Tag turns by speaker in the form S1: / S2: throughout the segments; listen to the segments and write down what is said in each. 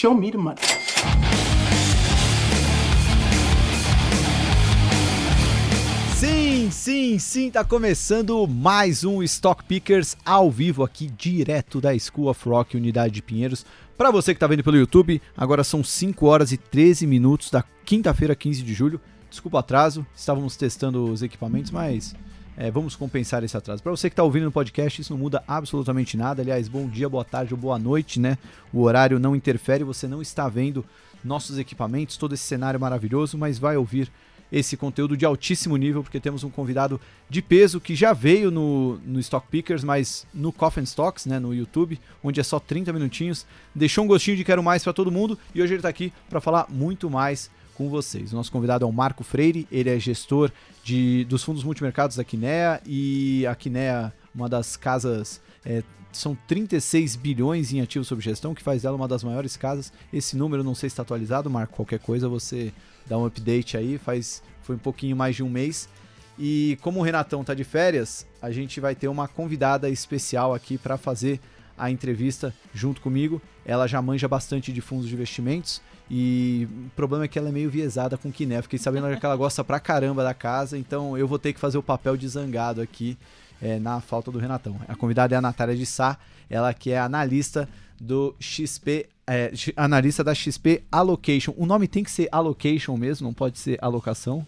S1: Show me the money.
S2: Sim, sim, sim, tá começando mais um Stock Pickers ao vivo aqui direto da School of Rock, Unidade de Pinheiros. Para você que tá vendo pelo YouTube, agora são 5 horas e 13 minutos da quinta-feira, 15 de julho. Desculpa o atraso, estávamos testando os equipamentos, mas é, vamos compensar esse atraso. Para você que está ouvindo no podcast, isso não muda absolutamente nada. Aliás, bom dia, boa tarde ou boa noite, né? O horário não interfere, você não está vendo nossos equipamentos, todo esse cenário maravilhoso, mas vai ouvir esse conteúdo de altíssimo nível, porque temos um convidado de peso que já veio no, no Stock Pickers, mas no Coffin Stocks, né, no YouTube, onde é só 30 minutinhos, deixou um gostinho de quero mais para todo mundo e hoje ele está aqui para falar muito mais com vocês. Nosso convidado é o Marco Freire, ele é gestor de, dos fundos multimercados da Quinea e a Quinea, uma das casas é, são 36 bilhões em ativos sob gestão, que faz dela uma das maiores casas. Esse número não sei se está atualizado, Marco. Qualquer coisa você dá um update aí, faz foi um pouquinho mais de um mês. E como o Renatão tá de férias, a gente vai ter uma convidada especial aqui para fazer a entrevista junto comigo. Ela já manja bastante de fundos de investimentos e o problema é que ela é meio viesada com Kiné. Fiquei sabendo que ela gosta pra caramba da casa, então eu vou ter que fazer o papel de zangado aqui é, na falta do Renatão. A convidada é a Natália de Sá, ela que é analista do XP é, analista da XP Allocation. O nome tem que ser Allocation mesmo, não pode ser alocação?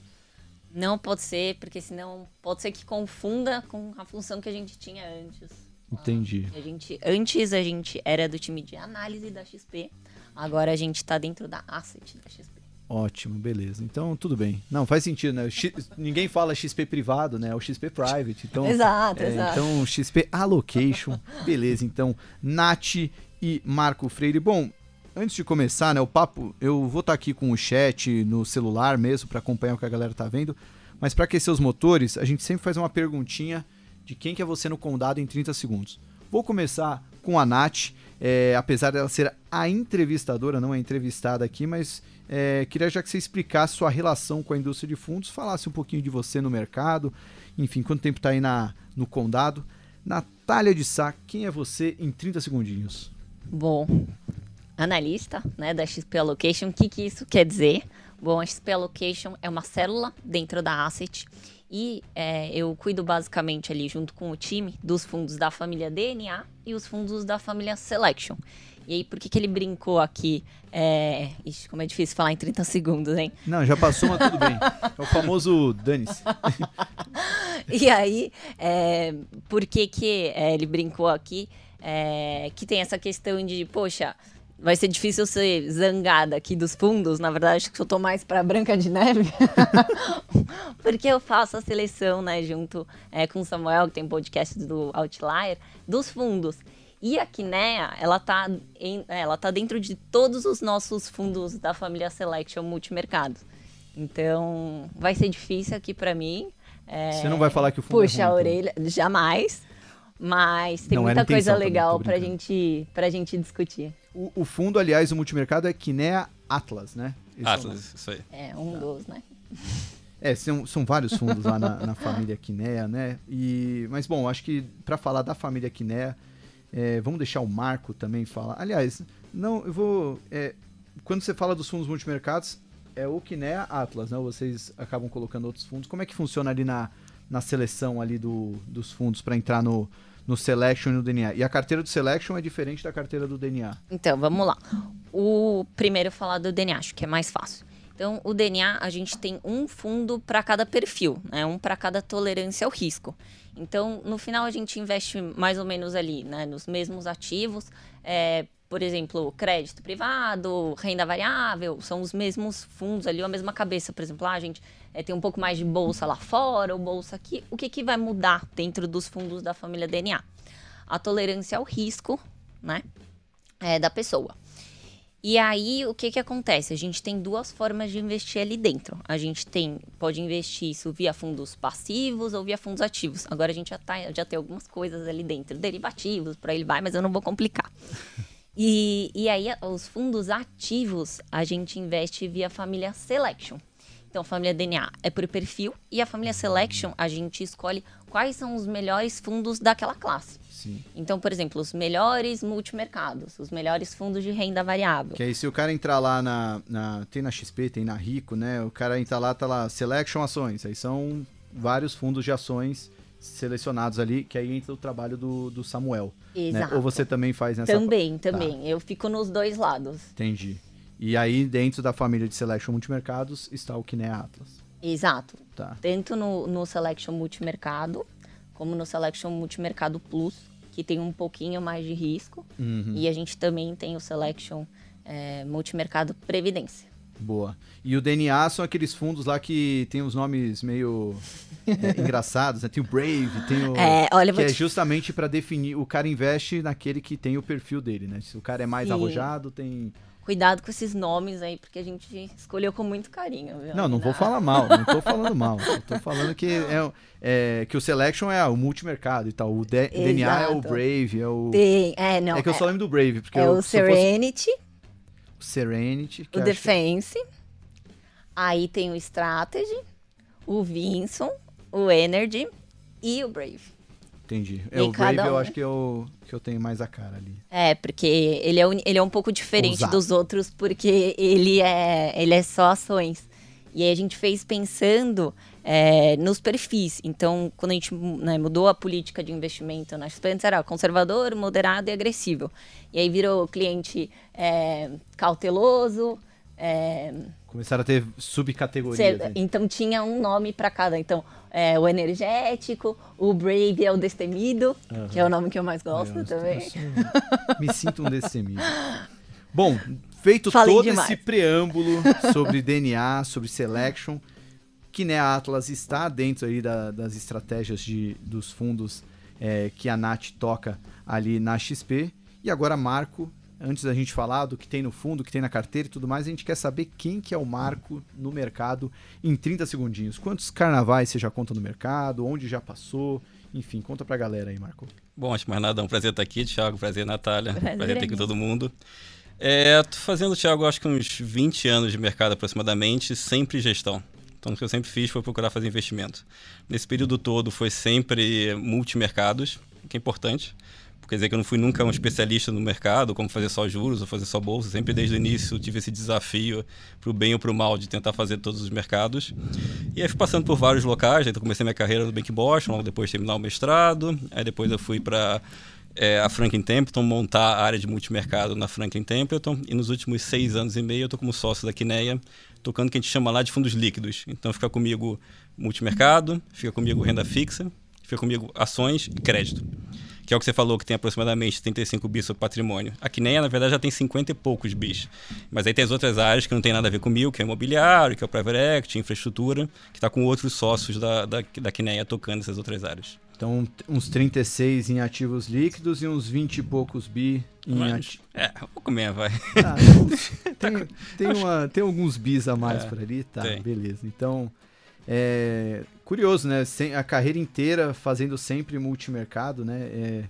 S3: Não pode ser, porque senão pode ser que confunda com a função que a gente tinha antes.
S2: Entendi.
S3: A gente, antes a gente era do time de análise da XP, agora a gente está dentro da asset da XP.
S2: Ótimo, beleza. Então, tudo bem. Não, faz sentido, né? X, ninguém fala XP privado, né? É o XP private. Então,
S3: exato,
S2: é,
S3: exato.
S2: Então, XP allocation. beleza. Então, Nath e Marco Freire. Bom, antes de começar, né, o papo, eu vou estar tá aqui com o chat no celular mesmo para acompanhar o que a galera tá vendo. Mas para aquecer os motores, a gente sempre faz uma perguntinha de quem que é você no condado em 30 segundos. Vou começar com a Nath, é, apesar dela ser a entrevistadora, não a entrevistada aqui, mas é, queria já que você explicasse sua relação com a indústria de fundos, falasse um pouquinho de você no mercado, enfim, quanto tempo está aí na, no condado. Natália de Sá, quem é você em 30 segundinhos?
S3: Bom, analista né, da XP Allocation, o que, que isso quer dizer? Bom, a XP Allocation é uma célula dentro da Asset e é, eu cuido basicamente ali, junto com o time, dos fundos da família DNA e os fundos da família Selection. E aí, por que, que ele brincou aqui? É... Ixi, como é difícil falar em 30 segundos, hein?
S2: Não, já passou, mas tudo bem. É o famoso dane-se.
S3: e aí, é... por que, que é, ele brincou aqui? É... Que tem essa questão de, poxa, vai ser difícil ser zangada aqui dos fundos. Na verdade, acho que eu tô mais para Branca de Neve. Porque eu faço a seleção, né, junto é, com o Samuel, que tem podcast do Outlier, dos fundos. E a Kinea, ela tá, em, ela tá dentro de todos os nossos fundos da família Selection Multimercado. Então, vai ser difícil aqui para mim.
S2: É, Você não vai falar que o fundo
S3: Puxa
S2: é ruim,
S3: a então. orelha, então. jamais. Mas tem não muita coisa legal pra gente, pra gente discutir.
S2: O, o, fundo, aliás, o multimercado é Kinea Atlas, né?
S4: Esse Atlas,
S3: é
S4: isso aí.
S3: É, um tá. dos, né?
S2: É, são, são vários fundos lá na, na família Kinea, né? E, mas, bom, acho que para falar da família Kinea, é, vamos deixar o Marco também falar. Aliás, não, eu vou. É, quando você fala dos fundos multimercados, é o Kinea Atlas, né? Vocês acabam colocando outros fundos. Como é que funciona ali na, na seleção ali do, dos fundos para entrar no, no Selection e no DNA. E a carteira do Selection é diferente da carteira do DNA.
S3: Então, vamos lá. O primeiro falar do DNA, acho que é mais fácil. Então, o DNA, a gente tem um fundo para cada perfil, né? um para cada tolerância ao risco. Então, no final, a gente investe mais ou menos ali, né? nos mesmos ativos. É, por exemplo, crédito privado, renda variável, são os mesmos fundos ali, a mesma cabeça. Por exemplo, ah, a gente é, tem um pouco mais de bolsa lá fora, ou bolsa aqui. O que, que vai mudar dentro dos fundos da família DNA? A tolerância ao risco, né, é, da pessoa. E aí, o que que acontece? A gente tem duas formas de investir ali dentro. A gente tem, pode investir isso via fundos passivos ou via fundos ativos. Agora a gente já, tá, já tem algumas coisas ali dentro, derivativos, por aí vai, mas eu não vou complicar. E, e aí, os fundos ativos, a gente investe via família Selection. Então, a família DNA é por perfil e a família Selection a gente escolhe quais são os melhores fundos daquela classe.
S2: Sim.
S3: Então, por exemplo, os melhores multimercados, os melhores fundos de renda variável.
S2: Que aí se o cara entrar lá na, na- Tem na XP, tem na Rico, né? O cara entra lá, tá lá, Selection Ações. Aí são vários fundos de ações selecionados ali, que aí entra o trabalho do, do Samuel. né?
S3: Exato.
S2: Ou você também faz nessa.
S3: Também, também. Eu fico nos dois lados.
S2: Entendi. E aí, dentro da família de Selection Multimercados, está o Kiné Atlas.
S3: Exato.
S2: Tá.
S3: Tanto no, no Selection Multimercado, como no Selection Multimercado Plus, que tem um pouquinho mais de risco.
S2: Uhum.
S3: E a gente também tem o Selection é, Multimercado Previdência.
S2: Boa. E o DNA são aqueles fundos lá que tem os nomes meio é, engraçados, né? Tem o Brave, tem o.
S3: É, olha,
S2: que é
S3: te-
S2: justamente para definir. O cara investe naquele que tem o perfil dele, né? Se o cara é mais
S3: Sim.
S2: arrojado, tem.
S3: Cuidado com esses nomes aí, porque a gente escolheu com muito carinho, viu?
S2: Não, não vou falar mal, não tô falando mal. Eu tô falando que é, é- que o Selection é o multimercado e tal. O D- DNA é o. Brave, é o.
S3: Tem, é, não.
S2: é que eu só lembro do Brave, porque
S3: é
S2: eu,
S3: o
S2: se eu fosse-
S3: Serenity,
S2: o Serenity. que
S3: Defense, aí tem o Strategy, o Vinson, o Energy e o Brave.
S2: Entendi. É,
S3: E
S2: o Brave
S3: cada
S2: eu
S3: um-
S2: acho que eu, que eu tenho mais a cara ali.
S3: É, porque ele é, uni- ele é um pouco diferente
S2: Ousado.
S3: dos outros, porque ele é, ele é só ações. E aí a gente fez pensando é, nos perfis. Então, quando a gente né, mudou a política de investimento na XP, antes era conservador, moderado e agressivo. E aí virou cliente é, cauteloso. é,
S2: Começaram a ter subcategorias.
S3: cê- então tinha um nome para cada. Então, é, o energético, o brave é o destemido, que é o nome que eu mais gosto
S2: Eu-
S3: também.
S2: eu me sinto um destemido. Bom, feito
S3: Falei
S2: todo
S3: demais.
S2: esse preâmbulo sobre DNA, sobre selection, que né, a Atlas está dentro aí da- das estratégias de, dos fundos é, que a Nath toca ali na XP. E agora, Marco, antes da gente falar do que tem no fundo, o que tem na carteira e tudo mais, a gente quer saber quem que é o Marco no mercado em 30 segundinhos. Quantos carnavais você já conta no mercado? Onde já passou? Enfim, conta pra galera aí, Marco.
S1: Bom, antes de mais nada, é um prazer estar aqui, Thiago. Prazer, Natália.
S3: Prazer
S1: Prazer, ter aqui
S3: meu.
S1: todo mundo. É, tô fazendo, Thiago, acho que uns 20 anos de mercado aproximadamente, sempre gestão. Então, o que eu sempre fiz foi procurar fazer investimento. Nesse período todo foi sempre multimercados, que é importante. Quer dizer que eu não fui nunca um especialista no mercado, como fazer só juros ou fazer só bolsa. Sempre desde o início tive esse desafio, para o bem ou para o mal, de tentar fazer todos os mercados. E aí fui passando por vários locais. Então comecei minha carreira no Bank Boston, logo depois de terminar o mestrado. Aí depois eu fui para a Franklin Templeton montar a área de multimercado na Franklin Templeton. E nos últimos seis anos e meio eu estou como sócio da Quineia, tocando o que a gente chama lá de fundos líquidos. Então fica comigo multimercado, fica comigo renda fixa, fica comigo ações e crédito que é o que você falou, que tem aproximadamente 35 bis sobre patrimônio. A Quineia, na verdade, já tem 50 e poucos bis. Mas aí tem as outras áreas que não tem nada a ver comigo, que é imobiliário, que é o private equity, infraestrutura, que está com outros sócios da, da, da Quineia tocando essas outras áreas.
S2: Então, uns 36 em ativos líquidos e uns 20 e poucos bi em
S1: Mas, é, um pouco menos, vai.
S2: Ah, tem, tem, uma, tem alguns bis a mais
S1: É,
S2: por ali? Tá,
S1: tem.
S2: beleza. Então, é curioso, né? Sem- A carreira inteira fazendo sempre multimercado, né? É,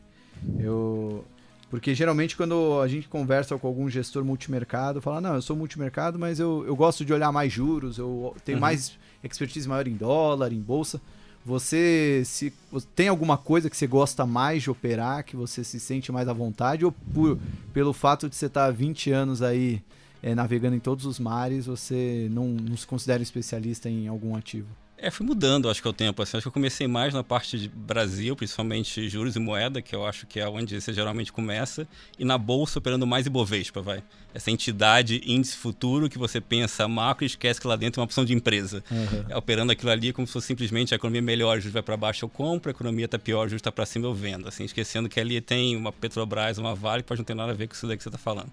S2: eu... Porque geralmente quando a gente conversa com algum gestor multimercado, fala, não, eu sou multimercado, mas eu, eu gosto de olhar mais juros, eu tenho
S1: Uhum.
S2: mais expertise maior em dólar, em bolsa. Você se tem alguma coisa que você gosta mais de operar, que você se sente mais à vontade, ou por, pelo fato de você estar há 20 anos aí é, navegando em todos os mares, você não, não se considera especialista em algum ativo?
S1: É, fui mudando, acho que ao tempo. Assim, acho que eu comecei mais na parte de Brasil, principalmente juros e moeda, que eu acho que é onde você geralmente começa, e na bolsa operando mais Ibovespa, vai. Essa entidade índice futuro que você pensa macro e esquece que lá dentro é uma opção de empresa. É, operando aquilo ali como se fosse simplesmente a economia melhor, o juros vai para baixo, eu compro, a economia está pior, o juros está para cima, eu vendo. Assim, esquecendo que ali tem uma Petrobras, uma Vale, que pode não ter nada a ver com isso daí que você está falando.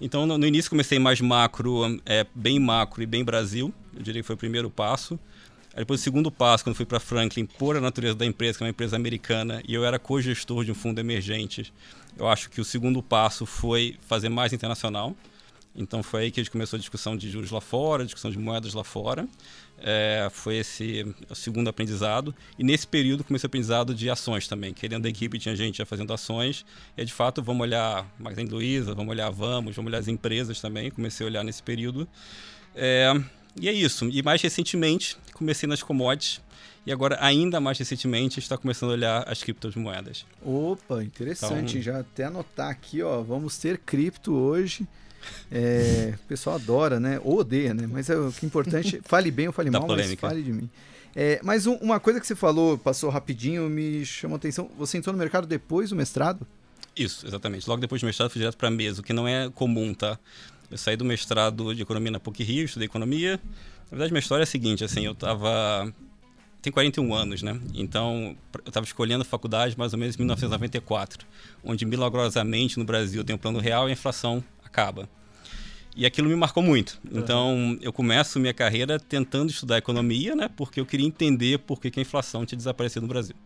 S1: Então, no, no início comecei mais macro, é, bem macro e bem Brasil. Eu diria que foi o primeiro passo. Aí depois o segundo passo, quando fui para Franklin, por a natureza da empresa, que é uma empresa americana, e eu era co-gestor de um fundo emergente, eu acho que o segundo passo foi fazer mais internacional. Então foi aí que a gente começou a discussão de juros lá fora, discussão de moedas lá fora. É, foi esse o segundo aprendizado. E nesse período comecei o aprendizado de ações também, que dentro da equipe tinha gente já fazendo ações. E de fato, vamos olhar Magazine Luiza, vamos olhar Vamos, vamos olhar as empresas também. Comecei a olhar nesse período. É, E é isso. E mais recentemente, comecei nas commodities. E agora, ainda mais recentemente, está começando a olhar as criptomoedas.
S2: Opa, interessante. Então... Já até anotar aqui, ó. Vamos ter cripto hoje. É, o pessoal adora, né? Ou odeia, né? Mas é o que é importante. Fale bem ou fale mal, mas fale de mim. É, mas um, uma coisa que você falou, passou rapidinho, me chamou a atenção. Você entrou no mercado depois do mestrado?
S1: Isso, exatamente. Logo depois do mestrado, fui direto para a mesa, o que não é comum, tá? Eu saí do mestrado de economia na PUC Rio, estudei economia. Na verdade, minha história é a seguinte, assim, eu estava tenho 41 anos, né? Então, eu estava escolhendo a faculdade mais ou menos em 1994, onde milagrosamente no Brasil tem um plano real e a inflação acaba. E aquilo me marcou muito. Então, eu começo minha carreira tentando estudar economia, né? Porque eu queria entender por que, que a inflação tinha desaparecido no Brasil.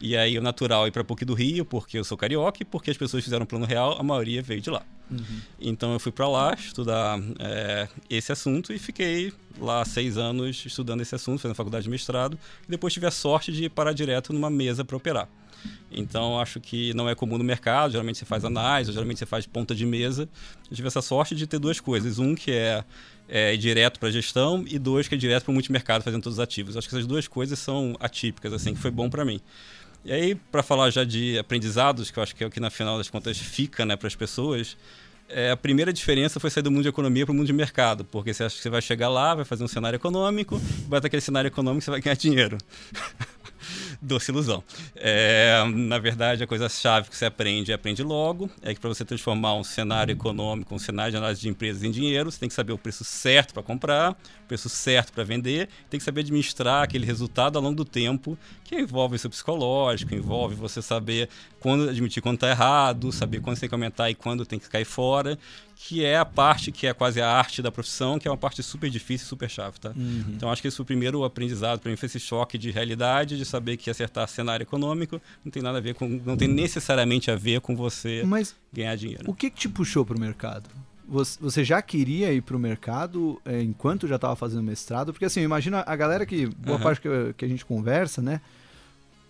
S1: E aí, o natural é ir para PUC do Rio, porque eu sou carioca e porque as pessoas fizeram plano real, a maioria veio de lá. Uhum. Então, eu fui para lá estudar é, esse assunto e fiquei lá seis anos estudando esse assunto, fazendo faculdade de mestrado. E depois tive a sorte de parar direto numa mesa para operar. Então, acho que não é comum no mercado. Geralmente você faz análise, geralmente você faz ponta de mesa. Eu tive essa sorte de ter duas coisas. Um que é, é direto para gestão e dois que é direto para o multimercado, fazendo todos os ativos. Acho que essas duas coisas são atípicas, assim, que foi bom para mim. E aí, para falar já de aprendizados, que eu acho que é o que, na final das contas, fica né, para as pessoas, é, a primeira diferença foi sair do mundo de economia para o mundo de mercado, porque você acha que você vai chegar lá, vai fazer um cenário econômico, vai ter aquele cenário econômico você vai ganhar dinheiro. doce ilusão. É, na verdade, a coisa-chave que você aprende e aprende logo é que para você transformar um cenário econômico, um cenário de análise de empresas em dinheiro, você tem que saber o preço certo para comprar, o preço certo para vender, tem que saber administrar aquele resultado ao longo do tempo, que envolve o seu psicológico, envolve você saber quando admitir quando está errado, saber quando você tem que aumentar e quando tem que cair fora que é a parte que é quase a arte da profissão, que é uma parte super difícil, super chave, tá? Uhum. Então acho que esse foi o primeiro aprendizado para mim foi esse choque de realidade, de saber que acertar cenário econômico não tem nada a ver com, não tem necessariamente a ver com você Mas ganhar dinheiro.
S2: O que, que te puxou para o mercado? Você já queria ir para o mercado é, enquanto já estava fazendo mestrado? Porque assim, imagina a galera que, boa uhum. parte que, que, a gente conversa, né?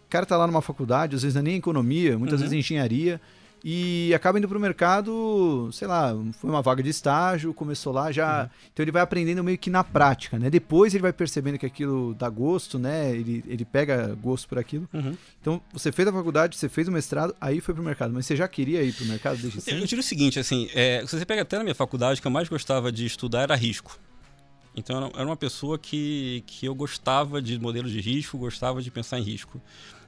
S2: O cara tá lá numa faculdade, às vezes não é nem economia, muitas uhum. vezes é engenharia, e acaba indo para o mercado, sei lá, foi uma vaga de estágio, começou lá já. Uhum. Então ele vai aprendendo meio que na prática, né? Depois ele vai percebendo que aquilo dá gosto, né? Ele, ele pega gosto por aquilo. Uhum. Então você fez a faculdade, você fez o mestrado, aí foi para o mercado. Mas você já queria ir para o mercado desde sempre?
S1: Eu diria o seguinte, assim, é, se você pega até na minha faculdade, o que eu mais gostava de estudar era risco. Então era uma pessoa que, que eu gostava de modelos de risco, gostava de pensar em risco.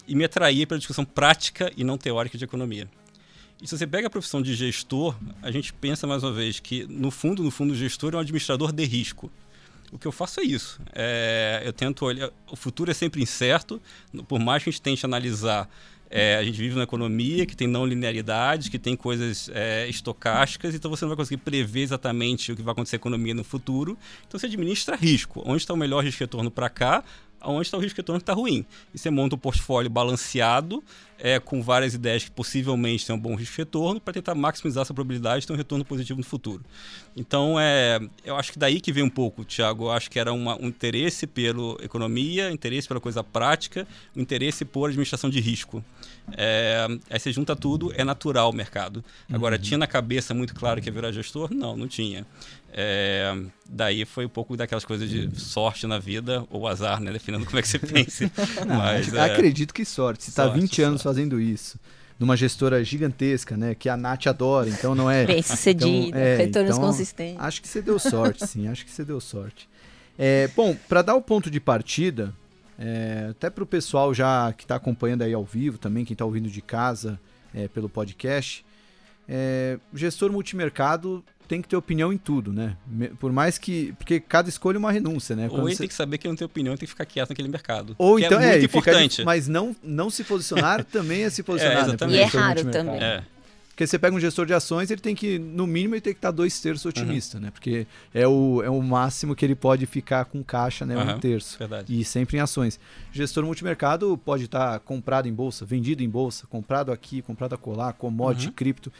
S1: E me atraía pela discussão prática e não teórica de economia. E se você pega a profissão de gestor, a gente pensa mais uma vez que, no fundo, no fundo, o gestor é um administrador de risco. O que eu faço é isso. É, eu tento olhar. O futuro é sempre incerto, por mais que a gente tente analisar. É, a gente vive numa economia que tem não linearidade, que tem coisas é, estocásticas, então você não vai conseguir prever exatamente o que vai acontecer com a economia no futuro. Então você administra risco. Onde está o melhor risco retorno para cá? Onde está o risco retorno que está ruim? E você monta um portfólio balanceado é, com várias ideias que possivelmente têm um bom risco de retorno para tentar maximizar essa probabilidade de ter um retorno positivo no futuro. Então, é, eu acho que daí que vem um pouco, Thiago. Eu acho que era uma, um interesse pela economia, interesse pela coisa prática, um interesse por administração de risco. É, aí você junta tudo, é natural o mercado. Agora, uhum. tinha na cabeça muito claro que ia virar gestor? Não, não tinha. É, daí foi um pouco daquelas coisas de sorte na vida ou azar, né? Definindo como é que você pensa.
S2: Mas, é... Acredito que sorte. Você está 20 anos sorte. fazendo isso numa gestora gigantesca, né? Que a Nath adora, então não é.
S3: Bem sucedida, então, é, retornos então, consistentes.
S2: Acho que você deu sorte, sim, acho que você deu sorte. É, bom, para dar o ponto de partida, é, até para o pessoal já que está acompanhando aí ao vivo, também quem está ouvindo de casa é, pelo podcast, é, gestor multimercado tem que ter opinião em tudo, né? Por mais que. Porque cada escolha é uma renúncia, né?
S1: Quando Ou ele você... tem que saber que não tem opinião e tem que ficar quieto naquele mercado.
S2: Ou então é, é importante. Fica, mas não, não se posicionar também é se posicionar. É,
S3: exatamente. Né? E é raro também. É.
S2: Porque você pega um gestor de ações, ele tem que, no mínimo, ele tem que estar dois terços otimista, uhum. né? Porque é o, é o máximo que ele pode ficar com caixa, né? Uhum. Um terço.
S1: Verdade.
S2: E sempre em ações. Gestor multimercado pode estar comprado em bolsa, vendido em bolsa, comprado aqui, comprado acolá, commodity, uhum. cripto.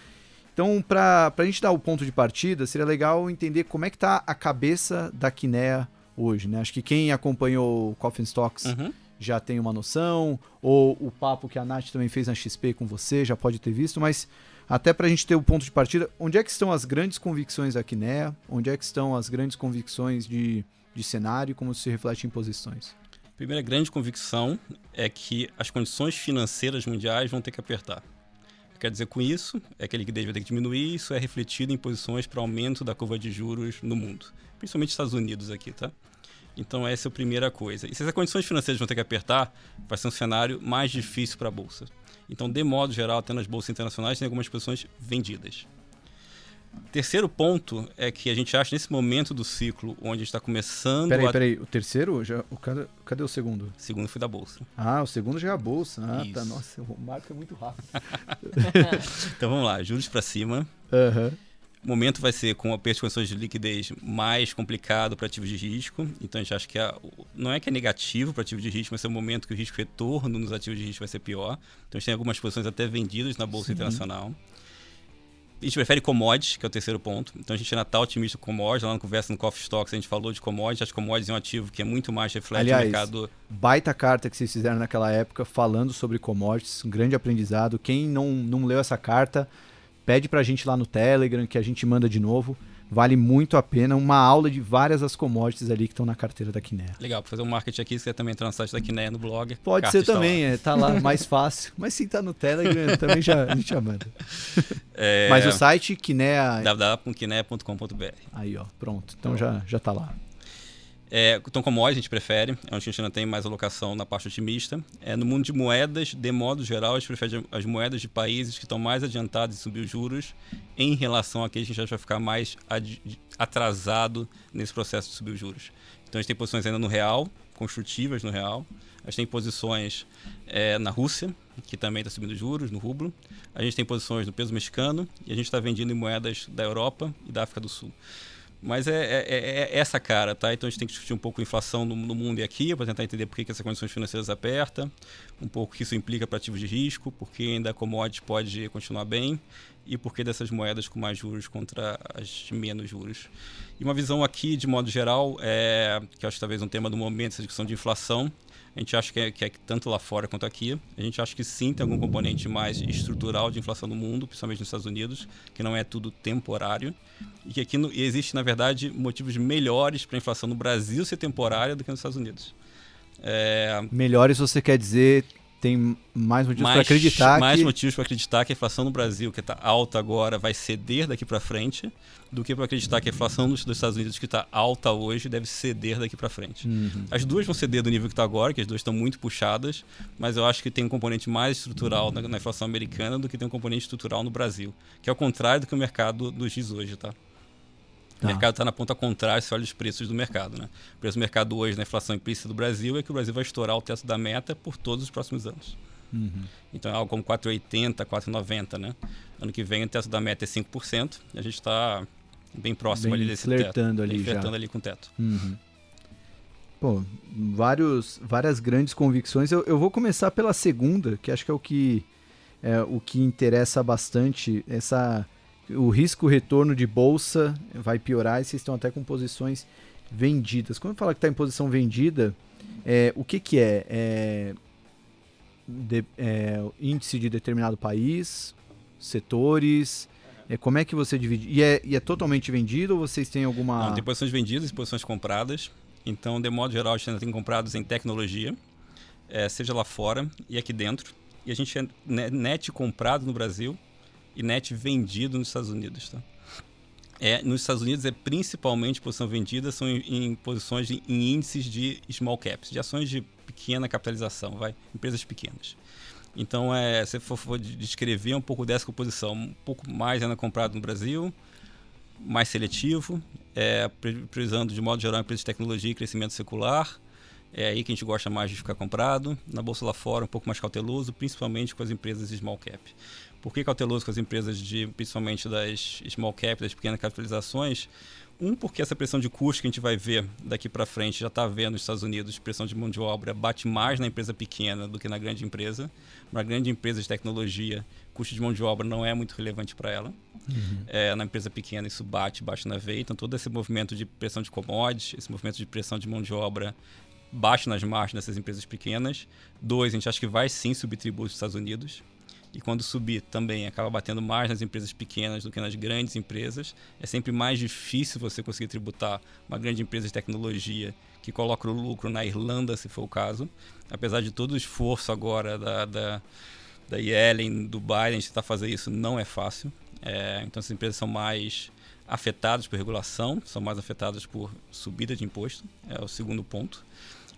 S2: Então, para a gente dar o ponto de partida, seria legal entender como é que está a cabeça da Kinea hoje, né? Acho que quem acompanhou o Coffin Stocks uhum. já tem uma noção, ou o papo que a Nath também fez na XP com você já pode ter visto, mas até para a gente ter o ponto de partida, onde é que estão as grandes convicções da Kinea? Onde é que estão as grandes convicções de, de cenário? Como se reflete em posições?
S1: Primeira grande convicção é que as condições financeiras mundiais vão ter que apertar. Quer dizer com isso é que a liquidez vai ter que diminuir, isso é refletido em posições para aumento da curva de juros no mundo, principalmente nos Estados Unidos aqui, tá? Então essa é a primeira coisa. E se as condições financeiras vão ter que apertar, vai ser um cenário mais difícil para a bolsa. Então, de modo geral, até nas bolsas internacionais tem algumas posições vendidas. Terceiro ponto é que a gente acha nesse momento do ciclo onde a gente está começando.
S2: Peraí,
S1: a...
S2: peraí, o terceiro? Já, o, cadê, cadê o segundo?
S1: O segundo foi da bolsa.
S2: Ah, o segundo já é a bolsa. Ah,
S1: Isso.
S2: tá. Nossa, o marco é muito rápido.
S1: então vamos lá, juros para cima.
S2: Aham.
S1: O momento vai ser com a perda de condições de liquidez mais complicado para ativos de risco. Então a gente acha que a- não é que é negativo para ativos de risco, mas é um momento que o risco retorno nos ativos de risco vai ser pior. Então a gente tem algumas posições até vendidas na bolsa internacional. A gente prefere commodities, que é o terceiro ponto. Então a gente ainda está otimista com commodities. Lá na conversa no Coffee Stocks a gente falou de commodities. Acho que commodities é um ativo que é muito mais reflete
S2: Aliás,
S1: o mercado.
S2: Baita carta que vocês fizeram naquela época falando sobre commodities, um grande aprendizado. Quem não, não leu essa carta, pede pra gente lá no Telegram, que a gente manda de novo. Vale muito a pena. Uma aula de várias das commodities ali que estão na carteira da Kinea.
S1: Legal, para fazer um marketing aqui, você quer também entrar no site da Kinea no blog.
S2: Pode ser
S1: está lá.
S2: também, é, tá lá mais fácil. Mas se tá no Telegram, também já, a gente manda.
S1: É,
S2: Mas o site Kinea.
S1: www.kinea.com.br.
S2: Aí, ó, pronto. Então já, já tá lá.
S1: É, então, commodities a gente prefere, é onde a gente ainda tem mais alocação na parte otimista. É, no mundo de moedas, de modo geral, a gente prefere as moedas de países que estão mais adiantados em subir os juros em relação a que a gente já vai ficar mais atrasado nesse processo de subir os juros. Então, a gente tem posições ainda no real, construtivas no real. A gente tem posições é, na Rússia, que também está subindo juros, no rublo. A gente tem posições no peso mexicano e a gente está vendendo em moedas da Europa e da África do Sul. Mas é, é- é- é essa cara, tá? Então a gente tem que discutir um pouco a inflação no, no mundo e aqui, para tentar entender por que, que essas condições financeiras apertam, um pouco o que isso implica para ativos de risco, por que ainda a commodity pode continuar bem e por que dessas moedas com mais juros contra as de menos juros. E uma visão aqui, de modo geral, é, que acho que talvez um tema do momento, essa discussão de inflação, a gente acha que é, que é tanto lá fora quanto aqui. A gente acha que sim, tem algum componente mais estrutural de inflação no mundo, principalmente nos Estados Unidos, que não é tudo temporário. E que aqui no, e existe, na verdade, motivos melhores para a inflação no Brasil ser temporária do que nos Estados Unidos. É,
S2: Melhores você quer dizer, tem mais motivos para acreditar
S1: mais
S2: que...
S1: motivos para acreditar que a inflação no Brasil, que está alta agora, vai ceder daqui para frente, do que para acreditar que a inflação dos, dos Estados Unidos, que está alta hoje, deve ceder daqui para frente.
S2: Uhum.
S1: As duas vão ceder do nível que está agora, que as duas estão muito puxadas, mas eu acho que tem um componente mais estrutural na, na inflação americana do que tem um componente estrutural no Brasil, que é o contrário do que o mercado nos diz hoje, tá? O
S2: Tá.
S1: mercado está na ponta contrária se olha os preços do mercado. Né? O preço do mercado hoje na inflação implícita do Brasil é que o Brasil vai estourar o teto da meta por todos os próximos anos.
S2: Uhum.
S1: Então é algo como 4,80, 4,90. Né? Ano que vem o teto da meta é 5%, e a gente está bem próximo
S2: Bem
S1: ali desse
S2: flertando
S1: teto.
S2: ali já.
S1: ali com o teto.
S2: Uhum. Pô, vários, várias grandes convicções. Eu, eu vou começar pela segunda, que acho que é o que, é, o que interessa bastante. Essa, o risco retorno de bolsa vai piorar e vocês estão até com posições vendidas. Quando fala que está em posição vendida, é, o que, que é? É, de- é índice de determinado país, setores. É, como é que você divide? E é, e é totalmente vendido ou vocês têm alguma.
S1: Não, tem posições vendidas e posições compradas. Então, de modo geral, a gente tem comprados em tecnologia, eh, seja lá fora e aqui dentro. E a gente é ne- net comprado no Brasil net vendido nos Estados Unidos. Tá? É, nos Estados Unidos é principalmente posição vendida são em, em posições de, em índices de small caps, de ações de pequena capitalização, vai, empresas pequenas. Então, é, se for, for de- descrever um pouco dessa composição, um pouco mais ainda comprado no Brasil, mais seletivo, é, de modo geral empresas de tecnologia e crescimento secular. É aí que a gente gosta mais de ficar comprado. Na bolsa lá fora, um pouco mais cauteloso, principalmente com as empresas small cap. Por que cauteloso com as empresas de, principalmente das small cap, das pequenas capitalizações? Um, porque essa pressão de custo que a gente vai ver daqui para frente, já está vendo nos Estados Unidos, pressão de mão de obra bate mais na empresa pequena do que na grande empresa. Uma grande empresa de tecnologia, custo de mão de obra não é muito relevante para ela. É, na empresa pequena isso bate, bate na veia. Então todo esse movimento de pressão de commodities, esse movimento de pressão de mão de obra bate nas margens dessas empresas pequenas. Dois, a gente acha que vai sim subir tributos dos Estados Unidos. E quando subir também acaba batendo mais nas empresas pequenas do que nas grandes empresas. É sempre mais difícil você conseguir tributar uma grande empresa de tecnologia que coloca o lucro na Irlanda, se for o caso. Apesar de todo o esforço agora da, da, da Yellen, do Biden, de tentar fazer isso, não é fácil. É, então, essas empresas são mais afetadas por regulação, são mais afetadas por subida de imposto, é o segundo ponto.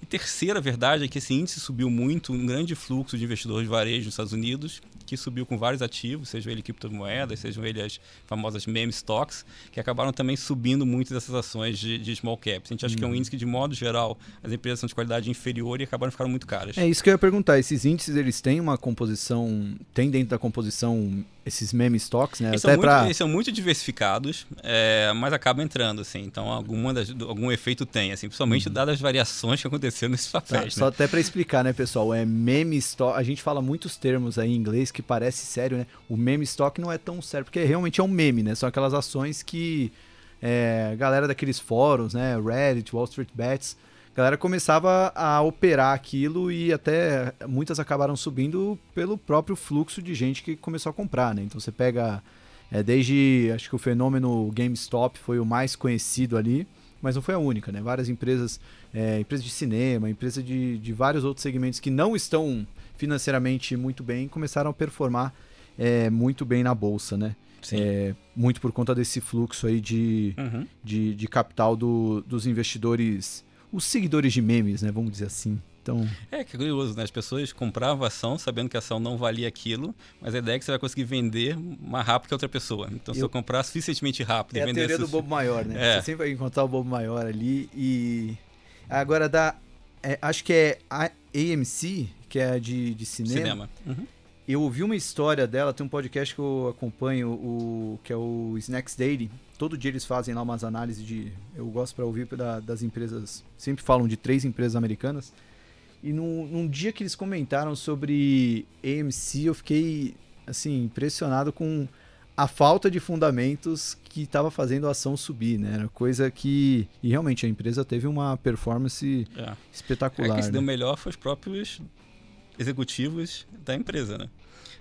S1: E terceira verdade é que esse índice subiu muito, um grande fluxo de investidores de varejo nos Estados Unidos, que subiu com vários ativos, sejam ele criptomoedas, sejam ele as famosas meme stocks, que acabaram também subindo muito dessas ações de, de small caps. A gente acha uhum. que é um uhum. índice que, de modo geral, as empresas são de qualidade inferior e acabaram ficando muito caras.
S2: É isso que eu ia perguntar. Esses índices, eles têm uma composição, tem dentro da composição esses meme stocks, né?
S1: Eles, Até são, muito, pra... eles são muito diversificados, é, mas acabam entrando, assim. Então, alguma das, algum efeito tem, assim, principalmente uhum. dadas as variações que aconteceram nesses papéis.
S2: Tá, né? Só até para explicar, né, pessoal? É meme stock. A gente fala muitos termos aí em inglês que parece sério, né? O meme stock não é tão sério, porque realmente é um meme, né? São aquelas ações que é, galera daqueles fóruns, né? Reddit, Wall Street Bets galera começava a operar aquilo e até muitas acabaram subindo pelo próprio fluxo de gente que começou a comprar, né? Então você pega é, desde acho que o fenômeno GameStop foi o mais conhecido ali, mas não foi a única, né? Várias empresas, é, empresas de cinema, empresas de, de vários outros segmentos que não estão financeiramente muito bem começaram a performar é, muito bem na bolsa, né? É, muito por conta desse fluxo aí de, uhum. de, de, capital do, dos investidores os seguidores de memes, né? Vamos dizer assim. Então...
S1: É, que é curioso, né? As pessoas compravam a ação sabendo que a ação não valia aquilo, mas a ideia é que você vai conseguir vender mais rápido que outra pessoa. Então, eu... se eu comprar suficientemente rápido vender...
S2: É a teoria do bobo maior, né? É. Você sempre vai encontrar o bobo maior ali e... Agora, da... É, acho que é a AMC, que é de, de cinema. Cinema. Uhum. Eu ouvi uma história dela, tem um podcast que eu acompanho, o, que é o Snacks Daily, todo dia eles fazem lá umas análises de. Eu gosto para ouvir da, das empresas. Sempre falam de três empresas americanas. E num, num, dia que eles comentaram sobre AMC, eu fiquei assim impressionado com a falta de fundamentos que estava fazendo a ação subir, né? Era coisa que e realmente a empresa teve uma performance é. espetacular. É,
S1: quem se
S2: né?
S1: deu melhor foi os próprios executivos da empresa, né?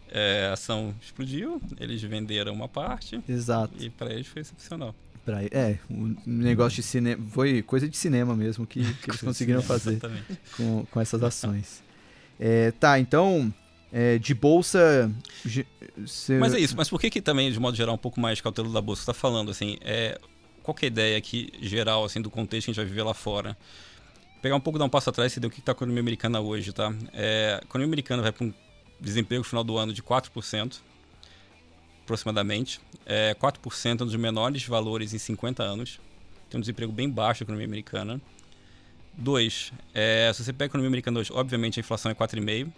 S1: É, a ação explodiu, eles venderam uma parte.
S2: Exato.
S1: E para eles foi excepcional.
S2: Pra, é, o negócio de cinema. Foi coisa de cinema mesmo que, que eles conseguiram fazer com, com essas ações. É, tá, então. É, de bolsa.
S1: Cê... Mas é isso, mas por que, que também, de modo geral, um pouco mais cautelo da bolsa? Você está falando assim, é, qual é a ideia aqui geral assim, do contexto que a gente vai viver lá fora? Pegar um pouco, dar um passo atrás e ver o que está a economia americana hoje, tá? É, a economia americana vai para um desemprego no final do ano de 4%, aproximadamente. É, 4% é um dos menores valores em 50 anos. Tem um desemprego bem baixo na economia americana. Dois, é, se você pega a economia americana hoje, obviamente a inflação é 4,5%.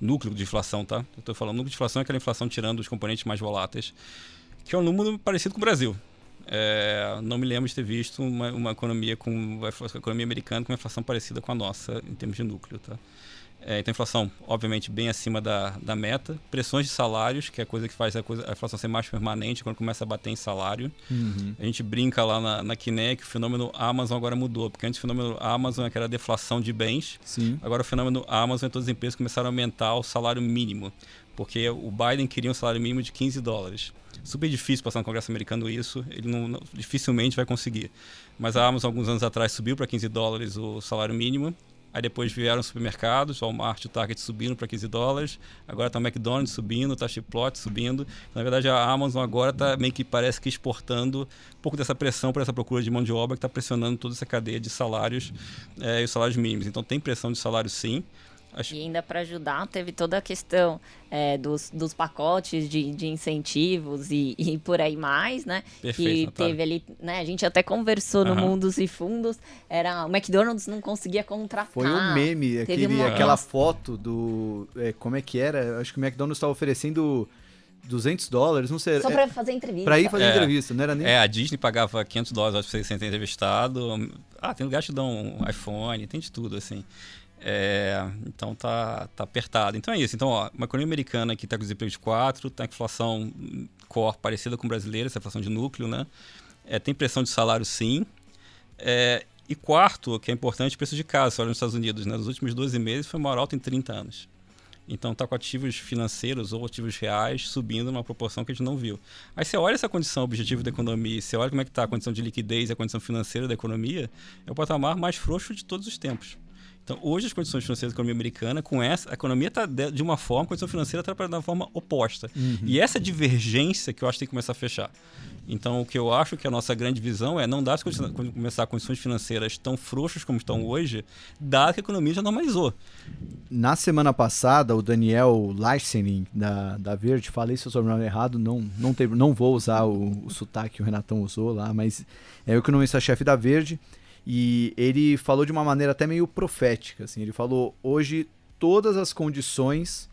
S1: Núcleo de inflação, tá? Eu estou falando núcleo de inflação é aquela inflação tirando os componentes mais voláteis, que é um número parecido com o Brasil. É, não me lembro de ter visto uma, uma economia com a economia americana com uma inflação parecida com a nossa em termos de núcleo, tá? É, então, inflação, obviamente, bem acima da, da meta. Pressões de salários, que é a coisa que faz a, coisa, a inflação ser mais permanente quando começa a bater em salário. Uhum. A gente brinca lá na, na Kiné que o fenômeno Amazon agora mudou, porque antes o fenômeno Amazon era a deflação de bens.
S2: Sim.
S1: Agora o fenômeno Amazon é todas as empresas começaram a aumentar o salário mínimo, porque o Biden queria um salário mínimo de 15 dólares. Super difícil passar no Congresso americano isso, ele não, não dificilmente vai conseguir. Mas a Amazon, alguns anos atrás, subiu para 15 dólares o salário mínimo Aí depois vieram os supermercados, Walmart e Target subindo para 15 dólares. Agora está o McDonald's subindo, está Chipotle subindo. Na verdade, a Amazon agora está meio que parece que exportando um pouco dessa pressão para essa procura de mão de obra que está pressionando toda essa cadeia de salários é, e os salários mínimos. Então tem pressão de salário sim.
S3: Acho... E ainda para ajudar, teve toda a questão é, dos, dos pacotes de, de incentivos e, e por aí mais, né?
S1: Perfeito,
S3: que teve ali, né? A gente até conversou no Mundos e Fundos, era o McDonald's não conseguia contratar.
S2: Foi um meme, aquele, uma... aquela foto do... É, como é que era? Acho que o McDonald's estava oferecendo... 200 dólares, não sei.
S3: Só pra fazer entrevista.
S2: Pra ir fazer é, entrevista, não era nem.
S1: É, a Disney pagava 500 dólares pra você ser entrevistado. Ah, tem lugar que te dão um iPhone, tem de tudo, assim. É, então tá, tá apertado. Então é isso. Então, ó, uma economia americana que está com desemprego de 4, tá com inflação core parecida com brasileira, essa inflação de núcleo, né? É, tem pressão de salário sim. É, e quarto, que é importante, preço de casa. Olha nos Estados Unidos, né? Nos últimos 12 meses foi maior alta em 30 anos. Então está com ativos financeiros ou ativos reais subindo numa proporção que a gente não viu. Aí você olha essa condição objetiva da economia, você olha como é que está a condição de liquidez e a condição financeira da economia, é o patamar mais frouxo de todos os tempos. Então, hoje as condições financeiras da economia americana, com essa, a economia está de, uma forma, a condição financeira está de uma forma oposta. Uhum. E essa divergência que eu acho que tem que começar a fechar. Então, o que eu acho que a nossa grande visão é não dar quando começar condições financeiras tão frouxas como estão hoje, dado que a economia já normalizou.
S2: Na semana passada, o Daniel Larsening, da, da Verde, falei seu sobrenome errado, não, não, tem, não vou usar o, o sotaque que o Renatão usou lá, mas é o economista-chefe da Verde, e ele falou de uma maneira até meio profética. Assim, ele falou: hoje todas as condições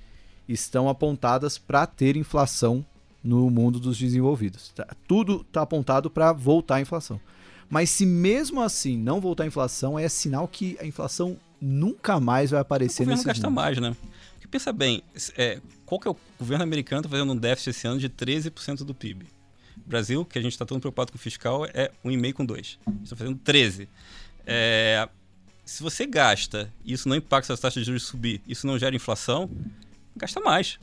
S2: estão apontadas para ter inflação no mundo dos desenvolvidos. Tá, tudo está apontado para voltar à inflação. Mas se mesmo assim não voltar à inflação, é sinal que a inflação nunca mais vai aparecer nesse
S1: mundo. gasta mais, né? Porque pensa bem, é, qual que é o governo americano está fazendo um déficit esse ano de 13% do PIB. Brasil, que a gente está todo preocupado com o fiscal, é 1,5 com 2. Está fazendo 13. É, se você gasta e isso não impacta as taxas de juros subir, isso não gera inflação, gasta mais.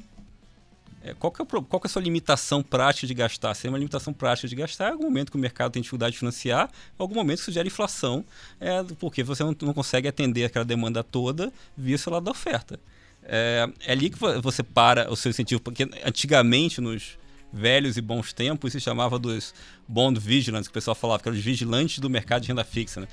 S1: É, qual, que é, qual que é a sua limitação prática de gastar? Se é uma limitação prática de gastar, é algum momento que o mercado tem dificuldade de financiar, algum momento que isso gera inflação, é, porque você não, não consegue atender aquela demanda toda via o seu lado da oferta. É, é ali que você para o seu incentivo, porque antigamente nos velhos e bons tempos se chamava dos bond vigilants, que o pessoal falava, que eram os vigilantes do mercado de renda fixa. Né?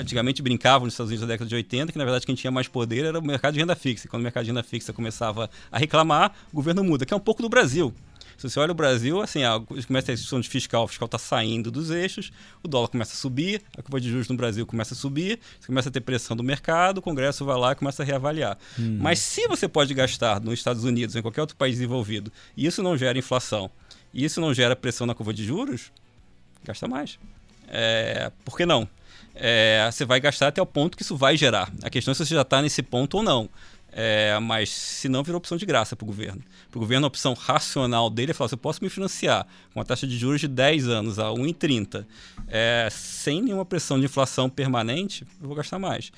S1: Antigamente brincavam nos Estados Unidos na década de 80 que na verdade quem tinha mais poder era o mercado de renda fixa. E quando o mercado de renda fixa começava a reclamar, o governo muda, que é um pouco do Brasil. Se você olha o Brasil, assim, começa a discussão de fiscal, o fiscal está saindo dos eixos, o dólar começa a subir, a curva de juros no Brasil começa a subir, você começa a ter pressão do mercado, o Congresso vai lá e começa a reavaliar. Hum. Mas se você pode gastar nos Estados Unidos, em qualquer outro país desenvolvido, e isso não gera inflação, e isso não gera pressão na curva de juros, gasta mais. É, por que não? É, você vai gastar até o ponto que isso vai gerar. A questão é se você já está nesse ponto ou não. É, mas se não, virou opção de graça para o governo. Para o governo, a opção racional dele é falar: se eu posso me financiar com uma taxa de juros de 10 anos a 1,30, é, sem nenhuma pressão de inflação permanente, eu vou gastar mais.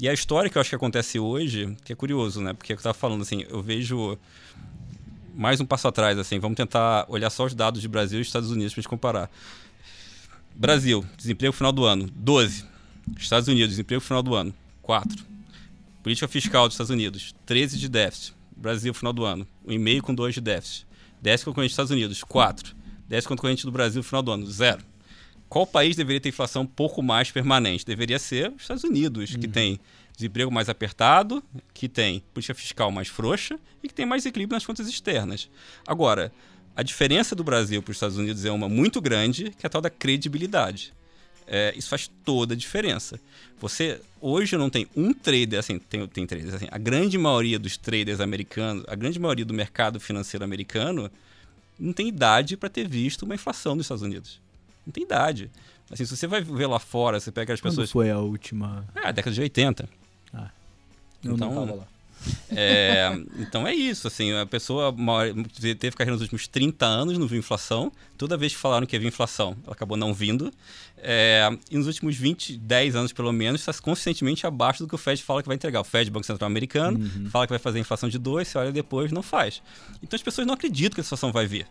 S1: E a história que eu acho que acontece hoje, que é curioso, né? Porque eu estava falando assim, eu vejo mais um passo atrás, assim, vamos tentar olhar só os dados de Brasil e Estados Unidos para gente comparar. Brasil, desemprego final do ano, 12. Estados Unidos, desemprego final do ano, 4. Política fiscal dos Estados Unidos, 13 de déficit. Brasil, final do ano, 1,5 com 2 de déficit. Déficit concorrente dos Estados Unidos, 4. Déficit concorrente do Brasil, final do ano, 0. Qual país deveria ter inflação um pouco mais permanente? Deveria ser os Estados Unidos, uhum. que tem desemprego mais apertado, que tem política fiscal mais frouxa e que tem mais equilíbrio nas contas externas. Agora, a diferença do Brasil para os Estados Unidos é uma muito grande, que é a tal da credibilidade. É, isso faz toda a diferença. Você hoje não tem um trader, assim, tem, tem traders, assim, a grande maioria dos traders americanos, a grande maioria do mercado financeiro americano não tem idade para ter visto uma inflação nos Estados Unidos. Não tem idade. Assim, se você vai ver lá fora, você pega as
S2: Quando
S1: pessoas.
S2: foi a última?
S1: É, a década de 80. Ah,
S2: eu então, não tava lá.
S1: É, então é isso, assim, a pessoa teve carreira nos últimos 30 anos, não viu inflação. Toda vez que falaram que ia vir inflação, ela acabou não vindo. É, e nos últimos 20, 10 anos pelo menos, está consistentemente abaixo do que o Fed fala que vai entregar. O Fed, Banco Central Americano, uhum. fala que vai fazer inflação de 2, você olha depois, não faz. Então as pessoas não acreditam que a inflação vai vir.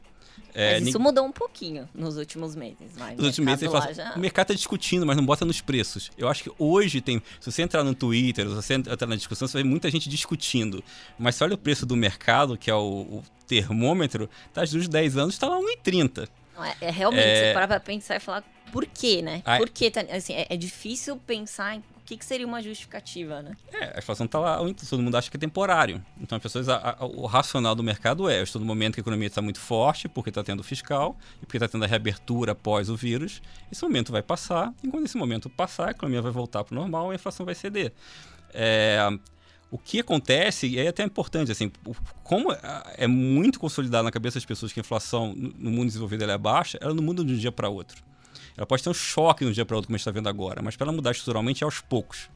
S3: É, mas isso nem... mudou um pouquinho nos últimos meses. Mas nos últimos meses,
S1: fala, já... o mercado está discutindo, mas não bota nos preços. Eu acho que hoje tem. Se você entrar no Twitter, se você entrar na discussão, você vai ver muita gente discutindo. Mas se olha o preço do mercado, que é o, o termômetro, tá dos 10 anos, está lá 1,30.
S3: É, é realmente, é... você pra pensar e falar por quê, né? Ai... Por quê? Assim, é, é difícil pensar em que, que seria uma justificativa, né?
S1: É, a inflação está lá, todo mundo acha que é temporário. Então, as pessoas, a, a, o racional do mercado é, eu estou no momento que a economia está muito forte, porque está tendo fiscal, e porque está tendo a reabertura após o vírus. Esse momento vai passar, e quando esse momento passar, a economia vai voltar para o normal e a inflação vai ceder. É, o que acontece, e é até importante, assim, como é muito consolidado na cabeça das pessoas que a inflação no mundo desenvolvido é baixa, ela não muda de um dia para outro. Ela pode ter um choque um dia para outro, como a gente está vendo agora, mas para ela mudar estruturalmente é aos poucos.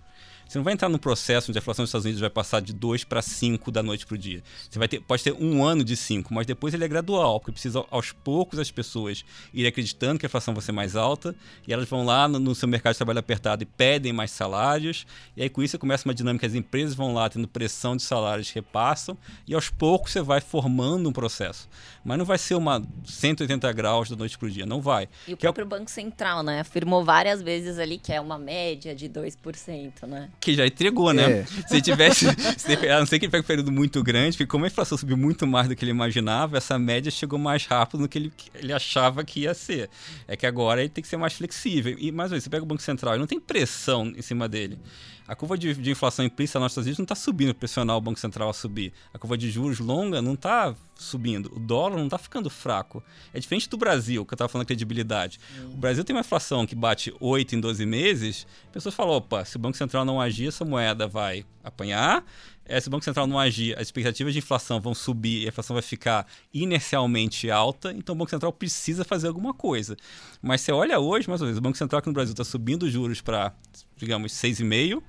S1: Você não vai entrar num processo onde a inflação dos Estados Unidos vai passar de 2 para 5 da noite para o dia. Você vai ter, pode ter um ano de 5, mas depois ele é gradual, porque precisa aos poucos as pessoas irem acreditando que a inflação vai ser mais alta e elas vão lá no, no seu mercado de trabalho apertado e pedem mais salários. E aí com isso começa uma dinâmica, as empresas vão lá tendo pressão de salários, repassam e aos poucos você vai formando um processo. Mas não vai ser uma 180 graus da noite para o dia, não vai.
S3: E o
S1: que é
S3: próprio é... Banco Central, né, afirmou várias vezes ali que é uma média de 2%, né?
S1: Que já entregou, né? É. Se tivesse, se, a não ser que ele pegue um período muito grande, porque como a inflação subiu muito mais do que ele imaginava, essa média chegou mais rápido do que ele, ele achava que ia ser. É que agora ele tem que ser mais flexível. E mais uma vez, você pega o Banco Central, ele não tem pressão em cima dele. A curva de, de inflação implícita nos Estados Unidos não está subindo, pressionar o Banco Central a subir. A curva de juros longa não está subindo. O dólar não está ficando fraco. É diferente do Brasil, que eu estava falando de credibilidade. Uhum. O Brasil tem uma inflação que bate 8 em 12 meses. Pessoas falam: opa, se o Banco Central não agir, essa moeda vai apanhar. É, se o Banco Central não agir, as expectativas de inflação vão subir e a inflação vai ficar inercialmente alta, então o Banco Central precisa fazer alguma coisa. Mas você olha hoje, mais ou menos, o Banco Central aqui no Brasil está subindo os juros para digamos, 6,5%,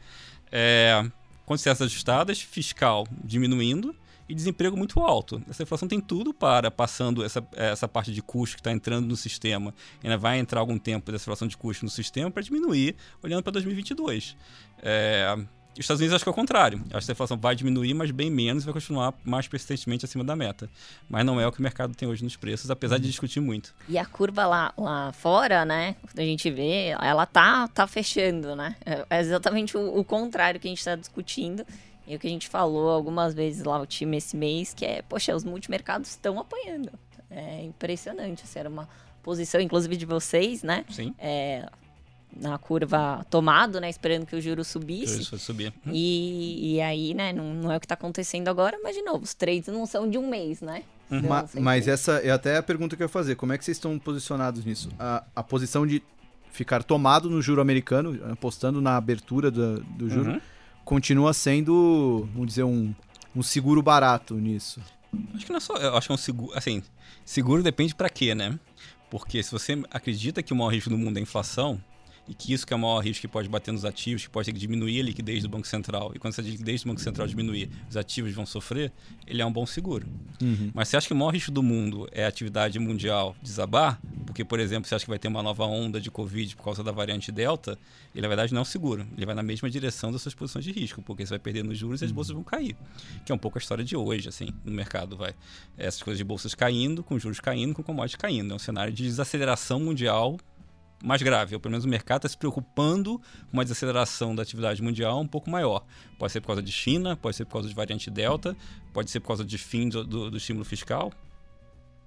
S1: é, condições ajustadas, fiscal diminuindo e desemprego muito alto. Essa inflação tem tudo para, passando essa, essa parte de custo que está entrando no sistema, ainda vai entrar algum tempo dessa inflação de custo no sistema para diminuir, olhando para 2022. É, os Estados Unidos acho que é o contrário. Acho que a inflação vai diminuir, mas bem menos e vai continuar mais persistentemente acima da meta. Mas não é o que o mercado tem hoje nos preços, apesar de discutir muito.
S3: E a curva lá, lá fora, né? Quando a gente vê, ela tá, tá fechando, né? É exatamente o, o contrário que a gente está discutindo. E o que a gente falou algumas vezes lá, o time esse mês, que é, poxa, os multimercados estão apanhando. É impressionante. Assim, era uma posição, inclusive, de vocês, né?
S1: Sim.
S3: É, na curva tomado, né? Esperando que o juro subisse.
S1: Isso, subir.
S3: Uhum. E, e aí, né? Não, não é o que está acontecendo agora, mas de novo, os trades não são de um mês, né?
S2: Uhum. Então, mas, mas essa é até a pergunta que eu ia fazer. Como é que vocês estão posicionados nisso? A, a posição de ficar tomado no juro americano, apostando na abertura do, do juro, uhum. continua sendo, vamos dizer, um, um seguro barato nisso.
S1: Acho que não é só. Eu acho que é um seguro. Assim, seguro depende para quê, né? Porque se você acredita que o maior risco do mundo é a inflação, e que isso que é o maior risco que pode bater nos ativos, que pode ter que diminuir a liquidez do Banco Central. E quando essa liquidez do Banco Central diminuir, os ativos vão sofrer, ele é um bom seguro. Uhum. Mas você acha que o maior risco do mundo é a atividade mundial desabar? Porque, por exemplo, você acha que vai ter uma nova onda de Covid por causa da variante Delta, ele na verdade não é um seguro. Ele vai na mesma direção das suas posições de risco, porque você vai perder nos juros e as uhum. bolsas vão cair. Que é um pouco a história de hoje, assim, no mercado. vai Essas coisas de bolsas caindo, com juros caindo, com commodities caindo. É um cenário de desaceleração mundial mais grave, ou pelo menos o mercado está se preocupando com uma desaceleração da atividade mundial um pouco maior. Pode ser por causa de China, pode ser por causa de variante Delta, pode ser por causa de fim do, do, do estímulo fiscal,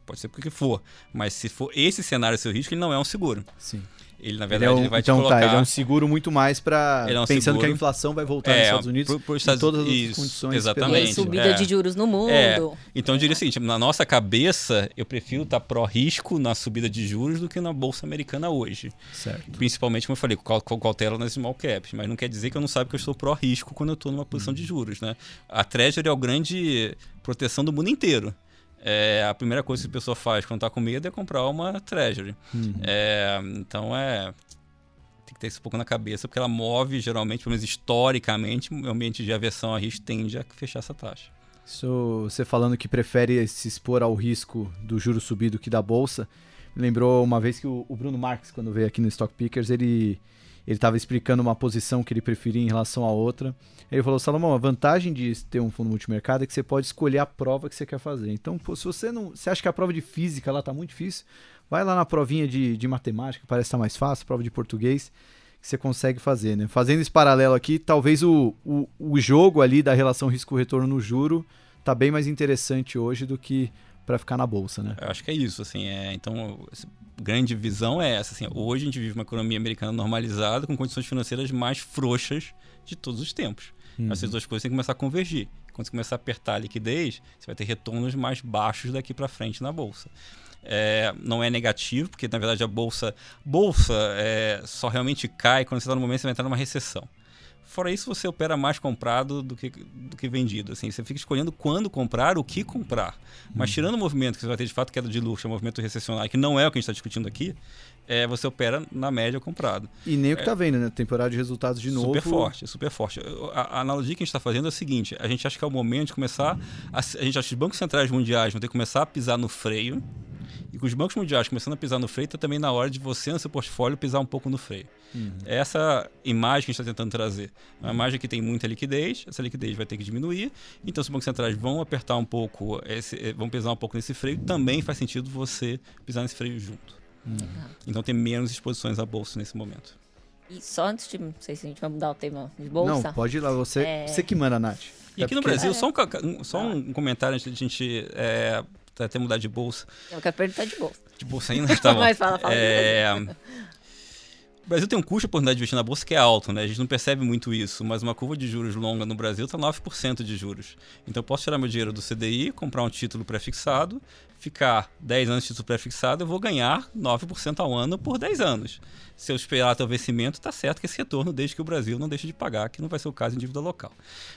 S1: pode ser porque for. Mas se for esse cenário seu risco, ele não é um seguro.
S2: Sim.
S1: Ele, na verdade, ele, é um, ele vai
S2: então,
S1: te colocar...
S2: Tá, ele é um seguro muito mais para é um pensando seguro... que a inflação vai voltar é, nos Estados Unidos por, por Estados... todas as Isso, condições.
S1: Exatamente.
S3: E subida é. de juros no mundo.
S1: É. Então, eu diria o seguinte, na nossa cabeça, eu prefiro estar tá pró-risco na subida de juros do que na Bolsa Americana hoje.
S2: Certo.
S1: Principalmente, como eu falei, com, com cautela nas small caps. Mas não quer dizer que eu não saiba que eu estou pró-risco quando eu estou numa posição hum. de juros. Né? A Treasury é o grande proteção do mundo inteiro é, a primeira coisa que a pessoa faz quando está com medo é comprar uma Treasury. Uhum. É, então é. Tem que ter isso um pouco na cabeça, porque ela move, geralmente, pelo menos historicamente, o ambiente de aversão a risco tende a fechar essa taxa.
S2: Isso, você falando que prefere se expor ao risco do juro subido que da bolsa, lembrou uma vez que o, o Bruno Marques, quando veio aqui no Stock Pickers, ele ele estava explicando uma posição que ele preferia em relação a outra. Ele falou: Salomão, a vantagem de ter um fundo multimercado é que você pode escolher a prova que você quer fazer. Então, pô, se você não. Você acha que a prova de física lá está muito difícil, vai lá na provinha de, de matemática, parece estar tá mais fácil, prova de português, que você consegue fazer, né? Fazendo esse paralelo aqui, talvez o, o, o jogo ali da relação risco-retorno no juro tá bem mais interessante hoje do que para ficar na bolsa, né?
S1: Eu acho que é isso, assim, é, então grande visão é essa. Assim, hoje a gente vive uma economia americana normalizada com condições financeiras mais frouxas de todos os tempos. Uhum. Essas duas coisas têm que começar a convergir. Quando você começar a apertar a liquidez, você vai ter retornos mais baixos daqui para frente na bolsa. É, não é negativo, porque na verdade a bolsa, bolsa é, só realmente cai quando você está no momento que você vai entrar numa recessão. Fora isso, você opera mais comprado do que, do que vendido. Assim, você fica escolhendo quando comprar, o que comprar. Mas uhum. tirando o movimento que você vai ter de fato queda de luxo, é um movimento recessionário, que não é o que a gente está discutindo aqui, é, você opera na média comprado.
S2: E nem o que está é, vendo, né? Temporada de resultados de novo.
S1: Super forte, super forte. A, a analogia que a gente está fazendo é a seguinte: a gente acha que é o momento de começar. A, a gente acha que os bancos centrais mundiais vão ter que começar a pisar no freio. E com os bancos mundiais começando a pisar no freio, está também na hora de você, no seu portfólio, pisar um pouco no freio. Uhum. Essa imagem que a gente está tentando trazer. É uma imagem que tem muita liquidez, essa liquidez vai ter que diminuir. Então, se os bancos centrais vão apertar um pouco, esse, eh, vão pisar um pouco nesse freio, também faz sentido você pisar nesse freio junto. Uhum. Então, tem menos exposições à bolsa nesse momento.
S3: E só antes de. Não sei se a gente vai mudar o tema de bolsa.
S2: Não, pode ir lá, você, é... você que manda, Nath.
S1: E aqui no Brasil, é. só, um, só um comentário antes de a gente é, até mudar de bolsa.
S3: Eu quero perguntar de bolsa.
S1: De bolsa ainda? Tá bom.
S3: Mas fala, fala.
S1: É, o Brasil tem um custo de oportunidade de investir na bolsa que é alto, né? A gente não percebe muito isso, mas uma curva de juros longa no Brasil está 9% de juros. Então eu posso tirar meu dinheiro do CDI, comprar um título pré-fixado, ficar 10 anos de título pré-fixado, eu vou ganhar 9% ao ano por 10 anos. Se eu esperar até o vencimento, está certo que esse retorno, desde que o Brasil não deixe de pagar, que não vai ser o caso em dívida local.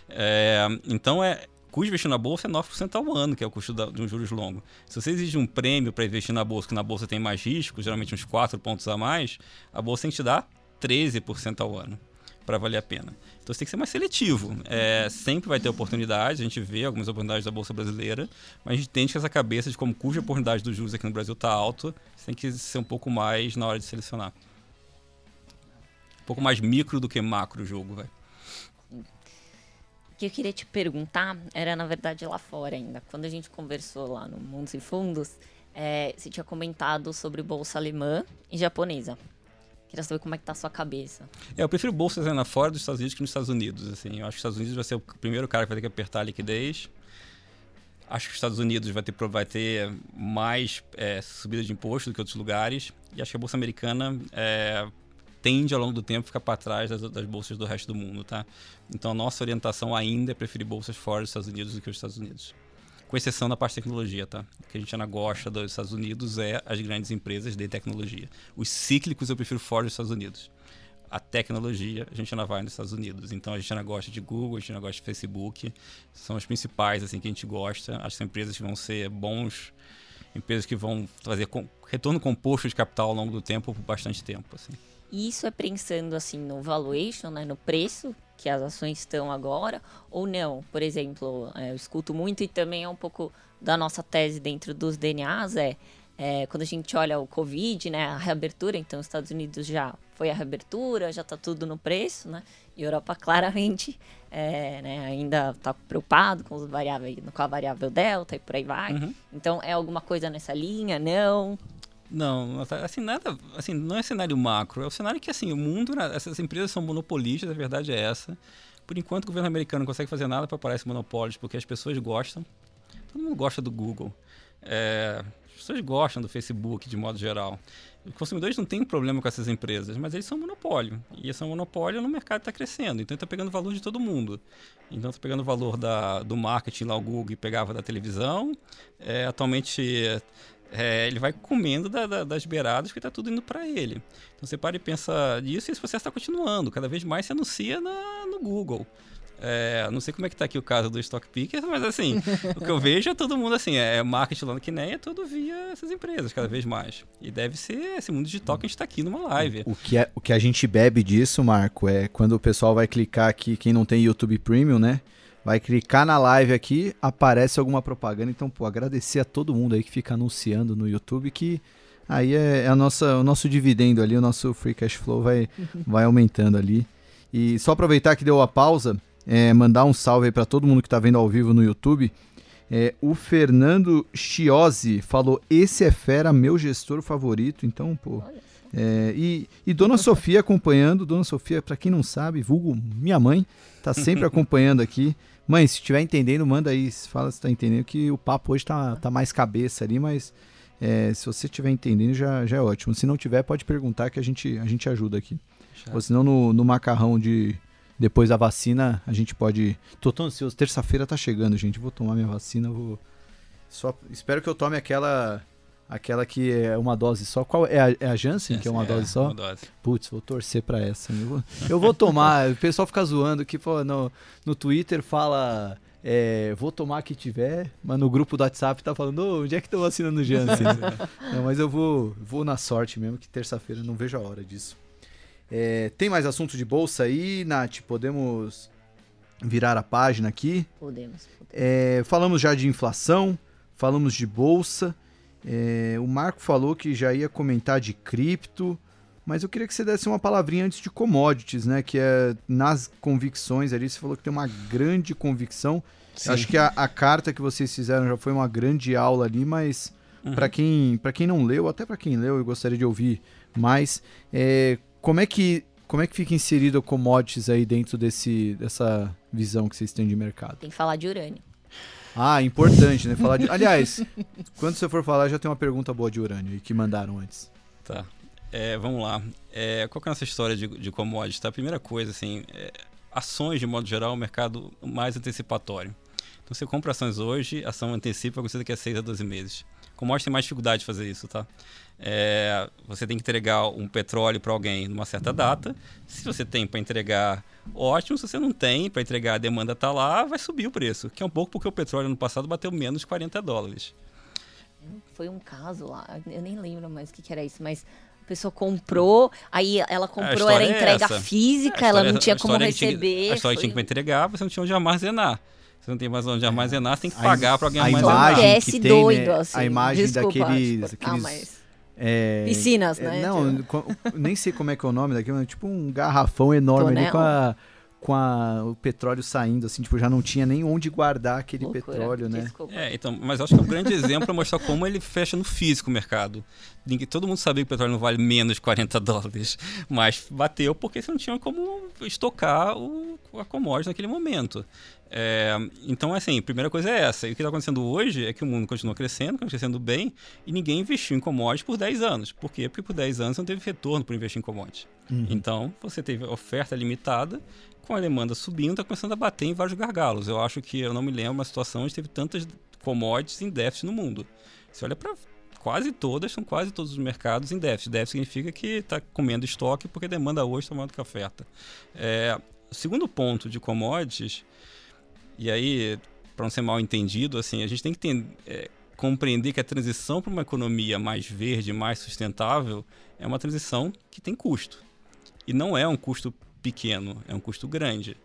S1: É, então é, custo de investir na bolsa é 9% ao ano, que é o custo da, de um juros longo. Se você exige um prêmio para investir na bolsa, que na bolsa tem mais risco, geralmente uns 4 pontos a mais, a bolsa tem que te dar 13% ao ano para valer a pena. Então você tem que ser mais seletivo. É, sempre vai ter oportunidades, a gente vê algumas oportunidades da Bolsa Brasileira, mas a gente tem que essa cabeça de como custo de oportunidade dos juros aqui no Brasil está alto, você tem que ser um pouco mais na hora de selecionar. Um pouco mais micro do que macro o jogo, vai
S3: que eu queria te perguntar era, na verdade, lá fora ainda. Quando a gente conversou lá no Mundos e Fundos, é, você tinha comentado sobre bolsa alemã e japonesa. Queria saber como é que tá a sua cabeça.
S1: É, eu prefiro bolsas lá fora dos Estados Unidos que nos Estados Unidos. Assim. Eu acho que os Estados Unidos vai ser o primeiro cara que vai ter que apertar a liquidez. Acho que os Estados Unidos vai ter, vai ter mais é, subida de imposto do que outros lugares. E acho que a Bolsa Americana é, tende ao longo do tempo ficar para trás das, das, bolsas do resto do mundo, tá? Então a nossa orientação ainda é preferir bolsas fora dos Estados Unidos do que os Estados Unidos. Com exceção da parte de tecnologia, tá? O que a gente ainda gosta dos Estados Unidos é as grandes empresas de tecnologia. Os cíclicos eu prefiro fora dos Estados Unidos. A tecnologia, a gente ainda vai nos Estados Unidos. Então a gente ainda gosta de Google, a gente ainda gosta de Facebook. São as principais assim que a gente gosta. As empresas que vão ser bons, empresas que vão trazer retorno composto de capital ao longo do tempo por bastante tempo, assim.
S3: E isso é pensando assim no valuation, né, no preço que as ações estão agora, ou não? Por exemplo, é, eu escuto muito e também é um pouco da nossa tese dentro dos DNAs, é, é quando a gente olha o Covid, né, a reabertura, então os Estados Unidos já foi a reabertura, já está tudo no preço, né? E a Europa claramente é, né, ainda está preocupado com, os variáveis, com a variável delta e por aí vai. Uhum. Então é alguma coisa nessa linha? Não?
S1: Não, assim, nada, assim, não é cenário macro, é o cenário que, assim, o mundo, né, essas empresas são monopolistas, a verdade é essa. Por enquanto, o governo americano não consegue fazer nada para parar esse monopólio, porque as pessoas gostam. Todo mundo gosta do Google. É, as pessoas gostam do Facebook, de modo geral. Os consumidores não têm problema com essas empresas, mas eles são monopólio. E esse é um monopólio no mercado está crescendo. Então, está pegando valor de todo mundo. Então, está pegando o valor da, do marketing lá, o Google, e pegava da televisão. É, atualmente, é, ele vai comendo da, da, das beiradas que está tudo indo para ele. Então você para e pensa nisso e esse processo está continuando. Cada vez mais se anuncia na, no Google. É, não sei como é que está aqui o caso do Stock Pickers, mas assim, o que eu vejo é todo mundo assim, é marketing lá que nem é tudo via essas empresas, cada vez mais. E deve ser esse mundo digital que a gente está aqui numa live.
S2: O que, é, o que a gente bebe disso, Marco, é quando o pessoal vai clicar aqui, quem não tem YouTube Premium, né? Vai clicar na live aqui, aparece alguma propaganda. Então, pô, agradecer a todo mundo aí que fica anunciando no YouTube que aí é, é a nossa, o nosso dividendo ali, o nosso free cash flow vai, vai aumentando ali. E só aproveitar que deu a pausa, é, mandar um salve aí para todo mundo que está vendo ao vivo no YouTube. É, o Fernando Chiosi falou: Esse é fera, meu gestor favorito. Então, pô. É, e, e Dona Sofia acompanhando. Dona Sofia, para quem não sabe, vulgo minha mãe, tá sempre acompanhando aqui. Mãe, se estiver entendendo, manda aí. Fala se está entendendo que o papo hoje tá, tá mais cabeça ali, mas é, se você estiver entendendo já, já é ótimo. Se não tiver, pode perguntar que a gente, a gente ajuda aqui. Ou senão no, no macarrão de depois da vacina, a gente pode. Tô tão ansioso. Terça-feira tá chegando, gente. Vou tomar minha vacina, vou. Só espero que eu tome aquela Aquela que é uma dose só. Qual é a, é a Janssen, que é uma
S1: é,
S2: dose só?
S1: Uma dose.
S2: Putz, vou torcer pra essa. Eu vou, eu vou tomar. o pessoal fica zoando que pô, no, no Twitter fala. É, vou tomar que tiver, mas no grupo do WhatsApp tá falando, "Ô, onde é que estão vacinando o Janssen? não, mas eu vou, vou na sorte mesmo, que terça-feira não vejo a hora disso. É, tem mais assunto de bolsa aí, Nath? Podemos virar a página aqui.
S3: Podemos. podemos.
S2: É, falamos já de inflação, falamos de bolsa. É, o Marco falou que já ia comentar de cripto, mas eu queria que você desse uma palavrinha antes de commodities, né? Que é nas convicções ali. Você falou que tem uma grande convicção.
S1: Sim.
S2: Acho que a, a carta que vocês fizeram já foi uma grande aula ali, mas
S1: Uhum.
S2: para quem para quem não leu, até para quem leu, eu gostaria de ouvir mais. É, como é que como é que fica inserido a commodities aí dentro desse dessa visão que vocês têm de mercado?
S3: Tem que falar de urânio.
S2: Ah, importante, né? Falar de... Aliás, quando você for falar, já tem uma pergunta boa de urânio aí que mandaram antes.
S1: Tá. É, vamos lá. É, qual que é a nossa história de, de commodities? Tá? A primeira coisa, assim, é, ações, de modo geral, é o mercado mais antecipatório. Então, você compra ações hoje, ação antecipa, você daqui a 6 a 12 meses. Commodities tem mais dificuldade de fazer isso, tá? É, você tem que entregar um petróleo para alguém numa certa data. Se você tem para entregar, ótimo. Se você não tem para entregar, a demanda está lá, vai subir o preço. Que é um pouco porque o petróleo no passado bateu menos de 40 dólares.
S3: Foi um caso lá, eu nem lembro mais o que, que era isso, mas a pessoa comprou, aí ela comprou, era
S1: é
S3: entrega
S1: essa.
S3: física, ela não tinha como
S1: é que tinha
S3: receber.
S1: a história
S3: foi
S1: tinha que entregar, você não tinha onde armazenar. Você não tem mais onde armazenar, você tem que
S2: A
S1: pagar para alguém
S2: a
S1: armazenar.
S2: imagem
S3: Acontece
S2: que tem,
S3: doido,
S2: né,
S3: assim.
S2: a imagem
S3: Desculpa,
S2: daqueles-
S3: tipo, ah, mas
S2: É,
S3: Piscinas,
S2: é,
S3: né?
S2: Não, nem sei como é que é o nome daquilo, mas tipo um garrafão enorme ali
S3: Tonel.
S2: com, a, com a- o petróleo saindo, assim, tipo, já não tinha nem onde guardar aquele
S3: loucura.
S2: petróleo, né?
S3: Desculpa.
S1: É, então, mas acho que é um grande exemplo para mostrar como ele fecha no físico o mercado. Ninguém, todo mundo sabia que o petróleo não vale menos de 40 dólares, mas bateu porque você não tinha como estocar o, a commodity naquele momento. É, então, assim, a primeira coisa é essa. E o que está acontecendo hoje é que o mundo continua crescendo, continua crescendo bem, e ninguém investiu em commodities por 10 anos. Por quê? Porque por 10 anos não teve retorno por investir em commodities.
S2: Uhum.
S1: Então, você teve oferta limitada, com a demanda subindo, está começando a bater em vários gargalos. Eu acho que, eu não me lembro uma situação onde teve tantas commodities em déficit no mundo. Você olha para quase todas, são quase todos os mercados em déficit. Déficit significa que está comendo estoque porque a demanda hoje está maior do que a oferta. É, o segundo ponto de commodities, e aí, para não ser mal entendido, assim, a gente tem que ten- é, compreender que a transição para uma economia mais verde, mais sustentável, é uma transição que tem custo. E não é um custo pequeno, é um custo grande.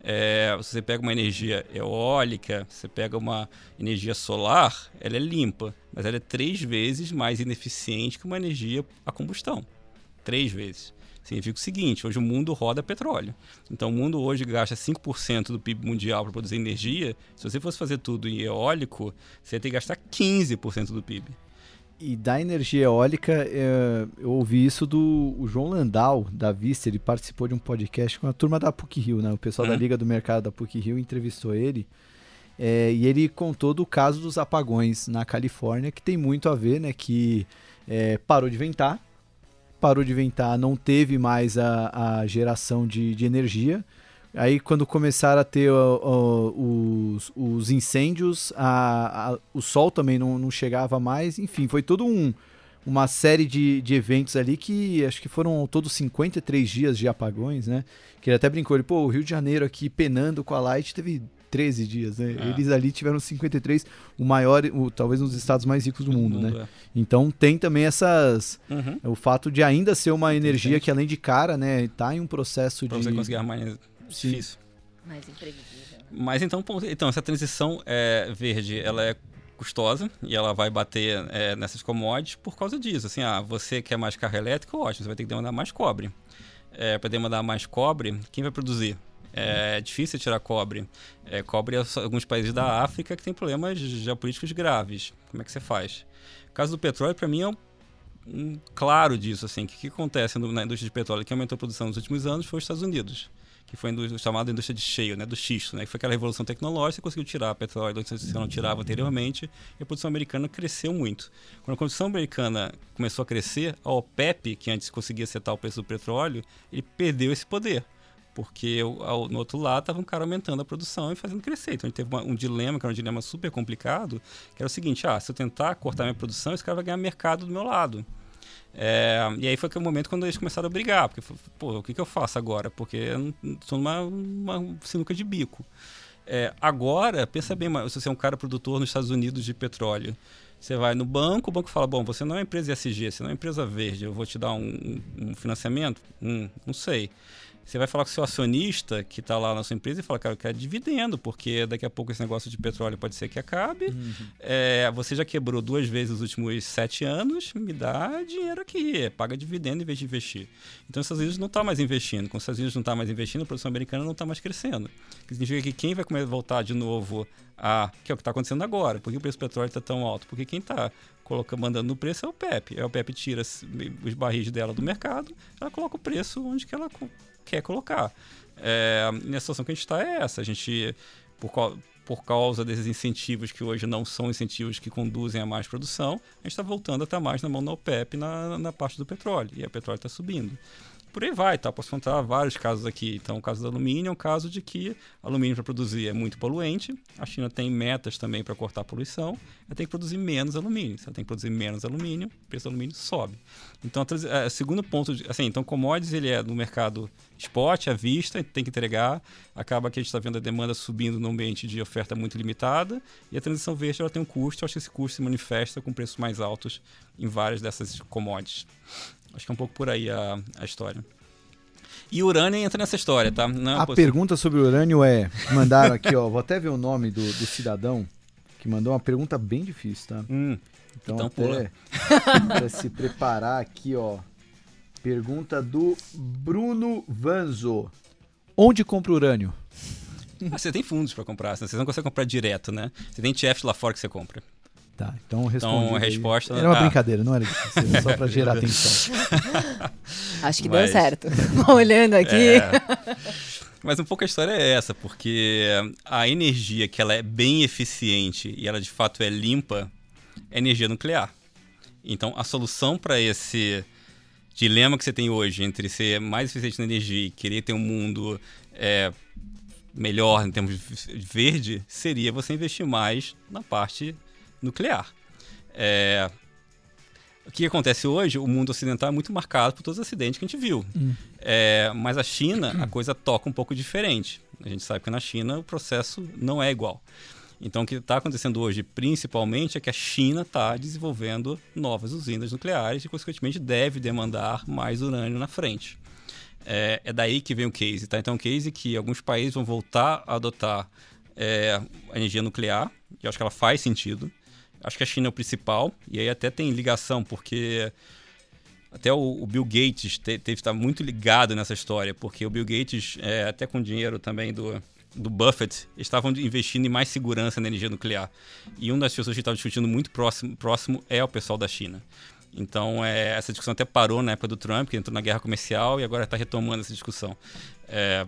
S1: É, você pega uma energia eólica, você pega uma energia solar, ela é limpa, mas ela é três vezes mais ineficiente que uma energia a combustão. Três vezes. Significa o seguinte: hoje o mundo roda petróleo. Então o mundo hoje gasta 5% do PIB mundial para produzir energia. Se você fosse fazer tudo em eólico, você ia ter que gastar 15% do PIB.
S2: E da energia eólica, é, eu ouvi isso do João Landau, da Vista, ele participou de um podcast com a turma da PUC Rio, né? O pessoal da
S1: Uhum.
S2: Liga do Mercado da PUC Rio entrevistou ele. é, e ele contou do caso dos apagões na Califórnia, que tem muito a ver, né? Que é, parou de ventar, parou de ventar, não teve mais a, a geração de, de energia. Aí quando começaram a ter ó, ó, os, os incêndios, a, a- o sol também não, não chegava mais. Enfim, foi todo um, uma série de, de eventos ali que acho que foram ao todo 53 dias de apagões, né? Que ele até brincou, ele, pô, o Rio de Janeiro aqui penando com a Light teve 13 dias, né?
S1: É.
S2: Eles ali tiveram 53, o maior, o, talvez um dos estados mais ricos do mundo, né?
S1: é.
S2: Então tem também essas
S1: Uhum.
S2: o fato de ainda ser uma energia que além de cara, né, tá em um processo
S1: Para
S2: de
S1: você conseguir é
S2: Sim.
S1: difícil.
S3: Mais imprevisível.
S1: Mas então, então essa transição é, verde, ela é custosa e ela vai bater é, nessas commodities por causa disso. Assim, ah, você quer mais carro elétrico, ótimo, você vai ter que demandar mais cobre. É, Para demandar mais cobre, quem vai produzir? É difícil tirar cobre. É, cobre é alguns países da África que tem problemas geopolíticos graves. Como é que você faz? O caso do petróleo, para mim, é um, um claro disso. Assim, o que, que acontece na indústria de petróleo que aumentou a produção nos últimos anos foi os Estados Unidos que foi a chamada indústria de cheio, né, do xisto, né, que foi aquela revolução tecnológica que conseguiu tirar petróleo que você não tirava anteriormente, e a produção americana cresceu muito. Quando a produção americana começou a crescer, a OPEP, que antes conseguia setar o preço do petróleo, ele perdeu esse poder. Porque ao, no outro lado estava um cara aumentando a produção e fazendo crescer. Então a gente teve uma, um dilema, que era um dilema super complicado, que era o seguinte: ah, se eu tentar cortar minha produção, esse cara vai ganhar mercado do meu lado. É, e aí foi aquele momento quando eles começaram a brigar, porque, pô, o que, que eu faço agora? Porque eu estou numa uma sinuca de bico. É, agora, pensa bem, se você é um cara produtor nos Estados Unidos de petróleo, você vai no banco, o banco fala: Bom, você não é empresa ESG, você não é empresa verde, eu vou te dar um, um financiamento? Hum, não sei. Você vai falar com o seu acionista que está lá na sua empresa e fala, cara, eu quero dividendo, porque daqui a pouco esse negócio de petróleo pode ser que acabe. Uhum. É, você já quebrou duas vezes nos últimos sete anos, me dá dinheiro aqui, paga dividendo em vez de investir. Então, os Estados Unidos não está mais investindo. Com os Estados Unidos não está mais investindo, a produção americana não está mais crescendo. Que significa que quem vai voltar de novo a. que é o que está acontecendo agora. Por que o preço do petróleo está tão alto? Porque quem está colocando, mandando no preço é o PEP. Aí o PEP tira os barris dela do mercado, ela coloca o preço onde que ela quer colocar. É, e a situação que a gente está é essa. A gente, por, por causa desses incentivos que hoje não são incentivos que conduzem a mais produção, a gente está voltando a estar mais na mão da OPEP na, na parte do petróleo. E o petróleo está subindo por aí vai, tá? Posso contar vários casos aqui. Então, o caso do alumínio é um caso de que alumínio para produzir é muito poluente. A China tem metas também para cortar a poluição. Ela tem que produzir menos alumínio. Se ela tem que produzir menos alumínio, o preço do alumínio sobe. Então, o é, segundo ponto, de, assim, então commodities ele é no mercado spot, à vista, tem que entregar. Acaba que a gente está vendo a demanda subindo no ambiente de oferta muito limitada. E a transição verde ela tem um custo. Eu acho que esse custo se manifesta com preços mais altos em várias dessas commodities. Acho que é um pouco por aí a, a história. E urânio entra nessa história, tá?
S2: Não é a pergunta sobre urânio é: mandaram aqui, ó, vou até ver o nome do, do cidadão que mandou uma pergunta bem difícil, tá?
S1: Hum, então, então até
S2: para se preparar aqui, ó. Pergunta do Bruno Vanzo. Onde compra urânio?
S1: Ah, você tem fundos para comprar, você não consegue comprar direto, né? Você tem ETF lá fora que você compra.
S2: Tá, então respondi. Então
S1: a resposta.
S2: Era uma ah. brincadeira, não era difícil, só para gerar atenção.
S3: Acho que Mas... deu certo. Olhando aqui. É...
S1: Mas um pouco a história é essa, porque a energia que ela é bem eficiente e ela de fato é limpa é energia nuclear. Então a solução para esse dilema que você tem hoje entre ser mais eficiente na energia e querer ter um mundo é, melhor em termos de verde seria você investir mais na parte nuclear. É, o que acontece hoje, o mundo ocidental é muito marcado por todos os acidentes que a gente viu. Hum. É, mas a China, a coisa toca um pouco diferente. A gente sabe que na China o processo não é igual. Então, o que está acontecendo hoje, principalmente, é que a China está desenvolvendo novas usinas nucleares e, consequentemente, deve demandar mais urânio na frente. É, é daí que vem o case. Tá? Então, o case é que alguns países vão voltar a adotar é, a energia nuclear, e eu acho que ela faz sentido. Acho que a China é o principal, e aí até tem ligação, porque até o, o Bill Gates te, teve estar muito ligado nessa história, porque o Bill Gates, é, até com dinheiro também do, do Buffett, estavam investindo em mais segurança na energia nuclear. E uma das pessoas que estavam discutindo muito próximo, próximo é o pessoal da China. Então, é, essa discussão até parou na época do Trump, que entrou na guerra comercial e agora está retomando essa discussão. É,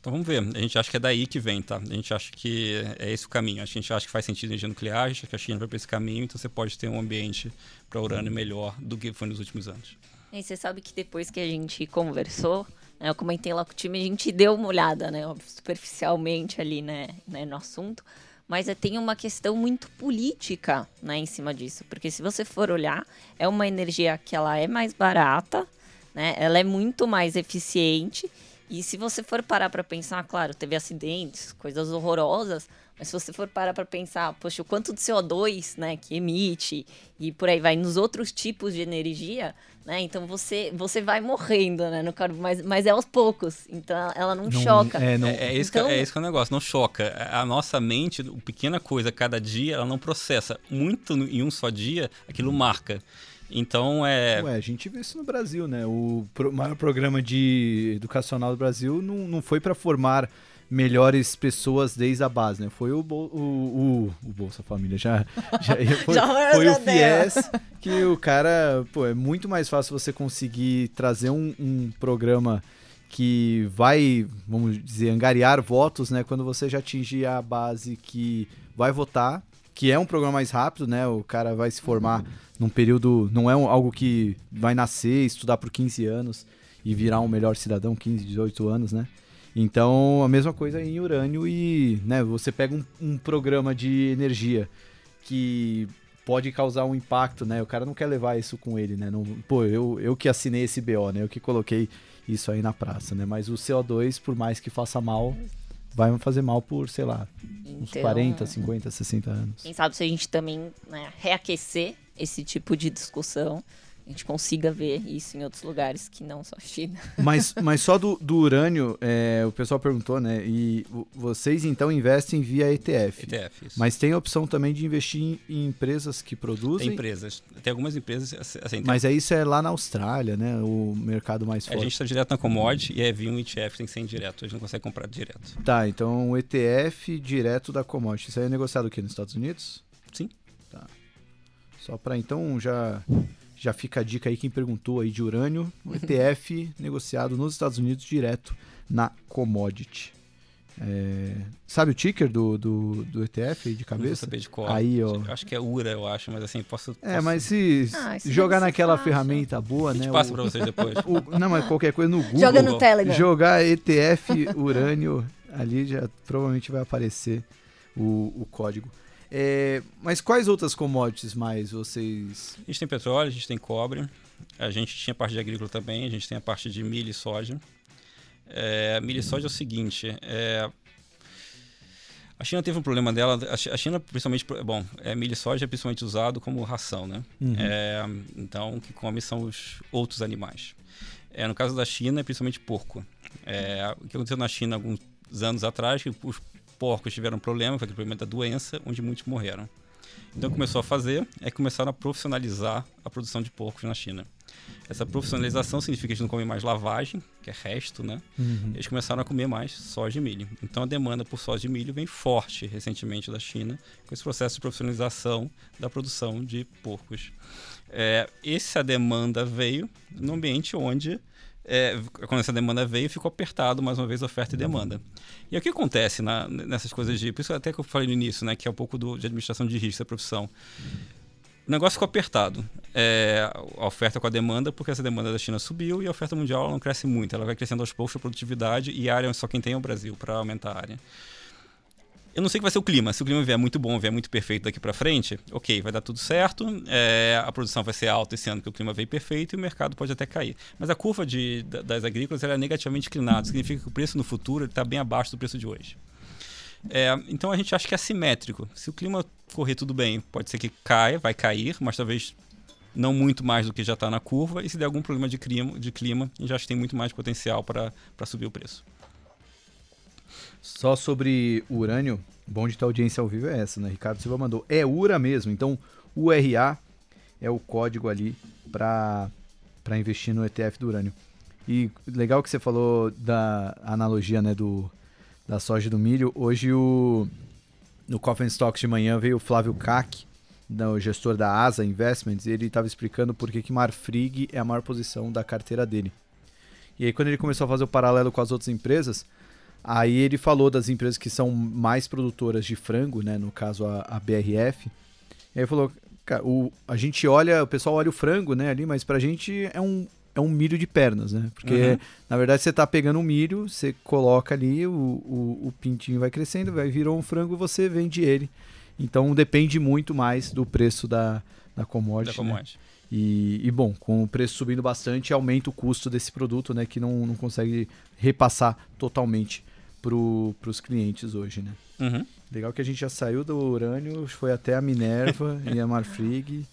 S1: então vamos ver. A gente acha que é daí que vem, tá? A gente acha que é esse o caminho. A gente acha que faz sentido energia nuclear, a gente acha que a China vai para esse caminho, então você pode ter um ambiente para urânio melhor do que foi nos últimos anos.
S3: E você sabe que depois que a gente conversou, né, eu comentei lá com o time, a gente deu uma olhada, né, superficialmente ali, né, né no assunto, mas tem uma questão muito política, né, em cima disso, porque se você for olhar, é uma energia que ela é mais barata, né, ela é muito mais eficiente e se você for parar para pensar, claro, teve acidentes, coisas horrorosas, mas se você for parar para pensar, poxa, o quanto de CO2, né, que emite e por aí vai nos outros tipos de energia, né? Então você você vai morrendo, né, no carbono, mas, mas é aos poucos. Então ela não, não choca.
S1: É, não... é, é, esse então... que, é esse que é o negócio, não choca. A nossa mente, pequena coisa cada dia, ela não processa. Muito em um só dia, aquilo marca. Então é.
S2: Ué, a gente vê isso no Brasil, né? O maior programa de educacional do Brasil não, não foi para formar melhores pessoas desde a base, né? Foi o, o, o, o Bolsa Família, já, já foi, já foi o FIES, que o cara, pô, é muito mais fácil você conseguir trazer um, um programa que vai, vamos dizer, angariar votos, né? Quando você já atingir a base que vai votar, que é um programa mais rápido, né? O cara vai se formar num período, não é algo que vai nascer, estudar por 15 anos e virar um melhor cidadão, 15, 18 anos, né? Então, a mesma coisa em urânio e, né, você pega um, um programa de energia que pode causar um impacto, né? O cara não quer levar isso com ele, né? Não, pô, eu, eu que assinei esse BO, né? Eu que coloquei isso aí na praça, né? Mas o CO2, por mais que faça mal, vai fazer mal por, sei lá, então, uns 40, 50, 60 anos.
S3: Quem sabe se a gente também né, reaquecer esse tipo de discussão a gente consiga ver isso em outros lugares que não só a China.
S2: Mas, mas só do, do urânio, é, o pessoal perguntou, né? E vocês então investem via ETF.
S1: ETF, isso.
S2: Mas tem a opção também de investir em, em empresas que produzem.
S1: Tem empresas. Tem algumas empresas. Assim, assim
S2: mas aí isso é lá na Austrália, né? O mercado mais forte.
S1: A gente está direto na commodity e é via um ETF, tem que ser indireto. A gente não consegue comprar direto.
S2: Tá, então o ETF direto da commodity. Isso aí é negociado aqui nos Estados Unidos?
S1: Sim.
S2: Tá. Só para então já já fica a dica aí quem perguntou aí de urânio, o ETF negociado nos Estados Unidos direto na commodity. É, sabe o ticker do, do, do ETF de cabeça? Não
S1: saber de qual.
S2: Aí, ó.
S1: Acho que é URA, eu acho, mas assim, posso.
S2: É, posso... mas se ah, jogar naquela ferramenta boa, né?
S1: Passa o, pra vocês depois.
S2: O, não, mas qualquer coisa no Google.
S3: Joga no Telegram.
S2: Jogar ETF urânio, ali já provavelmente vai aparecer o, o código. É, mas quais outras commodities mais vocês.
S1: A gente tem petróleo, a gente tem cobre, a gente tinha parte de agrícola também, a gente tem a parte de milho e soja. É, milho e soja é o seguinte: é, a China teve um problema dela. A China, principalmente, bom, é, milho e soja é principalmente usado como ração, né? Uhum. É, então, o que come são os outros animais. É, no caso da China, é principalmente porco. É, o que aconteceu na China alguns anos atrás, que os porcos tiveram problema, foi aquele problema da doença, onde muitos morreram. Então começou a fazer, é começaram a profissionalizar a produção de porcos na China. Essa profissionalização significa que eles não comem mais lavagem, que é resto, né? Uhum. Eles começaram a comer mais soja e milho. Então a demanda por soja e milho vem forte recentemente da China, com esse processo de profissionalização da produção de porcos. É, essa demanda veio no ambiente onde é, quando essa demanda veio, ficou apertado mais uma vez oferta e demanda. E o que acontece na, nessas coisas de. Por isso até que eu falei no início, né, que é um pouco do, de administração de risco, essa profissão. O negócio ficou apertado. É, a oferta com a demanda, porque essa demanda da China subiu e a oferta mundial não cresce muito. Ela vai crescendo aos poucos a produtividade e a área só quem tem é o Brasil para aumentar a área. Eu não sei o que vai ser o clima. Se o clima vier muito bom, vier muito perfeito daqui para frente, ok, vai dar tudo certo. É, a produção vai ser alta esse ano, porque o clima veio perfeito e o mercado pode até cair. Mas a curva de, das agrícolas é negativamente inclinada. Significa que o preço no futuro está bem abaixo do preço de hoje. É, então a gente acha que é assimétrico. Se o clima correr tudo bem, pode ser que caia, vai cair, mas talvez não muito mais do que já está na curva. E se der algum problema de clima, de clima a gente acha que tem muito mais potencial para subir o preço.
S2: Só sobre urânio, bom de ter audiência ao vivo é essa, né? Ricardo Silva mandou. É URA mesmo, então URA é o código ali para investir no ETF do urânio. E legal que você falou da analogia né, do, da soja e do milho. Hoje o, no Coffin Stocks de manhã veio o Flávio Kac, o gestor da ASA Investments, e ele estava explicando por que, que Marfrig é a maior posição da carteira dele. E aí quando ele começou a fazer o paralelo com as outras empresas, Aí ele falou das empresas que são mais produtoras de frango, né? No caso a, a BRF. E aí falou, cara, o, a gente olha, o pessoal olha o frango, né, ali, mas pra gente é um, é um milho de pernas, né? Porque, uhum. na verdade, você tá pegando um milho, você coloca ali, o, o, o pintinho vai crescendo, vai virar um frango e você vende ele. Então depende muito mais do preço da, da commodity. Da commodity. Né? E, e, bom, com o preço subindo bastante, aumenta o custo desse produto, né? Que não, não consegue repassar totalmente para os clientes hoje, né? Uhum. Legal que a gente já saiu do urânio, foi até a Minerva e a Marfrig.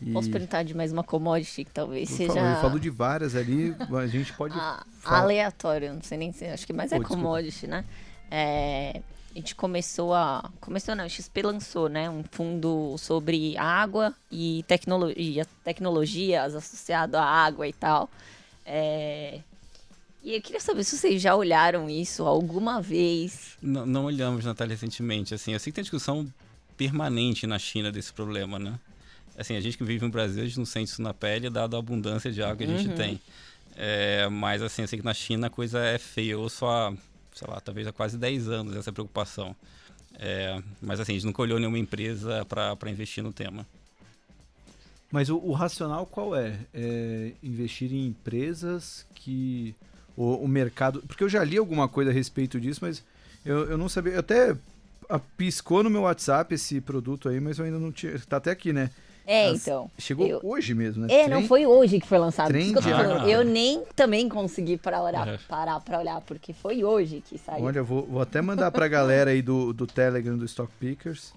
S3: E... Posso perguntar de mais uma commodity que talvez Por seja.
S2: Favor, eu falo de várias ali, a gente pode.
S3: Ah, aleatório, não sei nem se. Acho que mais é commodity, né? É, a gente começou a. Começou não, a XP lançou, né? Um fundo sobre água e tecnologia, tecnologias associado à água e tal. É, e eu queria saber se vocês já olharam isso alguma vez.
S1: Não, não olhamos, Natália, recentemente. Assim, eu sei que tem discussão permanente na China desse problema, né? Assim, a gente que vive no Brasil, a gente não sente isso na pele, dado a abundância de água que a gente uhum. tem. É, mas, assim, eu sei que na China a coisa é feia. Eu só há, sei lá, talvez há quase 10 anos essa preocupação. É, mas, assim, a gente nunca olhou nenhuma empresa para investir no tema.
S2: Mas o, o racional qual é? é? Investir em empresas que o, o, mercado. Porque eu já li alguma coisa a respeito disso, mas eu, eu não sabia. Eu até piscou no meu WhatsApp esse produto aí, mas eu ainda não tinha. Tá até aqui, né?
S3: É, As, então.
S2: Chegou eu... hoje mesmo, né?
S3: É, Trem... não foi hoje que foi lançado. Trem eu, ah. eu nem também consegui para olhar, é. parar para olhar, porque foi hoje que saiu.
S2: Olha, eu vou, vou até mandar para a galera aí do, do Telegram do Stock Pickers.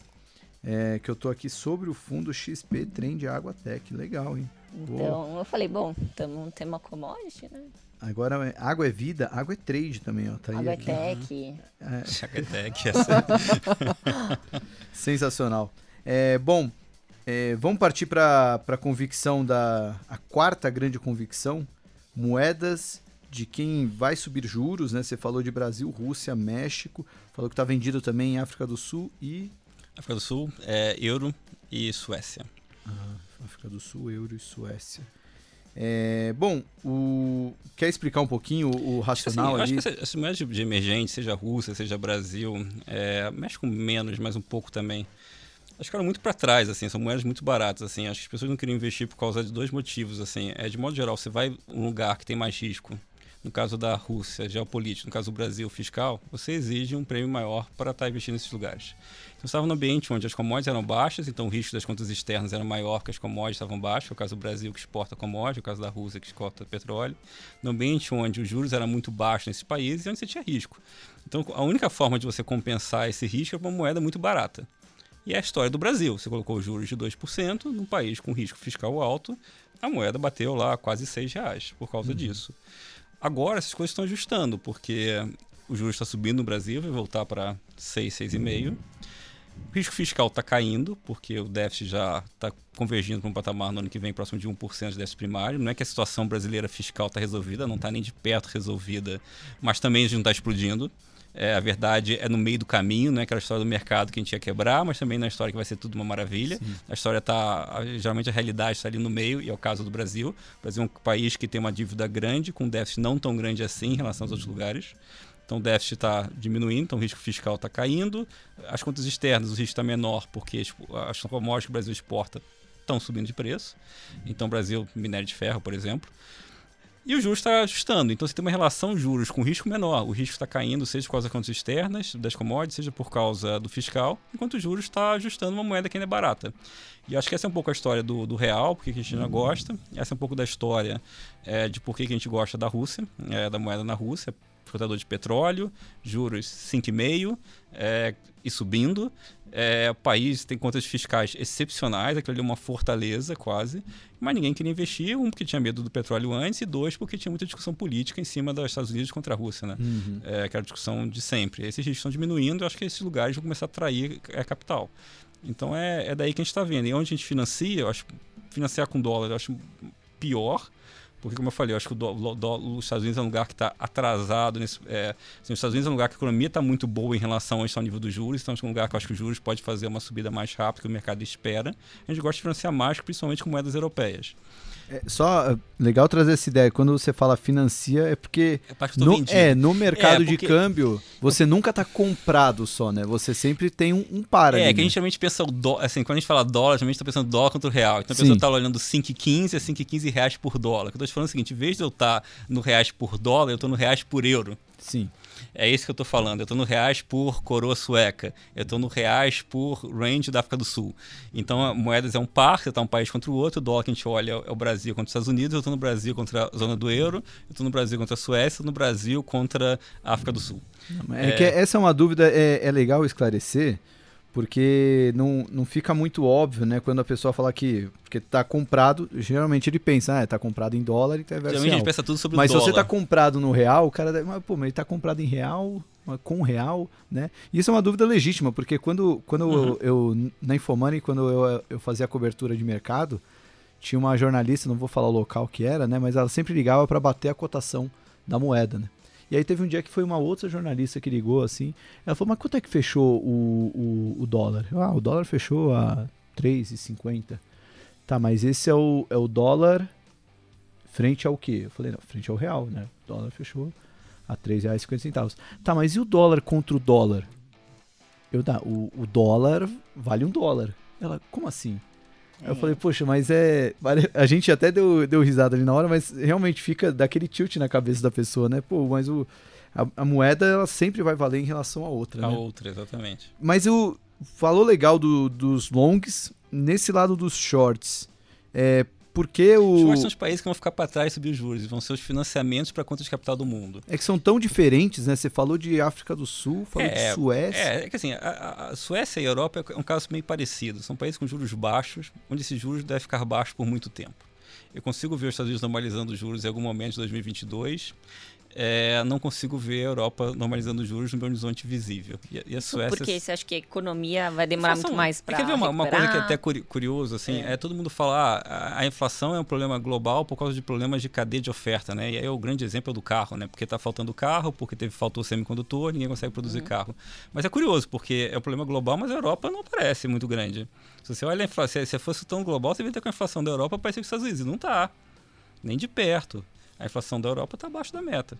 S2: É, que eu tô aqui sobre o fundo XP Trend Água Tech. Legal, hein?
S3: Então, Boa. eu falei, bom, estamos no tema commodity, né?
S2: Agora, é, água é vida, água é trade também, ó. Tá
S3: água
S2: é
S3: aqui. tech.
S1: Uhum. É. Água é tech.
S2: Sensacional. É, bom, é, vamos partir para a convicção da a quarta grande convicção, moedas de quem vai subir juros, né? Você falou de Brasil, Rússia, México, falou que está vendido também em África do Sul e
S1: África do Sul, é, euro e Suécia.
S2: Ah, África do Sul, euro e Suécia. É, bom, o... quer explicar um pouquinho o, o racional
S1: acho que, assim, ali? Acho que essa moeda de, de emergente, seja Rússia, seja Brasil, é, México menos, mas um pouco também. Acho que era muito para trás, assim, são moedas muito baratas, assim. Acho que as pessoas não queriam investir por causa de dois motivos, assim. É, de modo geral, você vai um lugar que tem mais risco, no caso da Rússia, geopolítico, no caso do Brasil, fiscal, você exige um prêmio maior para estar investindo nesses lugares. Então, estava num ambiente onde as commodities eram baixas, então o risco das contas externas era maior que as commodities estavam baixas, no caso do Brasil que exporta commodities, no caso da Rússia que exporta petróleo. No ambiente onde os juros eram muito baixos nesses países e onde você tinha risco. Então, a única forma de você compensar esse risco é uma moeda muito barata. E é a história do Brasil. Você colocou juros de 2% num país com risco fiscal alto, a moeda bateu lá quase 6 reais por causa uhum. disso. Agora essas coisas estão ajustando, porque o juros está subindo no Brasil, vai voltar para 6, 6,5. O risco fiscal está caindo, porque o déficit já está convergindo para um patamar no ano que vem próximo de 1% de déficit primário. Não é que a situação brasileira fiscal está resolvida, não está nem de perto resolvida, mas também a gente não está explodindo. É, a verdade é no meio do caminho, não é aquela história do mercado que a gente ia quebrar, mas também na história que vai ser tudo uma maravilha. Sim. A história está. Geralmente a realidade está ali no meio, e é o caso do Brasil. O Brasil é um país que tem uma dívida grande, com um déficit não tão grande assim em relação aos outros lugares. Então o déficit está diminuindo, então o risco fiscal está caindo. As contas externas, o risco está menor, porque as commodities que o Brasil exporta estão subindo de preço. Então o Brasil, minério de ferro, por exemplo. E o juros está ajustando. Então você tem uma relação juros com risco menor. O risco está caindo, seja por causa das contas externas, das commodities, seja por causa do fiscal, enquanto o juros está ajustando uma moeda que ainda é barata. E acho que essa é um pouco a história do, do real, porque a Cristina uhum. gosta. Essa é um pouco da história é, de por que a gente gosta da Rússia, é, da moeda na Rússia exportador de petróleo, juros 5,5 é, e subindo. É, o país tem contas fiscais excepcionais, aquilo ali é uma fortaleza quase, mas ninguém queria investir, um porque tinha medo do petróleo antes e dois porque tinha muita discussão política em cima dos Estados Unidos contra a Rússia, né? Uhum. É, aquela discussão de sempre. Esses riscos estão diminuindo, eu acho que esses lugares vão começar a atrair é, capital. Então é, é daí que a gente está vendo. E onde a gente financia, eu acho financiar com dólar, eu acho pior, porque, como eu falei, eu acho que o do, do, os Estados Unidos é um lugar que está atrasado. Nesse, é, assim, os Estados Unidos é um lugar que a economia está muito boa em relação ao nível dos juros. Então, é um lugar que eu acho que os juros pode fazer uma subida mais rápida que o mercado espera. A gente gosta de financiar mais, principalmente com moedas europeias.
S2: É, só é, legal trazer essa ideia. Quando você fala financia, é porque é, no, é, no mercado é, porque... de câmbio você nunca está comprado só, né? Você sempre tem um, um para.
S1: É,
S2: ali,
S1: que a gente realmente pensa o dólar, assim, quando a gente fala dólar, geralmente está pensando dólar contra o real. Então a pessoa está olhando 5,15 a 5,15 reais por dólar. Eu estou te falando o seguinte, em vez de eu estar tá no reais por dólar, eu estou no reais por euro.
S2: Sim.
S1: É isso que eu estou falando. Eu estou no reais por coroa sueca. Eu estou no reais por range da África do Sul. Então, moedas é um par, você está um país contra o outro. O dólar que a gente olha é o Brasil contra os Estados Unidos. Eu estou no Brasil contra a zona do euro. Eu estou no Brasil contra a Suécia. no Brasil contra a África do Sul.
S2: É, é que essa é uma dúvida, é, é legal esclarecer porque não, não fica muito óbvio, né? Quando a pessoa fala que porque tá comprado, geralmente ele pensa, ah, tá comprado em dólar e tá
S1: Geralmente a gente pensa tudo sobre
S2: mas
S1: o dólar.
S2: Mas se você tá comprado no real, o cara deve, mas, pô, mas ele tá comprado em real, com real, né? E isso é uma dúvida legítima, porque quando, quando uhum. eu, eu, na Infomoney, quando eu, eu fazia a cobertura de mercado, tinha uma jornalista, não vou falar o local que era, né? Mas ela sempre ligava para bater a cotação da moeda, né? E aí teve um dia que foi uma outra jornalista que ligou assim. Ela falou, mas quanto é que fechou o, o, o dólar? Ah, o dólar fechou a 3,50. Tá, mas esse é o, é o dólar frente ao quê? Eu falei, não, frente ao real, né? O dólar fechou a R$ 3,50. Tá, mas e o dólar contra o dólar? Eu, tá, o, o dólar vale um dólar. Ela, como assim? É. Eu falei, poxa, mas é. A gente até deu, deu risada ali na hora, mas realmente fica daquele tilt na cabeça da pessoa, né? Pô, mas o, a, a moeda ela sempre vai valer em relação à outra.
S1: A
S2: né?
S1: outra, exatamente.
S2: Mas o. Falou legal do, dos longs, nesse lado dos shorts. É, porque o.
S1: Os são os países que vão ficar para trás subir os juros, vão ser os financiamentos para contas de capital do mundo.
S2: É que são tão diferentes, né? Você falou de África do Sul, falou é, de Suécia.
S1: É, é que assim, a, a, Suécia e a Europa é um caso meio parecido. São países com juros baixos, onde esses juros devem ficar baixos por muito tempo. Eu consigo ver os Estados Unidos normalizando os juros em algum momento de 2022 é, não consigo ver a Europa normalizando os juros no meu horizonte visível. E, e a Suécia...
S3: Por que você acha que a economia vai demorar inflação, muito mais para
S1: Quer ver uma, uma, coisa que é até curioso, assim, é, é todo mundo falar ah, a, inflação é um problema global por causa de problemas de cadeia de oferta, né? E aí é o grande exemplo é do carro, né? Porque está faltando carro, porque teve, faltou semicondutor, ninguém consegue produzir uhum. carro. Mas é curioso, porque é um problema global, mas a Europa não parece muito grande. Se você olha a inflação, se fosse tão global, você vê com a inflação da Europa parecia que os Estados Unidos. Não está. Nem de perto a inflação da Europa está abaixo da meta.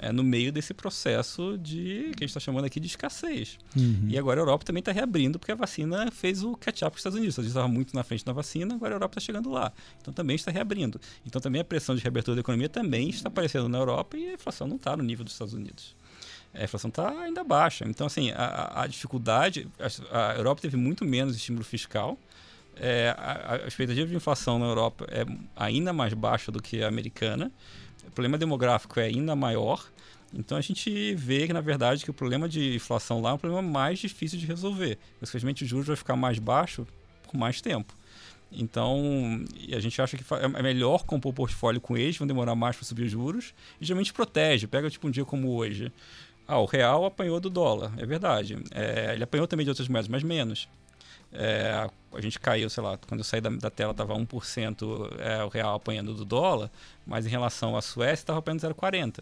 S1: É no meio desse processo de que a gente está chamando aqui de escassez. Uhum. E agora a Europa também está reabrindo, porque a vacina fez o catch-up com os Estados Unidos. Os Estados Unidos estavam muito na frente da vacina, agora a Europa está chegando lá. Então também está reabrindo. Então também a pressão de reabertura da economia também está aparecendo na Europa e a inflação não está no nível dos Estados Unidos. A inflação está ainda baixa. Então, assim, a, a dificuldade. A, a Europa teve muito menos estímulo fiscal. É, a, a expectativa de inflação na Europa é ainda mais baixa do que a americana. O problema demográfico é ainda maior. Então a gente vê que, na verdade, que o problema de inflação lá é um problema mais difícil de resolver. Infelizmente, o juros vai ficar mais baixo por mais tempo. Então, a gente acha que é melhor compor o portfólio com eles, vão demorar mais para subir os juros, e geralmente protege. Pega tipo um dia como hoje. Ah, o real apanhou do dólar, é verdade. É, ele apanhou também de outras moedas, mas menos. É, a gente caiu, sei lá, quando eu saí da, da tela estava 1% é, o real apanhando do dólar, mas em relação à Suécia estava apanhando 0,40%.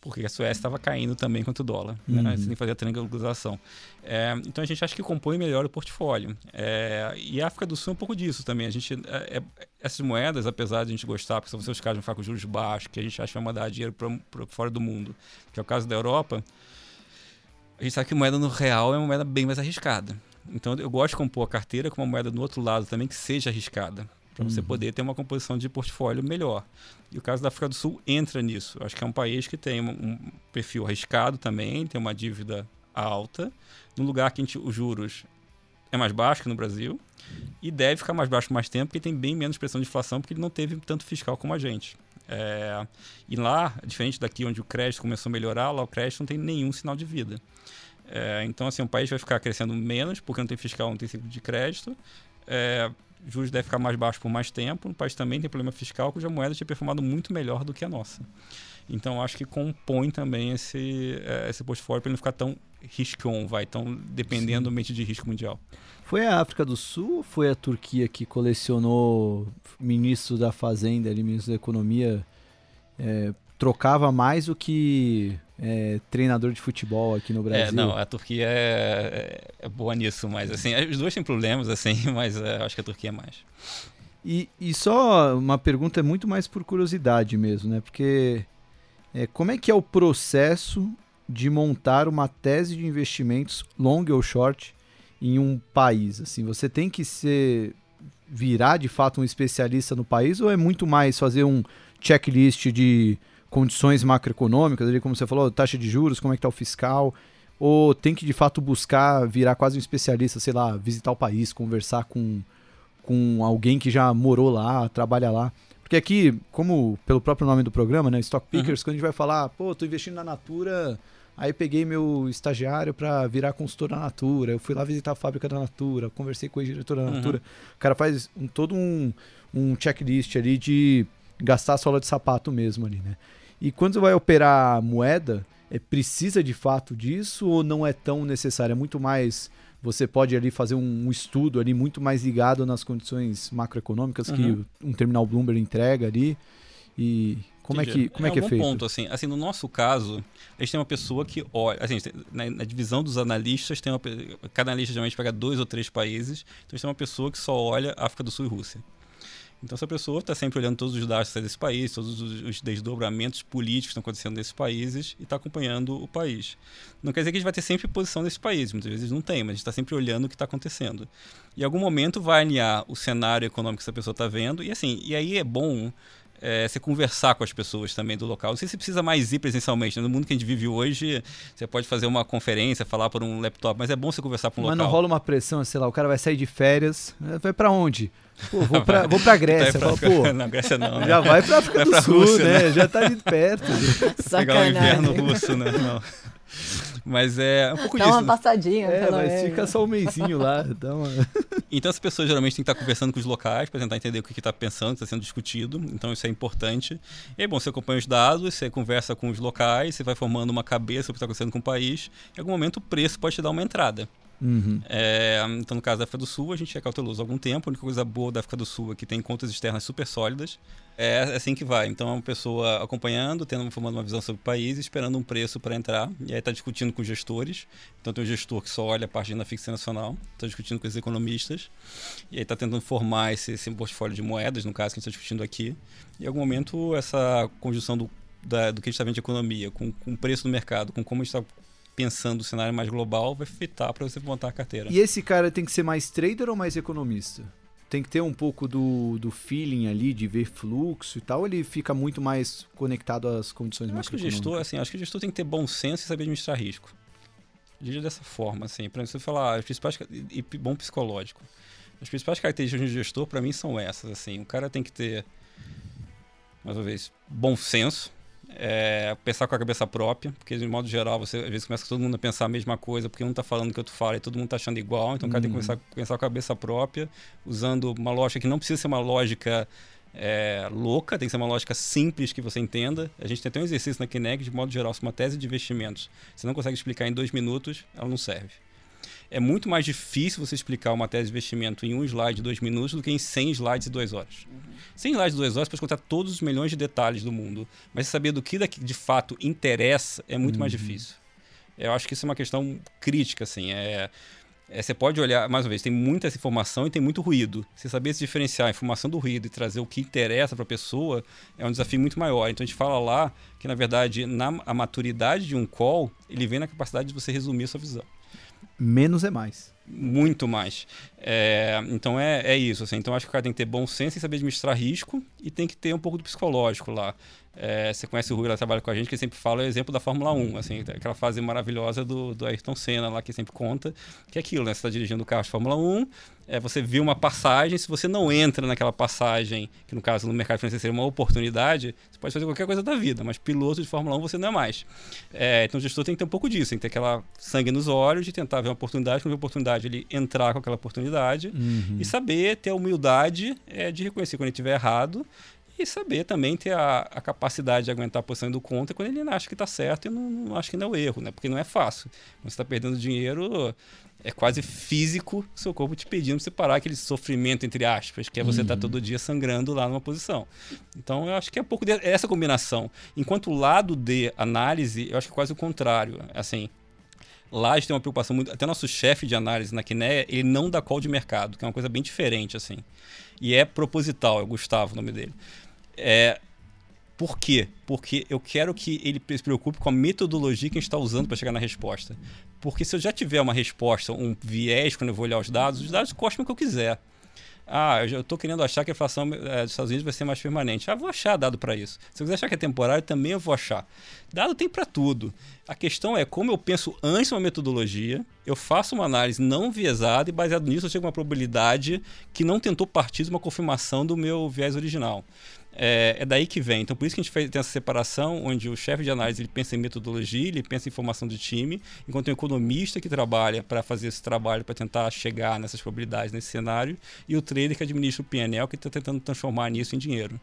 S1: Porque a Suécia estava caindo também quanto o dólar, né? uhum. né? sem fazer a triangulação. É, então a gente acha que compõe melhor o portfólio. É, e a África do Sul é um pouco disso também. A gente, é, é essas moedas, apesar de a gente gostar, porque são os casos de ficar com juros baixos, que a gente acha que vai mandar dinheiro para fora do mundo, que é o caso da Europa, a gente sabe que moeda no real é uma moeda bem mais arriscada. Então eu gosto de compor a carteira com uma moeda do outro lado também que seja arriscada, para uhum. você poder ter uma composição de portfólio melhor. E o caso da África do Sul entra nisso. Eu acho que é um país que tem um perfil arriscado também, tem uma dívida alta, num lugar que gente, os juros é mais baixo que no Brasil e deve ficar mais baixo mais tempo porque tem bem menos pressão de inflação porque ele não teve tanto fiscal como a gente. É, e lá, diferente daqui onde o crédito começou a melhorar, lá o crédito não tem nenhum sinal de vida. É, então, assim, o país vai ficar crescendo menos, porque não tem fiscal, não tem ciclo de crédito. É, juros devem ficar mais baixos por mais tempo. O país também tem problema fiscal, cuja moeda tinha performado muito melhor do que a nossa. Então, acho que compõe também esse, é, esse portfólio para ele não ficar tão riscon, vai, tão dependendo do de risco mundial.
S2: Foi a África do Sul ou foi a Turquia que colecionou ministro da Fazenda, ali, ministro da Economia, é, trocava mais do que é, treinador de futebol aqui no é, Brasil.
S1: É, não, a Turquia é, é, boa nisso, mas assim, os dois têm problemas, assim, mas é, acho que a Turquia é mais.
S2: E, e só uma pergunta muito mais por curiosidade mesmo, né? Porque é, como é que é o processo de montar uma tese de investimentos long ou short em um país? Assim, você tem que ser virar de fato um especialista no país ou é muito mais fazer um checklist de condições macroeconômicas, ali, como você falou, taxa de juros, como é que está o fiscal, ou tem que de fato buscar virar quase um especialista, sei lá, visitar o país, conversar com, com alguém que já morou lá, trabalha lá. Porque aqui, como pelo próprio nome do programa, né, Stock. Pickers, uhum. quando a gente vai falar, pô, tô investindo na Natura, aí peguei meu estagiário para virar consultor da Natura, eu fui lá visitar a fábrica da Natura, conversei com o diretor da. Natura. Uhum. O cara faz um, todo um, um checklist ali de gastar a sola de sapato mesmo ali, né? E quando você vai operar a moeda, é, precisa de fato disso ou não é tão necessário? É muito mais. Você pode ali fazer um, um estudo ali muito mais ligado nas condições macroeconômicas uhum. que um terminal Bloomberg entrega ali. E como é que, como é, é que é, um feito?
S1: ponto, assim, assim, no nosso caso, a gente tem uma pessoa que olha, assim, na, na, divisão dos analistas, tem uma, cada analista geralmente pega dois ou três países, então a gente tem uma pessoa que só olha África do Sul e Rússia. Então, essa pessoa está sempre olhando todos os dados desse país, todos os desdobramentos políticos que estão acontecendo nesses países e está acompanhando o país. Não quer dizer que a gente vai ter sempre posição nesse país, muitas vezes não tem, mas a gente está sempre olhando o que está acontecendo. Em algum momento vai alinhar o cenário econômico que essa pessoa está vendo, e assim, e aí é bom é, você conversar com as pessoas também do local. Não sei se precisa mais ir presencialmente. Né? No mundo que a gente vive hoje, você pode fazer uma conferência, falar por um laptop, mas é bom você conversar com um
S2: mas
S1: local.
S2: Mas não rola uma pressão, sei lá, o cara vai sair de férias, né? vai para onde? Pô, vou pra, vou pra Grécia. Fala, pô,
S1: não, Grécia não. Né?
S2: Já vai pra África vai do pra Sul, Rússia, né? né? Já tá ali perto.
S1: Pegar o inverno russo, né? Não. Mas é um pouco
S4: Dá
S1: disso.
S4: uma passadinha.
S2: É, mas fica só um mêsinho lá. Dá uma...
S1: Então as pessoas geralmente têm que estar conversando com os locais para tentar entender o que está pensando, o que está sendo discutido. Então isso é importante. E é bom, você acompanha os dados, você conversa com os locais, você vai formando uma cabeça do que está acontecendo com o país. Em algum momento o preço pode te dar uma entrada.
S2: Uhum.
S1: É, então, no caso da África do Sul, a gente é cauteloso há algum tempo. A única coisa boa da África do Sul é que tem contas externas super sólidas. É assim que vai. Então, é uma pessoa acompanhando, tendo, formando uma visão sobre o país, esperando um preço para entrar. E aí está discutindo com os gestores. Então, tem um gestor que só olha a parte da fixa nacional, está discutindo com os economistas. E aí está tentando formar esse, esse portfólio de moedas, no caso que a gente está discutindo aqui. E em algum momento, essa conjunção do, da, do que a gente está vendo de economia, com, com o preço do mercado, com como a gente está pensando o cenário mais global, vai fitar para você montar a carteira.
S2: E esse cara tem que ser mais trader ou mais economista? Tem que ter um pouco do, do feeling ali, de ver fluxo e tal, ou ele fica muito mais conectado às condições
S1: Eu
S2: mais
S1: acho que o gestor, assim, acho que o gestor tem que ter bom senso e saber administrar risco. Diga dessa forma, assim, para você falar, as principais e bom psicológico. As principais características de gestor, para mim, são essas, assim. O cara tem que ter, mais uma vez, bom senso, é, pensar com a cabeça própria, porque de modo geral você às vezes começa todo mundo a pensar a mesma coisa, porque um está falando o que outro fala e todo mundo está achando igual, então o cara tem que começar a pensar com a cabeça própria, usando uma lógica que não precisa ser uma lógica é, louca, tem que ser uma lógica simples que você entenda. A gente tem até um exercício na Kinect, de modo geral, se uma tese de investimentos. Você não consegue explicar em dois minutos, ela não serve é muito mais difícil você explicar uma tese de investimento em um slide de dois minutos do que em 100 slides de duas horas. Uhum. 100 slides de duas horas, pode contar todos os milhões de detalhes do mundo, mas saber do que de fato interessa é muito uhum. mais difícil. Eu acho que isso é uma questão crítica, assim. É, é, você pode olhar, mais uma vez, tem muita informação e tem muito ruído. Você saber se diferenciar a informação do ruído e trazer o que interessa para a pessoa é um desafio muito maior. Então a gente fala lá que, na verdade, na, a maturidade de um call, ele vem na capacidade de você resumir a sua visão
S2: menos é mais.
S1: Muito mais. É, então é, é isso. Assim. Então acho que o cara tem que ter bom senso e saber administrar risco e tem que ter um pouco do psicológico lá. É, você conhece o Rui, ela trabalha com a gente, que sempre fala o exemplo da Fórmula 1, assim, aquela fase maravilhosa do, do Ayrton Senna lá, que sempre conta, que é aquilo, né? Você está dirigindo o carro de Fórmula 1, é, você viu uma passagem, se você não entra naquela passagem, que no caso no mercado financeiro seria uma oportunidade, você pode fazer qualquer coisa da vida, mas piloto de Fórmula 1 você não é mais. É, então o gestor tem que ter um pouco disso, tem que ter aquela sangue nos olhos de tentar ver uma oportunidade, quando ver uma oportunidade, ele entrar com aquela oportunidade
S2: uhum.
S1: e saber ter a humildade é, de reconhecer quando ele estiver errado e saber também ter a, a, capacidade de aguentar a posição do contra quando ele acha que está certo e não, não acha que não é o erro, né? Porque não é fácil. Quando você está perdendo dinheiro, é quase físico o seu corpo te pedindo para você parar aquele sofrimento, entre aspas, que é você estar tá uhum. todo dia sangrando lá numa posição. Então, eu acho que é um pouco dessa combinação. Enquanto o lado de análise, eu acho que é quase o contrário. Assim, lá a gente tem uma preocupação muito. Até nosso chefe de análise na Quinéia, ele não dá call de mercado, que é uma coisa bem diferente, assim. E é proposital, é o Gustavo o nome dele. É, por quê? Porque eu quero que ele se preocupe com a metodologia que a gente está usando para chegar na resposta. Porque se eu já tiver uma resposta, um viés, quando eu vou olhar os dados, os dados costam o que eu quiser. Ah, eu estou querendo achar que a inflação é, dos Estados Unidos vai ser mais permanente. Ah, vou achar dado para isso. Se eu quiser achar que é temporário, também eu vou achar. Dado tem para tudo. A questão é como eu penso antes uma metodologia, eu faço uma análise não viesada e baseado nisso eu chego a uma probabilidade que não tentou partir de uma confirmação do meu viés original. É, é, daí que vem. Então, por isso que a gente faz, tem essa separação, onde o chefe de análise ele pensa em metodologia, ele pensa em formação de time, enquanto o economista que trabalha para fazer esse trabalho, para tentar chegar nessas probabilidades, nesse cenário, e o trader que administra o PNL, que está tentando transformar nisso em dinheiro.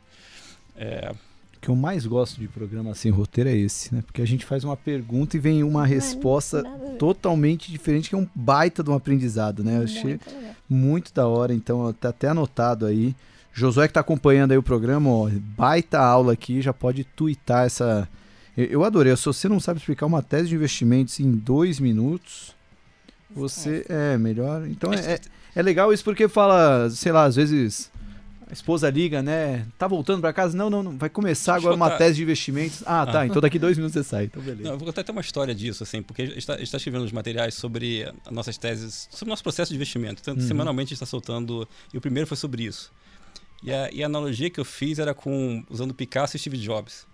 S1: É...
S2: O que eu mais gosto de programa sem roteiro é esse, né? Porque a gente faz uma pergunta e vem uma resposta totalmente diferente, que é um baita de um aprendizado, né? Eu achei muito, muito da hora, então tá até anotado aí. Josué que está acompanhando aí o programa, ó, baita aula aqui, já pode twittar essa. Eu, adorei. Se você não sabe explicar uma tese de investimentos em dois minutos, você é, é melhor. Então é, é, é legal isso porque fala, sei lá, às vezes A esposa liga, né? Tá voltando para casa? Não, não, não. Vai começar agora uma tese de investimentos. Ah, tá. Então daqui dois minutos você sai. Então beleza.
S1: Não, eu vou contar até uma história disso, assim, porque a gente está, escrevendo os materiais sobre as nossas teses, sobre o nosso processo de investimento. Então,
S2: Uhum.
S1: semanalmente a gente está soltando, e o primeiro foi sobre isso. E a, e a analogia que eu fiz era com usando Picasso e Steve Jobs.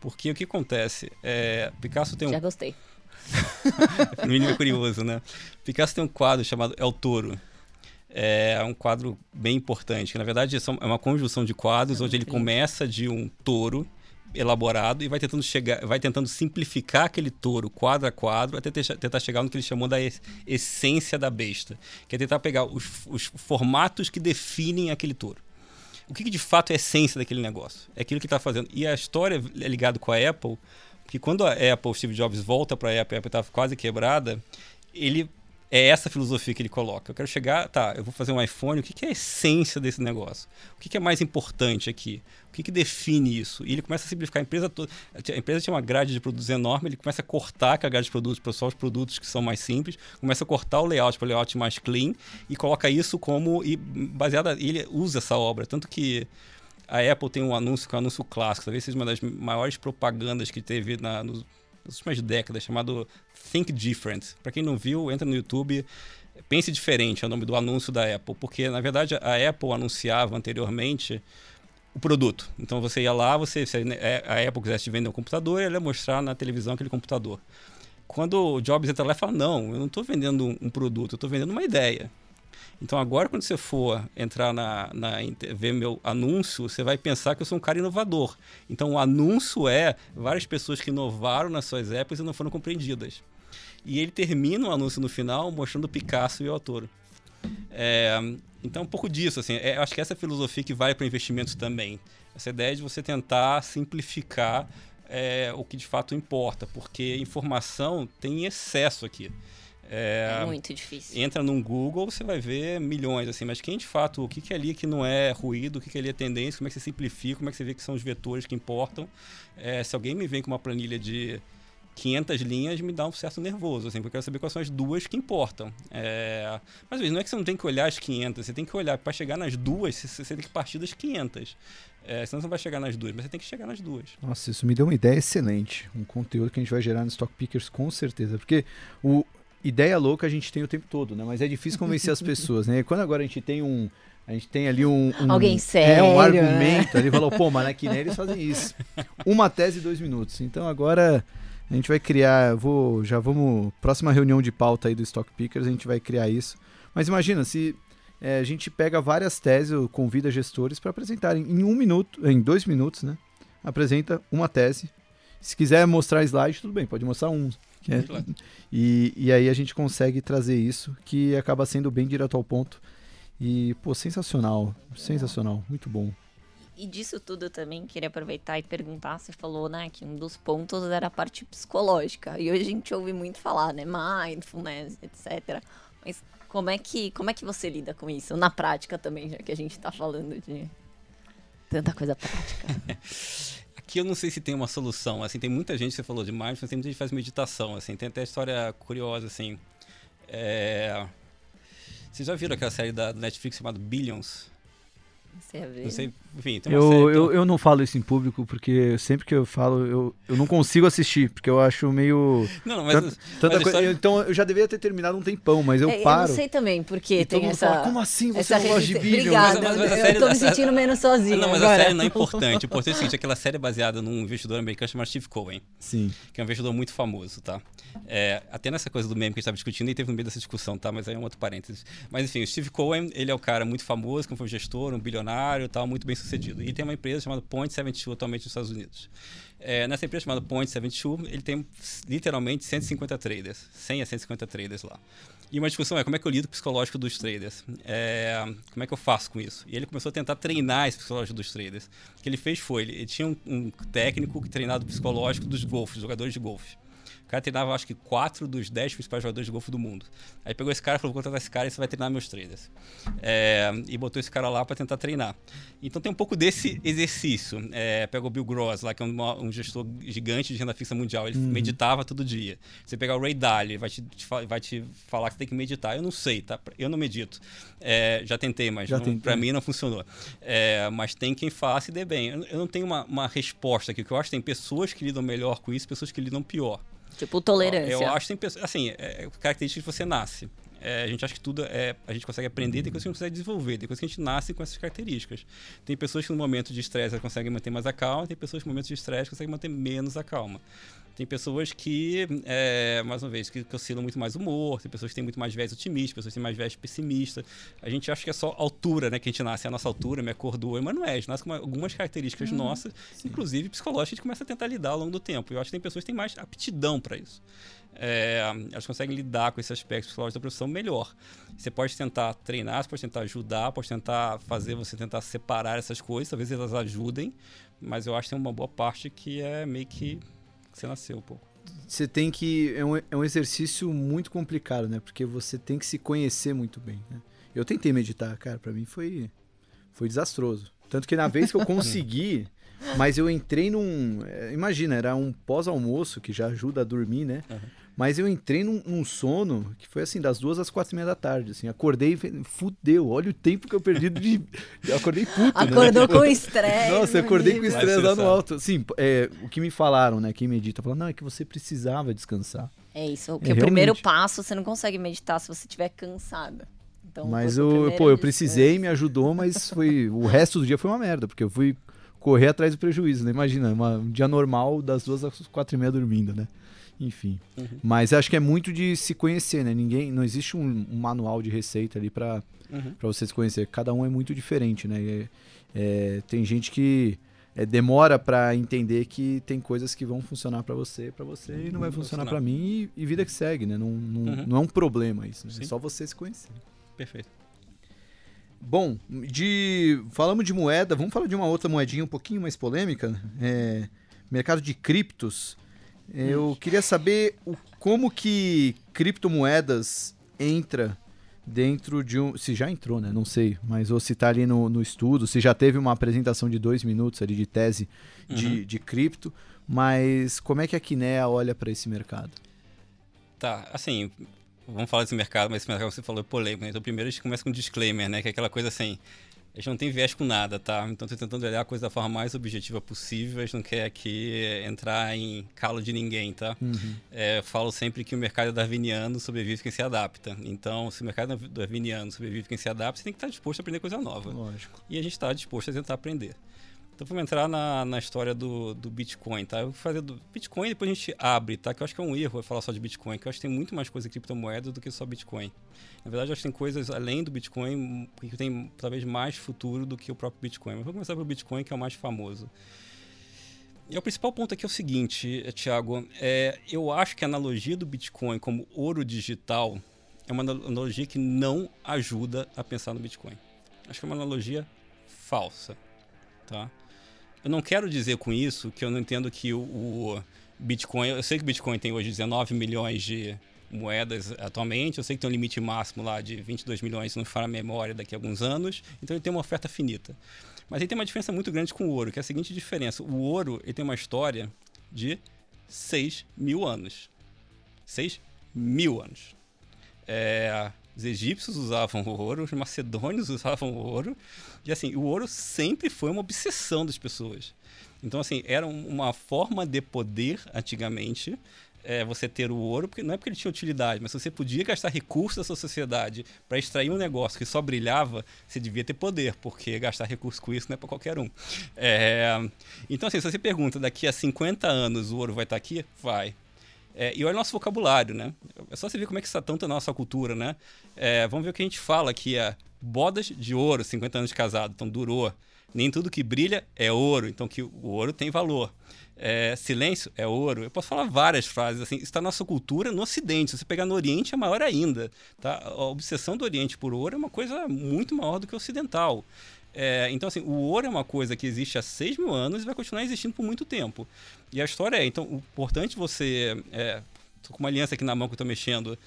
S1: Porque o que acontece? É, Picasso tem um
S3: Já gostei.
S1: no mínimo é curioso, né? Picasso tem um quadro chamado El Toro. É um quadro bem importante, que na verdade é uma conjunção de quadros onde ele começa de um touro elaborado e vai tentando chegar, vai tentando simplificar aquele touro quadro a quadro até te- tentar chegar no que ele chamou da es- essência da besta, que é tentar pegar os, os formatos que definem aquele touro. O que, que de fato é a essência daquele negócio? É aquilo que está fazendo. E a história é ligada com a Apple, que quando a Apple, Steve Jobs volta para a Apple, a Apple estava quase quebrada, ele é essa filosofia que ele coloca. Eu quero chegar, tá, eu vou fazer um iPhone, o que, que é a essência desse negócio? O que, que é mais importante aqui? O que, que define isso? E ele começa a simplificar a empresa toda. A empresa tinha uma grade de produtos enorme, ele começa a cortar aquela grade de produtos para só os produtos que são mais simples, começa a cortar o layout para o layout mais clean e coloca isso como. E baseada. Ele usa essa obra. Tanto que a Apple tem um anúncio que é um anúncio clássico, talvez seja uma das maiores propagandas que teve na, nos, nas últimas décadas, chamado Think Different. Para quem não viu, entra no YouTube, pense diferente, é o nome do anúncio da Apple, porque na verdade a Apple anunciava anteriormente o produto. Então você ia lá, você, se a Apple quisesse vender um computador, ela ia mostrar na televisão aquele computador. Quando o Jobs entra lá e fala, não, eu não estou vendendo um produto, eu estou vendendo uma ideia. Então agora quando você for entrar na, na ver meu anúncio, você vai pensar que eu sou um cara inovador. Então o anúncio é várias pessoas que inovaram nas suas épocas e não foram compreendidas. E ele termina o anúncio no final mostrando Picasso e o autor. É, então um pouco disso, assim, é, acho que essa filosofia que vale para investimentos também. Essa ideia de você tentar simplificar é, o que de fato importa, porque informação tem excesso aqui.
S3: É, é, muito difícil.
S1: Entra num Google, você vai ver milhões, assim, mas quem de fato, o que, que é ali que não é ruído, o que, que ali é tendência, como é que você simplifica, como é que você vê que são os vetores que importam. É, se alguém me vem com uma planilha de 500 linhas, me dá um certo nervoso, assim, porque eu quero saber quais são as duas que importam. É, mas não é que você não tem que olhar as 500, você tem que olhar, para chegar nas duas, você, tem que partir das 500. É, senão você não vai chegar nas duas, mas você tem que chegar nas duas.
S2: Nossa, isso me deu uma ideia excelente. Um conteúdo que a gente vai gerar no Stock Pickers com certeza. Porque o, ideia louca a gente tem o tempo todo, né? Mas é difícil convencer as pessoas, né? E quando agora a gente tem um. A gente tem ali um. um
S3: Alguém sério.
S2: É, um argumento ali, falou, pô, mas na Kiné eles fazem isso. Uma tese, dois minutos. Então agora a gente vai criar. Vou. Já vamos. Próxima reunião de pauta aí do Stock Pickers, a gente vai criar isso. Mas imagina, se é, a gente pega várias teses, convida gestores para apresentarem em um minuto, em dois minutos, né? Apresenta uma tese. Se quiser mostrar slide, tudo bem, pode mostrar um. É, e, e aí a gente consegue trazer isso, que acaba sendo bem direto ao ponto. E, pô, sensacional, sensacional, muito bom.
S3: E disso tudo eu também queria aproveitar e perguntar, você falou, né, que um dos pontos era a parte psicológica. E hoje a gente ouve muito falar, né, mindfulness, etc. Mas como é que, como é que você lida com isso? Na prática também, já que a gente tá falando de tanta coisa prática.
S1: Aqui eu não sei se tem uma solução, assim, tem muita gente, você falou de mindfulness, tem muita gente que faz meditação, assim, tem até história curiosa, assim. É... Vocês já viram aquela série da Netflix chamada Billions?
S3: Ia ver.
S1: Não sei, enfim, tem uma
S2: Eu,
S1: série...
S2: eu, eu não falo isso em público, porque sempre que eu falo, eu, eu não consigo assistir, porque eu acho meio.
S1: Não, não, mas...
S2: Tanta, tanta
S1: mas a
S2: coisa-
S1: história-
S2: Então eu já deveria ter terminado um tempão, mas eu
S3: É,
S2: paro.
S3: eu não sei também, porque tem essa.
S2: fala, como assim você
S3: essa
S2: não gosta de?
S3: Obrigada,
S1: Mas- mas a
S3: eu
S1: série-
S3: tô me
S1: a-
S3: sentindo menos sozinha.
S1: Não, mas a
S3: agora.
S1: série não é importante. O importante é o seguinte, aquela série é baseada num investidor americano chamado Steve Cohen,
S2: Sim.
S1: que é um investidor muito famoso, tá? É, até nessa coisa do meme que a gente estava discutindo, e teve no meio dessa discussão, tá? Mas aí é um outro parênteses. Mas enfim, o Steve Cohen, ele é um cara muito famoso, como foi um gestor, um bilionário tal, muito bem sucedido. E tem uma empresa chamada Point 72 atualmente nos Estados Unidos. É, nessa empresa chamada Point 72, ele tem literalmente 150 traders, 100 a 150 traders lá. E uma discussão é como é que eu lido com o psicológico dos traders? É, como é que eu faço com isso? E ele começou a tentar treinar esse psicológico dos traders. O que ele fez foi, ele, ele tinha um, um técnico que treinava o psicológico dos golfes, jogadores de golfe. O cara treinava, acho que, quatro dos dez principais jogadores de golfe do mundo. Aí pegou esse cara e falou: vou contratar esse cara e você vai treinar meus traders. É, e botou esse cara lá para tentar treinar. Então tem um pouco desse exercício. É, pega o Bill Gross, lá, que é um, um gestor gigante de renda fixa mundial. Ele uhum. meditava todo dia. Você pegar o Ray Dalio, vai te, te, vai te falar que você tem que meditar. Eu não sei, tá? Eu não medito. É, já tentei, mas para mim não funcionou. É, mas tem quem faça e dê bem. Eu, eu não tenho uma, uma resposta aqui. O que eu acho tem pessoas que lidam melhor com isso, pessoas que lidam pior.
S3: Tipo, tolerância.
S1: Eu acho que tem pessoas. Assim, é, é característica que você nasce. É, a gente acha que tudo é. A gente consegue aprender, tem coisas que a gente consegue desenvolver, tem coisas que a gente nasce com essas características. Tem pessoas que no momento de estresse conseguem manter mais a calma, tem pessoas que no momento de estresse conseguem manter menos a calma. Tem pessoas que, é, mais uma vez, que, que oscilam muito mais humor, tem pessoas que têm muito mais viés otimista, pessoas que têm mais viés pessimista. A gente acha que é só altura, né? Que a gente nasce, é a nossa altura, minha cor do olho, mas não é. A gente nasce com uma, algumas características uhum, nossas, sim. inclusive psicológicas, a gente começa a tentar lidar ao longo do tempo. Eu acho que tem pessoas que têm mais aptidão para isso. É, elas conseguem lidar com esse aspecto psicológico da profissão melhor. Você pode tentar treinar, você pode tentar ajudar, pode tentar fazer você tentar separar essas coisas, talvez elas ajudem, mas eu acho que tem uma boa parte que é meio que você nasceu um pouco.
S2: Você tem que. É um, é um exercício muito complicado, né? Porque você tem que se conhecer muito bem. Né? Eu tentei meditar, cara, para mim foi, foi desastroso. Tanto que na vez que eu consegui, mas eu entrei num. É, imagina, era um pós-almoço que já ajuda a dormir, né? Uhum. Mas eu entrei num, num, sono que foi assim, das duas às quatro e meia da tarde. Assim, acordei e fudeu. Olha o tempo que eu perdi de. Eu acordei puto.
S3: Né? Acordou né? com estresse.
S2: Nossa, eu acordei com estresse lá no alto. Sim, é, o que me falaram, né? Quem medita, falou, não, é que você precisava descansar.
S3: É isso. Porque é, o primeiro passo você não consegue meditar se você estiver cansada.
S2: Então, mas eu, pô, eu precisei, me ajudou, mas foi. O resto do dia foi uma merda, porque eu fui correr atrás do prejuízo, né? Imagina, uma, um dia normal das duas às quatro e meia dormindo, né? Enfim. Uhum. Mas acho que é muito de se conhecer, né? Ninguém, não existe um, um manual de receita ali para uhum. Pra você se conhecer. Cada um é muito diferente, né? É, é, tem gente que é, demora para entender que tem coisas que vão funcionar para você, para você e não vai funcionar para mim e, e, vida que segue, né? Não, não, uhum. não é um problema isso, né? É só você se conhecer.
S1: Perfeito.
S2: Bom, de falamos de moeda, vamos falar de uma outra moedinha um pouquinho mais polêmica, é, mercado de criptos. Eu queria saber o, como que criptomoedas entra dentro de um. Se já entrou, né? Não sei. Mas ou se está ali no, no estudo, se já teve uma apresentação de dois minutos ali de tese de, uhum. de cripto. Mas como é que a Kinea olha para esse mercado?
S1: Tá, assim, vamos falar desse mercado, mas esse mercado que você falou é polêmico, né? Então primeiro a gente começa com um disclaimer, né? Que é aquela coisa assim, a gente não tem viés com nada, tá? Então estou tentando olhar a coisa da forma mais objetiva possível. A gente não quer aqui entrar em calo de ninguém, tá? Uhum. É, falo sempre que o mercado darwiniano sobrevive quem se adapta. Então, se o mercado darwiniano sobrevive quem se adapta, você tem que estar disposto a aprender coisa nova.
S2: Lógico.
S1: E a gente está disposto a tentar aprender. Então vamos entrar na, na história do, do Bitcoin, tá? Eu vou fazer do Bitcoin e depois a gente abre, tá? Que eu acho que é um erro falar só de Bitcoin, que eu acho que tem muito mais coisa em criptomoeda do que só Bitcoin. Na verdade, eu acho que tem coisas além do Bitcoin que tem talvez mais futuro do que o próprio Bitcoin. Mas vamos começar pelo Bitcoin, que é o mais famoso. E o principal ponto aqui é o seguinte, Thiago, é, eu acho que a analogia do Bitcoin como ouro digital é uma analogia que não ajuda a pensar no Bitcoin. Acho que é uma analogia falsa, tá? Eu não quero dizer com isso que eu não entendo que o, o Bitcoin. Eu sei que o Bitcoin tem hoje 19 milhões de moedas atualmente. Eu sei que tem um limite máximo lá de 22 milhões, se não for a memória, daqui a alguns anos. Então ele tem uma oferta finita. Mas ele tem uma diferença muito grande com o ouro, que é a seguinte diferença. O ouro ele tem uma história de 6 mil anos. 6 mil anos. É, os egípcios usavam ouro, os macedônios usavam ouro. E assim, o ouro sempre foi uma obsessão das pessoas. Então, assim, era uma forma de poder antigamente. É, você ter o ouro, porque não é porque ele tinha utilidade, mas se você podia gastar recursos da sua sociedade para extrair um negócio que só brilhava, você devia ter poder, porque gastar recursos com isso não é para qualquer um. É, então, assim, se você pergunta daqui a 50 anos o ouro vai estar tá aqui, vai. É, e olha o nosso vocabulário, né? É só você ver como é que está tanto a nossa cultura, né? É, vamos ver o que a gente fala aqui, é bodas de ouro, 50 anos de casado, então durou. Nem tudo que brilha é ouro, então que o ouro tem valor. É, silêncio é ouro. Eu posso falar várias frases assim. Está nossa cultura no Ocidente. Se você pegar no Oriente é maior ainda. Tá? A obsessão do Oriente por ouro é uma coisa muito maior do que o ocidental. É, então, assim, o ouro é uma coisa que existe há 6 mil anos e vai continuar existindo por muito tempo. E a história é, então, o importante você. É, tô com uma aliança aqui na mão que eu tô mexendo.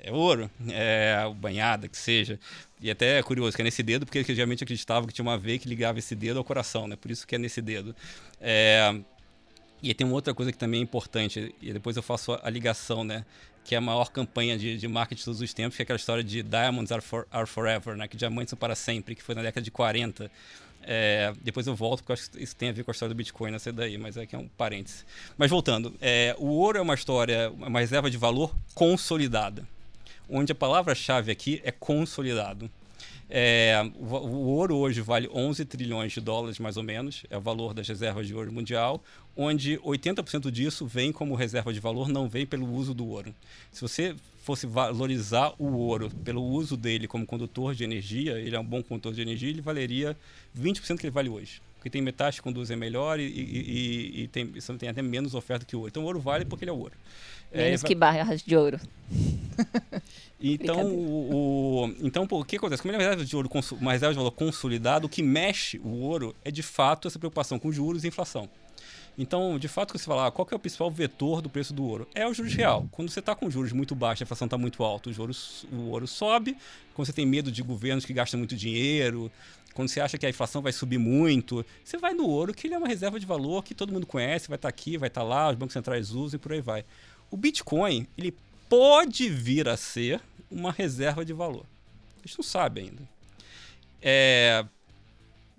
S1: É ouro, é banhada, que seja. E até é curioso que é nesse dedo, porque geralmente acreditavam que tinha uma veia que ligava esse dedo ao coração, né? Por isso que é nesse dedo. É, e tem uma outra coisa que também é importante, e depois eu faço a ligação, né? Que é a maior campanha de, de marketing de todos os tempos, que é aquela história de Diamonds are, for, are Forever, né? Que diamantes são para sempre, que foi na década de 40. É, depois eu volto, porque eu acho que isso tem a ver com a história do Bitcoin nessa daí, mas é que é um parêntese. Mas voltando, é, o ouro é uma história, uma reserva de valor consolidada, onde a palavra-chave aqui é consolidado. É, o, ouro hoje vale 11 trilhões de dólares, mais ou menos, é o valor das reservas de ouro mundial, onde 80% disso vem como reserva de valor, não vem pelo uso do ouro. Se você fosse valorizar o ouro pelo uso dele como condutor de energia, ele é um bom condutor de energia, ele valeria 20% que ele vale hoje. Porque tem metais que conduzem melhor e, e, e, e tem, tem até menos oferta que o ouro. Então o ouro vale porque ele é ouro.
S3: Menos é, que barras de ouro.
S1: Então, o, o, então o que acontece? Como ele é uma reserva de ouro, uma reserva de valor consolidado, o que mexe o ouro é de fato essa preocupação com juros e inflação. Então, de fato, você fala, ah, qual é o principal vetor do preço do ouro? É o juros real. Quando você está com juros muito baixos, a inflação está muito alta, o, juros, o ouro sobe. Quando você tem medo de governos que gastam muito dinheiro, quando você acha que a inflação vai subir muito, você vai no ouro, que ele é uma reserva de valor que todo mundo conhece, vai estar tá aqui, vai estar tá lá, os bancos centrais usam e por aí vai. O Bitcoin, ele pode vir a ser uma reserva de valor. A gente não sabe ainda. É,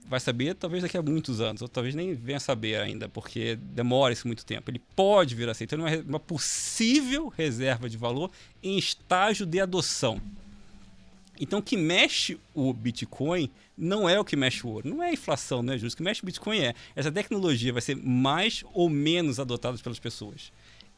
S1: vai saber talvez daqui a muitos anos, ou talvez nem venha saber ainda, porque demora esse muito tempo. Ele pode vir a ser. Então, uma, uma possível reserva de valor em estágio de adoção. Então, o que mexe o Bitcoin não é o que mexe o ouro. Não é a inflação, não é justo. O que mexe o Bitcoin é essa tecnologia vai ser mais ou menos adotada pelas pessoas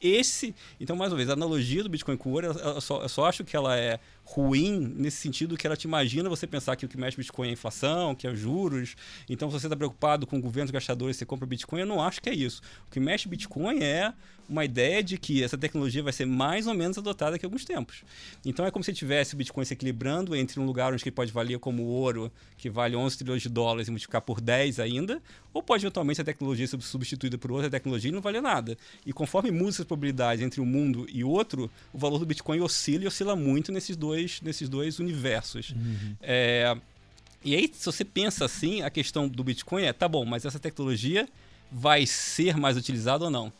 S1: esse. Então, mais uma vez, a analogia do Bitcoin com o ouro, eu só, eu só acho que ela é ruim nesse sentido que ela te imagina você pensar que o que mexe Bitcoin é a inflação, que é juros. Então, se você está preocupado com governos gastadores, você compra Bitcoin, eu não acho que é isso. O que mexe Bitcoin é uma ideia de que essa tecnologia vai ser mais ou menos adotada daqui a alguns tempos. Então, é como se tivesse o Bitcoin se equilibrando entre um lugar onde ele pode valer como ouro, que vale 11 trilhões de dólares e multiplicar por 10 ainda, ou pode eventualmente a tecnologia ser substituída por outra tecnologia e não valer nada. E conforme muda essa probabilidade entre um mundo e outro, o valor do Bitcoin oscila e oscila muito nesses dois dois, nesses dois universos. Uhum. É, e aí, se você pensa assim, a questão do Bitcoin é, tá bom, mas essa tecnologia vai ser mais utilizada ou não?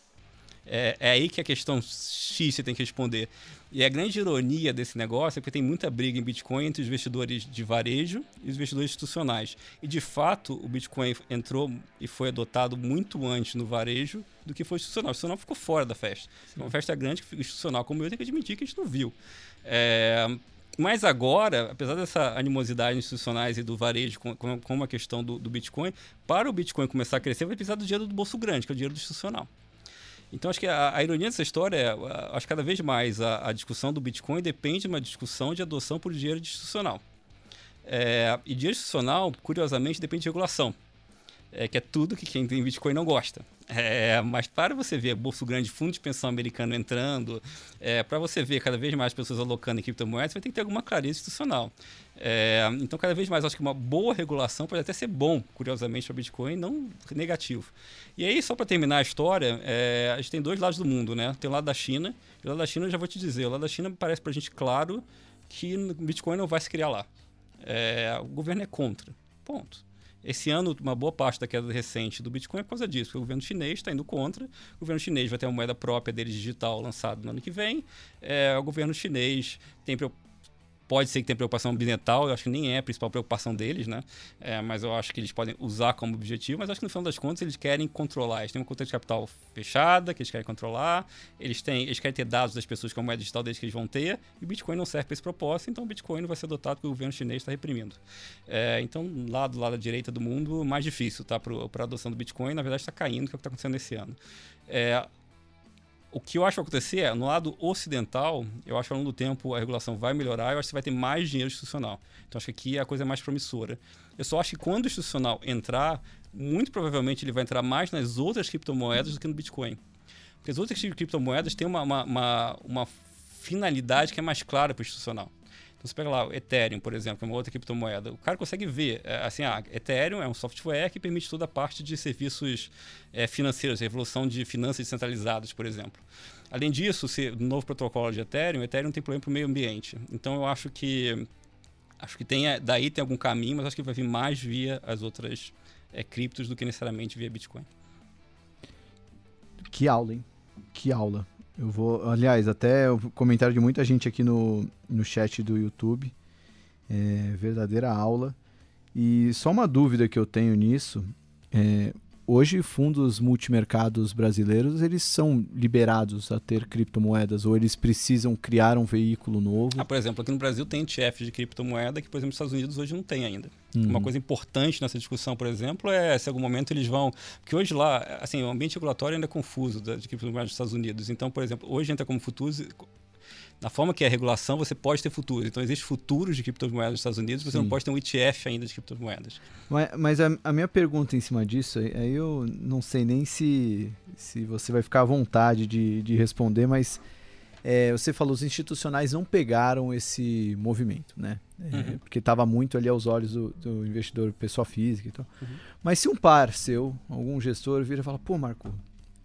S1: É, é, aí que a questão X você tem que responder. E a grande ironia desse negócio é que tem muita briga em Bitcoin entre os investidores de varejo e os investidores institucionais. E de fato, o Bitcoin entrou e foi adotado muito antes no varejo do que foi institucional. O institucional ficou fora da festa. Sim. Uma festa grande que institucional como eu tem que admitir que a gente não viu. É, mas agora, apesar dessa animosidade institucionais e do varejo com, com, com a questão do, do, Bitcoin, para o Bitcoin começar a crescer, vai precisar do dinheiro do bolso grande, que é o dinheiro do institucional. Então, acho que a, a ironia dessa história é, acho que cada vez mais a, a, discussão do Bitcoin depende de uma discussão de adoção por dinheiro institucional. É, e dinheiro institucional, curiosamente, depende de regulação é, que é tudo que quem tem Bitcoin não gosta. É, mas para você ver bolso grande, fundo de pensão americano entrando, é, para você ver cada vez mais pessoas alocando em criptomoedas, vai ter que ter alguma clareza institucional. É, então, cada vez mais, acho que uma boa regulação pode até ser bom, curiosamente, para Bitcoin, não negativo. E aí, só para terminar a história, é, a gente tem dois lados do mundo, né? Tem o lado da China, e o lado da China eu já vou te dizer, o lado da China parece para a gente claro que Bitcoin não vai se criar lá. É, o governo é contra. Ponto. Esse ano, uma boa parte da queda recente do Bitcoin é por causa disso, porque o governo chinês está indo contra. O governo chinês vai ter uma moeda própria dele digital lançada no ano que vem. É, o governo chinês tem Pode ser que tenha preocupação ambiental, eu acho que nem é a principal preocupação deles, né? É, mas eu acho que eles podem usar como objetivo, mas acho que no final das contas eles querem controlar. Eles têm uma conta de capital fechada que eles querem controlar, eles, têm, eles querem ter dados das pessoas como é digital deles que eles vão ter, e o Bitcoin não serve para esse propósito, então o Bitcoin não vai ser adotado porque o governo chinês está reprimindo. É, então, lá do lado da direita do mundo, mais difícil tá, para a adoção do Bitcoin, na verdade está caindo, que é o que está acontecendo esse ano. É, o que eu acho que vai acontecer é, no lado ocidental, eu acho que ao longo do tempo a regulação vai melhorar, eu acho que vai ter mais dinheiro institucional. Então acho que aqui é a coisa mais promissora. Eu só acho que quando o institucional entrar, muito provavelmente ele vai entrar mais nas outras criptomoedas do que no Bitcoin. Porque as outras criptomoedas têm uma, uma, uma, uma finalidade que é mais clara para o institucional. Então Você pega lá o Ethereum, por exemplo, que é uma outra criptomoeda. O cara consegue ver, é, assim, ah, Ethereum é um software que permite toda a parte de serviços é, financeiros, revolução de finanças descentralizadas, por exemplo. Além disso, se no novo protocolo de Ethereum, Ethereum tem problema para o meio ambiente. Então eu acho que acho que tem daí tem algum caminho, mas acho que vai vir mais via as outras é, criptos do que necessariamente via Bitcoin.
S2: Que aula, hein? Que aula. Eu vou, aliás, até o comentário de muita gente aqui no, no chat do YouTube. É, verdadeira aula. E só uma dúvida que eu tenho nisso. É, hoje fundos multimercados brasileiros eles são liberados a ter criptomoedas ou eles precisam criar um veículo novo?
S1: Ah, por exemplo, aqui no Brasil tem ETF de criptomoeda que, por exemplo, nos Estados Unidos hoje não tem ainda. Uhum. Uma coisa importante nessa discussão, por exemplo, é se em algum momento eles vão. Porque hoje lá, assim, o ambiente regulatório ainda é confuso de criptomoedas dos Estados Unidos. Então, por exemplo, hoje entra como futuros na forma que é a regulação, você pode ter futuros. Então, existem futuros de criptomoedas nos Estados Unidos, você Sim. não pode ter um ETF ainda de criptomoedas.
S2: Mas, mas a, a, minha pergunta em cima disso, aí eu não sei nem se, se você vai ficar à vontade de, de responder, mas é, você falou, os institucionais não pegaram esse movimento, né? É, uhum. Porque estava muito ali aos olhos do, do, investidor, pessoa física e tal. Uhum. Mas se um par seu, algum gestor, vira e fala, pô, Marco,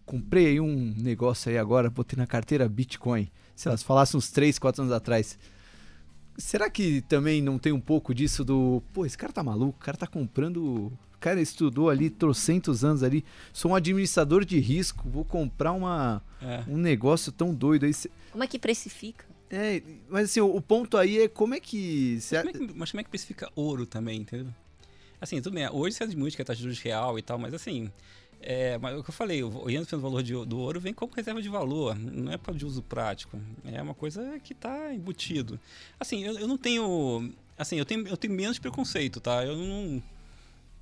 S2: comprei aí um negócio aí agora, botei na carteira Bitcoin sei lá, se falasse uns 3, 4 anos atrás, será que também não tem um pouco disso do, pô, esse cara tá maluco, o cara tá comprando, o cara estudou ali trocentos anos ali, sou um administrador de risco, vou comprar uma, é. um negócio tão doido aí.
S3: Como é que precifica?
S2: É, mas assim, o, o ponto aí é como é que...
S1: Mas como é que, mas como é que precifica ouro também, entendeu? Assim, tudo bem, hoje você admite que é taxa de juros real e tal, mas assim, é, mas o que eu falei, o índice do valor de, do ouro vem como reserva de valor, não é para de uso prático. É uma coisa que está embutido. Assim, eu, eu, não tenho. Assim, eu tenho, eu tenho menos preconceito, tá? Eu não.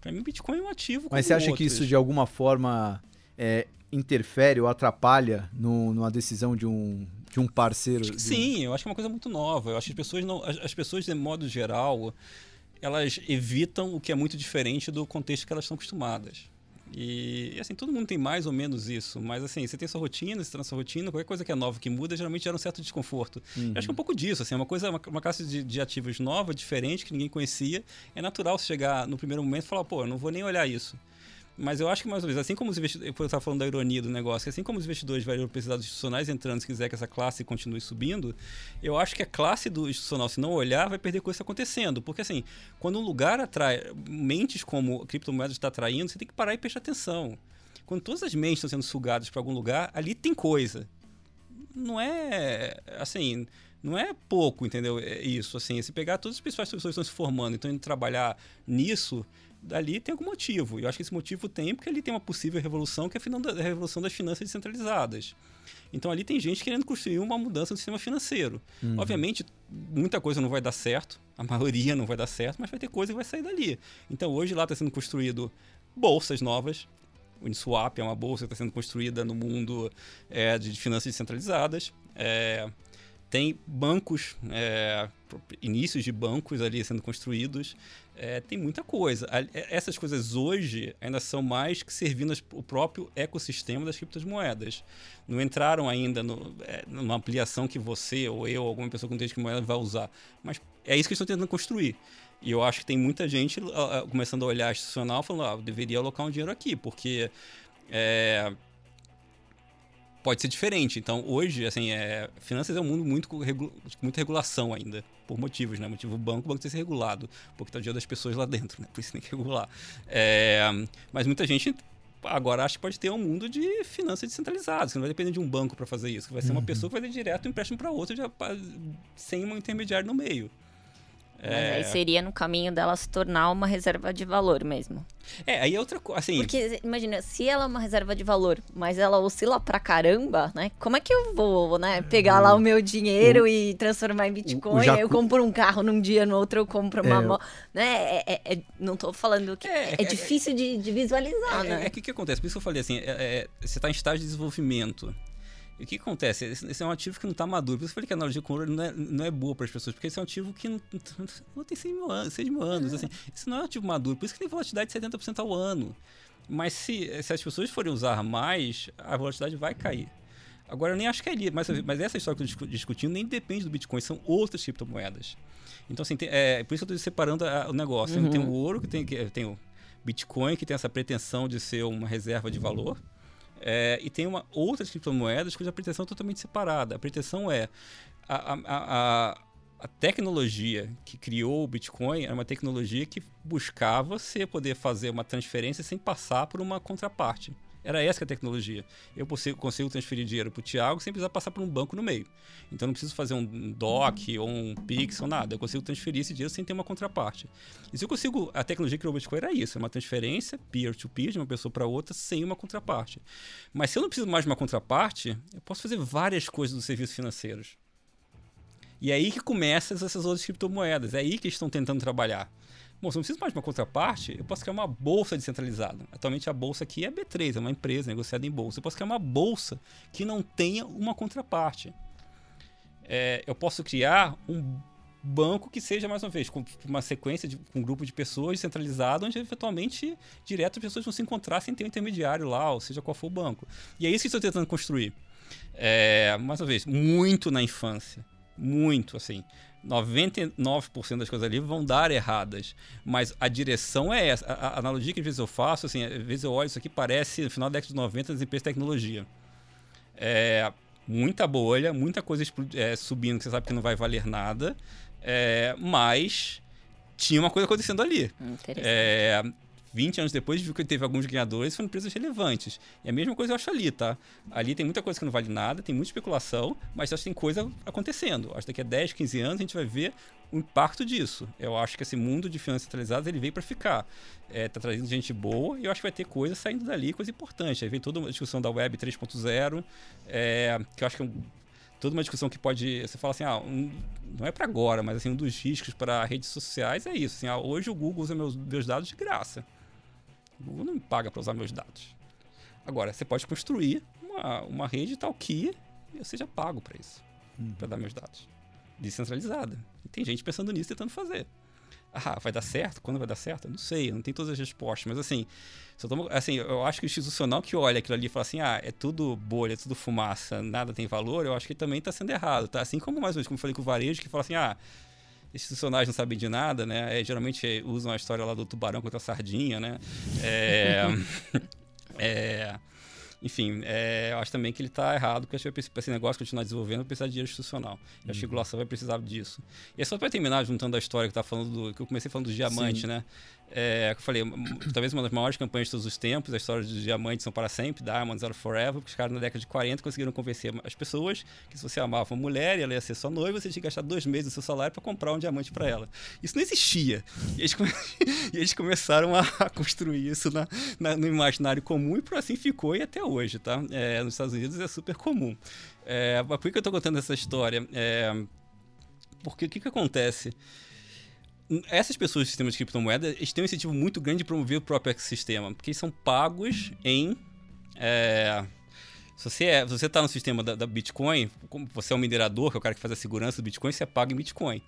S1: Para mim, Bitcoin é um ativo.
S2: Mas você acha
S1: outros.
S2: que isso de alguma forma é, interfere ou atrapalha no, numa decisão de um, de um parceiro?
S1: De... Sim, eu acho que é uma coisa muito nova. Eu acho que as pessoas, não, as, as pessoas de modo geral, elas evitam o que é muito diferente do contexto que elas estão acostumadas. E, assim, todo mundo tem mais ou menos isso. Mas assim, você tem sua rotina, você tem sua rotina, qualquer coisa que é nova que muda, geralmente gera um certo desconforto. Uhum. Eu acho que é um pouco disso, assim, é uma coisa, uma, uma classe de, de, ativos nova, diferente, que ninguém conhecia. É natural você chegar no primeiro momento e falar, pô, eu não vou nem olhar isso. Mas eu acho que mais ou menos, assim como os investidores, eu estava falando da ironia do negócio, assim como os investidores variam precisar dos institucionais entrando, se quiser que essa classe continue subindo, eu acho que a classe do institucional, se não olhar, vai perder coisa acontecendo. Porque assim, quando um lugar atrai mentes como a criptomoeda está atraindo, você tem que parar e prestar atenção. Quando todas as mentes estão sendo sugadas para algum lugar, ali tem coisa. Não é assim não é pouco, entendeu? É isso, assim, se pegar todas as pessoas que estão se formando, então indo trabalhar nisso, dali tem algum motivo. E eu acho que esse motivo tem porque ali tem uma possível revolução, que é a revolução das finanças descentralizadas. Então ali tem gente querendo construir uma mudança do sistema financeiro. Uhum. Obviamente, muita coisa não vai dar certo, a maioria não vai dar certo, mas vai ter coisa que vai sair dali. Então hoje lá está sendo construído bolsas novas. O Uniswap é uma bolsa que está sendo construída no mundo é, de finanças descentralizadas. É, tem bancos, é, inícios de bancos ali sendo construídos. É, tem muita coisa. É, essas coisas hoje ainda são mais que servindo o próprio ecossistema das criptomoedas. Não entraram ainda no, é, numa ampliação que você ou eu, ou alguma pessoa com criptomoeda vai usar. Mas é isso que eles estão tentando construir. E eu acho que tem muita gente uh, começando a olhar institucional falando, ah, eu deveria alocar um dinheiro aqui, porque é, pode ser diferente. Então, hoje, assim, é, finanças é um mundo muito com regu muita regulação ainda, por motivos, né? Motivo banco, o banco tem que ser regulado, porque tá o dia das pessoas lá dentro, né? Por isso tem que regular. É, mas muita gente agora acha que pode ter um mundo de finanças descentralizadas, que não vai depender de um banco para fazer isso, que vai ser uma uhum. pessoa que vai ter direto um empréstimo para outra, já, sem um intermediário no meio.
S3: Mas é... aí seria no caminho dela se tornar uma reserva de valor mesmo.
S1: É, aí é outra coisa, assim...
S3: Porque, imagina, se ela é uma reserva de valor, mas ela oscila pra caramba, né? Como é que eu vou, né? Pegar lá o meu dinheiro o... e transformar em Bitcoin, Jacu... eu compro um carro num dia, no outro eu compro uma... É... Mo... Né? É, é, é, não tô falando que... É, é, é difícil de, de visualizar,
S1: né? É, que o que acontece? Por isso que eu falei assim, você tá em estágio de desenvolvimento. E o que acontece? Esse é um ativo que não está maduro. Por isso eu falei que a analogia com ouro não é, não é boa para as pessoas, porque esse é um ativo que não, não tem 100 mil anos, 6 mil anos. É. Assim, esse não é um ativo maduro, por isso que tem volatilidade de 70% ao ano. Mas se, se as pessoas forem usar mais, a volatilidade vai cair. Agora, eu nem acho que é ali, mas, mas essa história que eu estou discutindo nem depende do Bitcoin, são outras criptomoedas. Então, assim, tem, é por isso que eu estou separando a, o negócio. Uhum. Tem o ouro, que tem, que tem o Bitcoin, que tem essa pretensão de ser uma reserva de valor. É, e tem uma, outras criptomoedas cuja pretensão é totalmente separada. A pretensão é a, a, a, a tecnologia que criou o Bitcoin era uma tecnologia que buscava você poder fazer uma transferência sem passar por uma contraparte. Era essa a tecnologia. Eu consigo, consigo transferir dinheiro para o Thiago sem precisar passar por um banco no meio. Então não preciso fazer um DOC ou um Pix ou nada. Eu consigo transferir esse dinheiro sem ter uma contraparte. E se eu consigo. A tecnologia que criou o Bitcoin era isso: é uma transferência peer-to-peer -peer, de uma pessoa para outra sem uma contraparte. Mas se eu não preciso mais de uma contraparte, eu posso fazer várias coisas dos serviços financeiros. E é aí que começam essas outras criptomoedas. É aí que eles estão tentando trabalhar. Bom, se eu não preciso mais de uma contraparte, eu posso criar uma bolsa descentralizada. Atualmente a bolsa aqui é B3, é uma empresa negociada em bolsa. Eu posso criar uma bolsa que não tenha uma contraparte. É, eu posso criar um banco que seja, mais uma vez, com uma sequência, de, com um grupo de pessoas descentralizado, onde eventualmente direto as pessoas vão se encontrar sem ter um intermediário lá, ou seja qual for o banco. E é isso que estou tentando construir. É, mais uma vez, muito na infância. Muito, assim. 99% das coisas ali vão dar erradas. Mas a direção é essa. A, a, analogia que às vezes eu faço, assim, às vezes eu olho isso aqui, parece no final da década de 90 nas empresas de tecnologia. É, muita bolha, muita coisa é, subindo que você sabe que não vai valer nada. É, mas tinha uma coisa acontecendo ali. É, 20 anos depois, viu que teve alguns ganhadores, foram empresas relevantes. E a mesma coisa eu acho ali, tá? Ali tem muita coisa que não vale nada, tem muita especulação, mas acho que tem coisa acontecendo. Acho que daqui a 10, 15 anos a gente vai ver o impacto disso. Eu acho que esse mundo de finanças centralizadas ele veio para ficar. É, tá trazendo gente boa e eu acho que vai ter coisa saindo dali, coisa importante. Aí vem toda uma discussão da web 3.0, é, que eu acho que é um, toda uma discussão que pode. Você fala assim, ah, um, não é para agora, mas assim, um dos riscos para redes sociais é isso. Assim, ah, hoje o Google usa meus, meus dados de graça. O Google não me paga para usar meus dados. Agora, você pode construir uma, uma rede tal que eu seja pago para isso, uhum. para dar meus dados. Descentralizada. E tem gente pensando nisso tentando fazer. Ah, vai dar certo? Quando vai dar certo? Eu não sei, eu não tenho todas as respostas, mas assim, eu, tomo, assim, eu acho que o institucional que olha aquilo ali e fala assim, ah, é tudo bolha, é tudo fumaça, nada tem valor, eu acho que também está sendo errado, tá? Assim como mais ou menos, como eu falei com o varejo, que fala assim, ah, institucionais não sabem de nada, né? É, geralmente usam a história lá do tubarão contra a sardinha, né? É, é, enfim, é, eu acho também que ele está errado, porque acho que esse negócio continuar desenvolvendo vai precisar de dinheiro institucional. E a uhum. regulação vai precisar disso. E é só para terminar, juntando a história que tá falando do, que eu comecei falando do diamante, Sim. né? É, eu falei, talvez uma das maiores campanhas de todos os tempos, a história dos diamantes são para sempre, Diamonds are forever, porque os caras na década de 40 conseguiram convencer as pessoas que se você amava uma mulher e ela ia ser sua noiva, você tinha que gastar dois meses do seu salário para comprar um diamante para ela. Isso não existia. E eles, come... e eles começaram a construir isso na, na, no imaginário comum e por assim ficou e até hoje, tá? É, nos Estados Unidos é super comum. É, por que eu estou contando essa história? É, porque o que, que acontece? Essas pessoas do sistema de criptomoeda eles têm um incentivo muito grande de promover o próprio ecossistema, porque eles são pagos em. É, se você é, está no sistema da, da, Bitcoin, você é um minerador, que é o cara que faz a segurança do Bitcoin, você é pago em Bitcoin.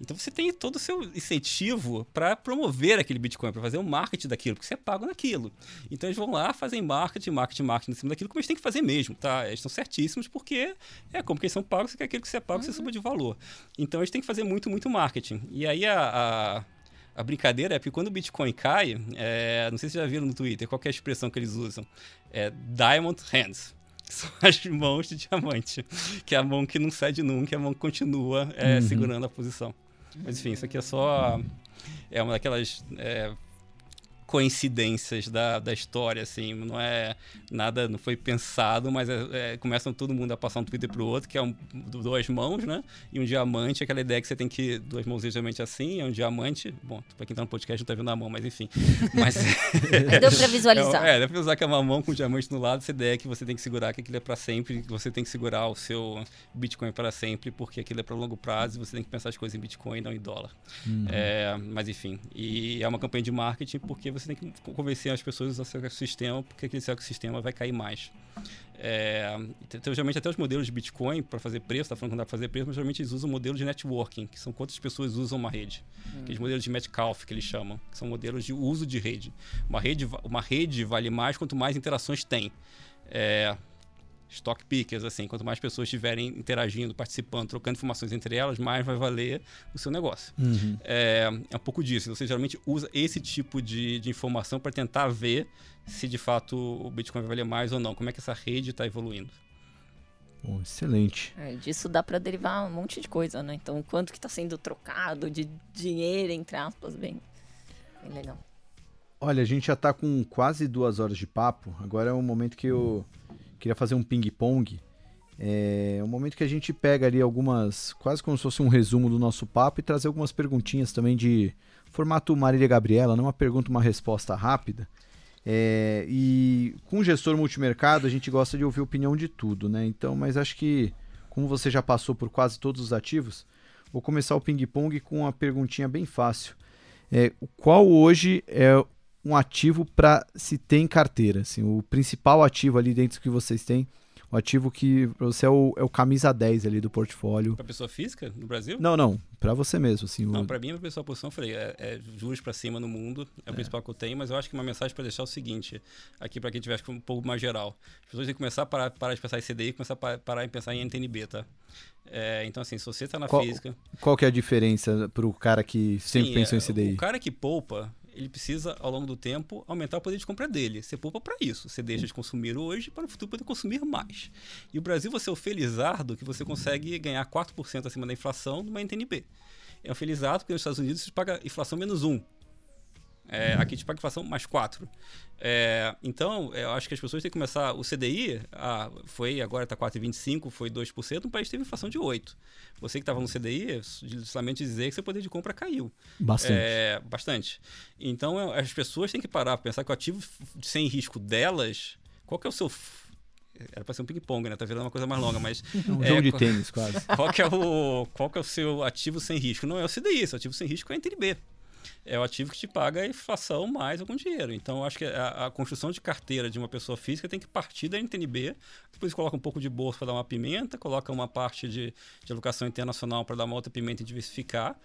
S1: Então você tem todo o seu incentivo para promover aquele Bitcoin, para fazer o marketing daquilo, porque você é pago naquilo. Então eles vão lá, fazem marketing, marketing, marketing em cima daquilo, como eles têm que fazer mesmo, tá? Eles estão certíssimos, porque é como que eles são pagos, você quer aquilo que você é pago, uhum. você suba de valor. Então eles têm que fazer muito, muito marketing. E aí a, a a brincadeira é porque quando o Bitcoin cai, é, não sei se vocês já viram no Twitter, qual é a expressão que eles usam? É Diamond Hands. Que são as mãos de diamante. Que é a mão que não cede nunca, é a mão que continua é, uhum. segurando a posição. Mas enfim, isso aqui é só. É uma daquelas é, coincidências da, da história, assim, não é nada, não foi pensado, mas é, é, começam todo mundo a passar um Twitter pro outro, que é um, duas mãos, né? E um diamante, aquela ideia que você tem que, duas mãos geralmente assim, é um diamante, bom, pra quem tá no podcast não tá vendo a mão, mas enfim. Mas,
S3: deu pra visualizar.
S1: É, é, deu pra usar que é uma mão com um diamante no lado, essa ideia é que você tem que segurar, que aquilo é para sempre, que você tem que segurar o seu Bitcoin para sempre, porque aquilo é para longo prazo e você tem que pensar as coisas em Bitcoin, não em dólar. Uhum. É, mas enfim, e é uma campanha de marketing porque você tem que convencer as pessoas a usar seu ecossistema, porque aquele ecossistema vai cair mais. É, então, geralmente, até os modelos de Bitcoin para fazer preço, tá falando que não dá para fazer preço, mas geralmente eles usam o modelo de networking, que são quantas pessoas usam uma rede. Hum. Aqueles modelos de Metcalfe, que eles chamam, que são modelos de uso de rede. Uma rede, uma rede vale mais quanto mais interações tem. É, stock pickers, assim, quanto mais pessoas estiverem interagindo, participando, trocando informações entre elas, mais vai valer o seu negócio.
S2: Uhum.
S1: É, é um pouco disso. Você geralmente usa esse tipo de, de informação para tentar ver se de fato o Bitcoin vai valer mais ou não, como é que essa rede está evoluindo.
S2: Oh, excelente.
S3: É, disso dá para derivar um monte de coisa, né? Então, quanto que está sendo trocado de dinheiro, entre aspas, bem, bem legal.
S2: Olha, a gente já está com quase duas horas de papo. Agora é o momento que eu queria fazer um ping-pong. É um momento que a gente pega ali algumas, quase como se fosse um resumo do nosso papo e trazer algumas perguntinhas também de formato Marília Gabriela, não uma pergunta, uma resposta rápida. É, e com gestor multimercado a gente gosta de ouvir opinião de tudo, né? Então, mas acho que como você já passou por quase todos os ativos, vou começar o ping-pong com uma perguntinha bem fácil. É, qual hoje é um ativo para se ter em carteira? Assim, o principal ativo ali dentro que vocês têm o ativo que para você é o, é o camisa 10 ali do portfólio.
S1: Para pessoa física no Brasil?
S2: Não, não. Para você mesmo. Assim,
S1: não,
S2: o...
S1: para mim, a pessoa posição, eu falei, é, é juros para cima no mundo, é, é, o principal que eu tenho, mas eu acho que uma mensagem para deixar é o seguinte, aqui para quem tiver um pouco mais geral. As pessoas têm que começar a parar, parar de pensar em CDI e começar a parar, em pensar em NTNB, tá? É, então, assim, se você está na
S2: qual,
S1: física.
S2: Qual que é a diferença para o cara que sempre Sim, pensou em CDI?
S1: É, o cara que poupa, ele precisa, ao longo do tempo, aumentar o poder de compra dele. Você poupa para isso. Você deixa de consumir hoje para no futuro poder consumir mais. E o Brasil, você é o felizardo que você consegue ganhar 4% acima da inflação numa NTNB. É um felizardo porque nos Estados Unidos você paga inflação menos 1. É, aqui a gente paga inflação mais 4. É, então, eu acho que as pessoas têm que começar. O CDI ah, foi, agora está 4,25, foi 2%, um país teve inflação de 8%. Você que estava no CDI, somente dizer que seu poder de compra caiu.
S2: Bastante.
S1: É, bastante. Então, as pessoas têm que parar para pensar que o ativo sem risco delas, qual que é o seu era para ser um ping-pong, né? Tá virando uma coisa mais longa, mas.
S2: Um é, jogo de tênis, quase.
S1: Qual que, é o, qual que é o seu ativo sem risco? Não é o CDI, seu ativo sem risco é a NTNB é o ativo que te paga a inflação mais algum dinheiro. Então, eu acho que a, a, construção de carteira de uma pessoa física tem que partir da NTNB, depois coloca um pouco de bolsa para dar uma pimenta, coloca uma parte de, de alocação internacional para dar uma outra pimenta e diversificar.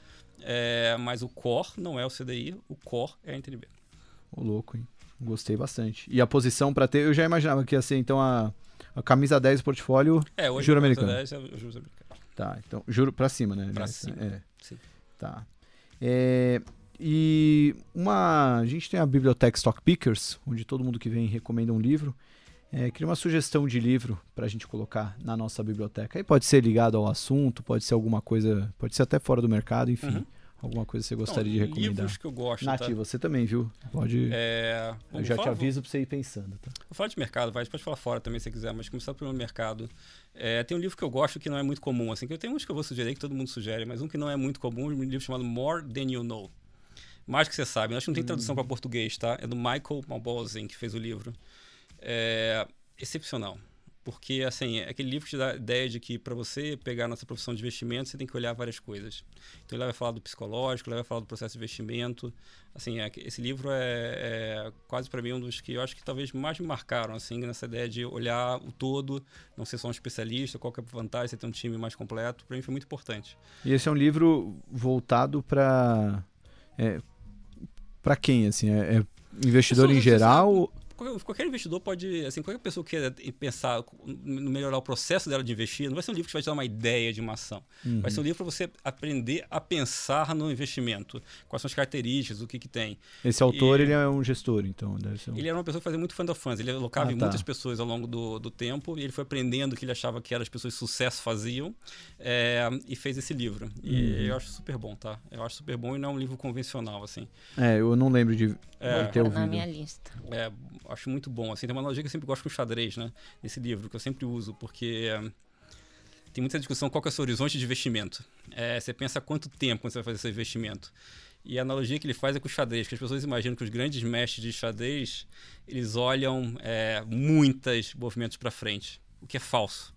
S1: É, mas o core não é o CDI, o core é a NTNB.
S2: Ô, louco, hein? Gostei bastante. E a posição para ter, eu já imaginava que ia ser então a, a camisa 10 do portfólio
S1: é, hoje
S2: juro
S1: americano.
S2: 10
S1: é o juros americano.
S2: Tá, então juro para cima, né?
S1: Para cima.
S2: É.
S1: Sim.
S2: Tá. É, e uma, a gente tem a biblioteca Stock Pickers, onde todo mundo que vem recomenda um livro. É, queria uma sugestão de livro para a gente colocar na nossa biblioteca. Aí pode ser ligado ao assunto, pode ser alguma coisa, pode ser até fora do mercado, enfim. Uhum. Alguma coisa que você gostaria de recomendar?
S1: Livros que eu gosto.
S2: Nath,
S1: tá?
S2: você também, viu? Pode.
S1: É...
S2: eu já te aviso para você ir pensando. Tá?
S1: Vou falar de mercado, vai. Pode falar fora também se quiser, mas começar pelo mercado. É, tem um livro que eu gosto que não é muito comum. Assim, que eu tenho uns que eu vou sugerir, que todo mundo sugere, mas um que não é muito comum, um livro chamado More Than You Know. Mais que você sabe. Acho que não tem tradução para português, tá? É do Michael Malbozin, que fez o livro. É excepcional. Porque, assim, é aquele livro que te dá a ideia de que para você pegar nossa profissão de investimento, você tem que olhar várias coisas. Então, ele vai falar do psicológico, ele vai falar do processo de investimento. Assim, é, esse livro é, é quase para mim um dos que eu acho que talvez mais me marcaram, assim, nessa ideia de olhar o todo, não ser só um especialista, qual que é a vantagem você ter um time mais completo. Para mim foi muito importante.
S2: E esse é um livro voltado para... É, para quem, assim? É, é investidor em geral?
S1: Qualquer investidor pode, assim, qualquer pessoa que queira pensar no melhorar o processo dela de investir, não vai ser um livro que vai te dar uma ideia de uma ação. Uhum. Vai ser um livro para você aprender a pensar no investimento. Quais são as características, o que que tem.
S2: Esse autor, e, ele é um gestor, então? Um...
S1: Ele era uma pessoa que fazia muito fund of funds. Ele alocava ah, em tá. muitas pessoas ao longo do, do tempo e ele foi aprendendo o que ele achava que as pessoas de sucesso faziam é, e fez esse livro. E uhum. eu acho super bom, tá? Eu acho super bom e não é um livro convencional, assim.
S2: É, eu não lembro de, é, de ter ouvido.
S3: na minha lista.
S1: É, acho muito bom. Assim, tem uma analogia que eu sempre gosto com xadrez, né? Nesse livro, que eu sempre uso, porque é, tem muita discussão qual é o seu horizonte de investimento. É, você pensa quanto tempo você vai fazer seu investimento. E a analogia que ele faz é com o xadrez, que as pessoas imaginam que os grandes mestres de xadrez, eles olham é, muitos movimentos para frente, o que é falso.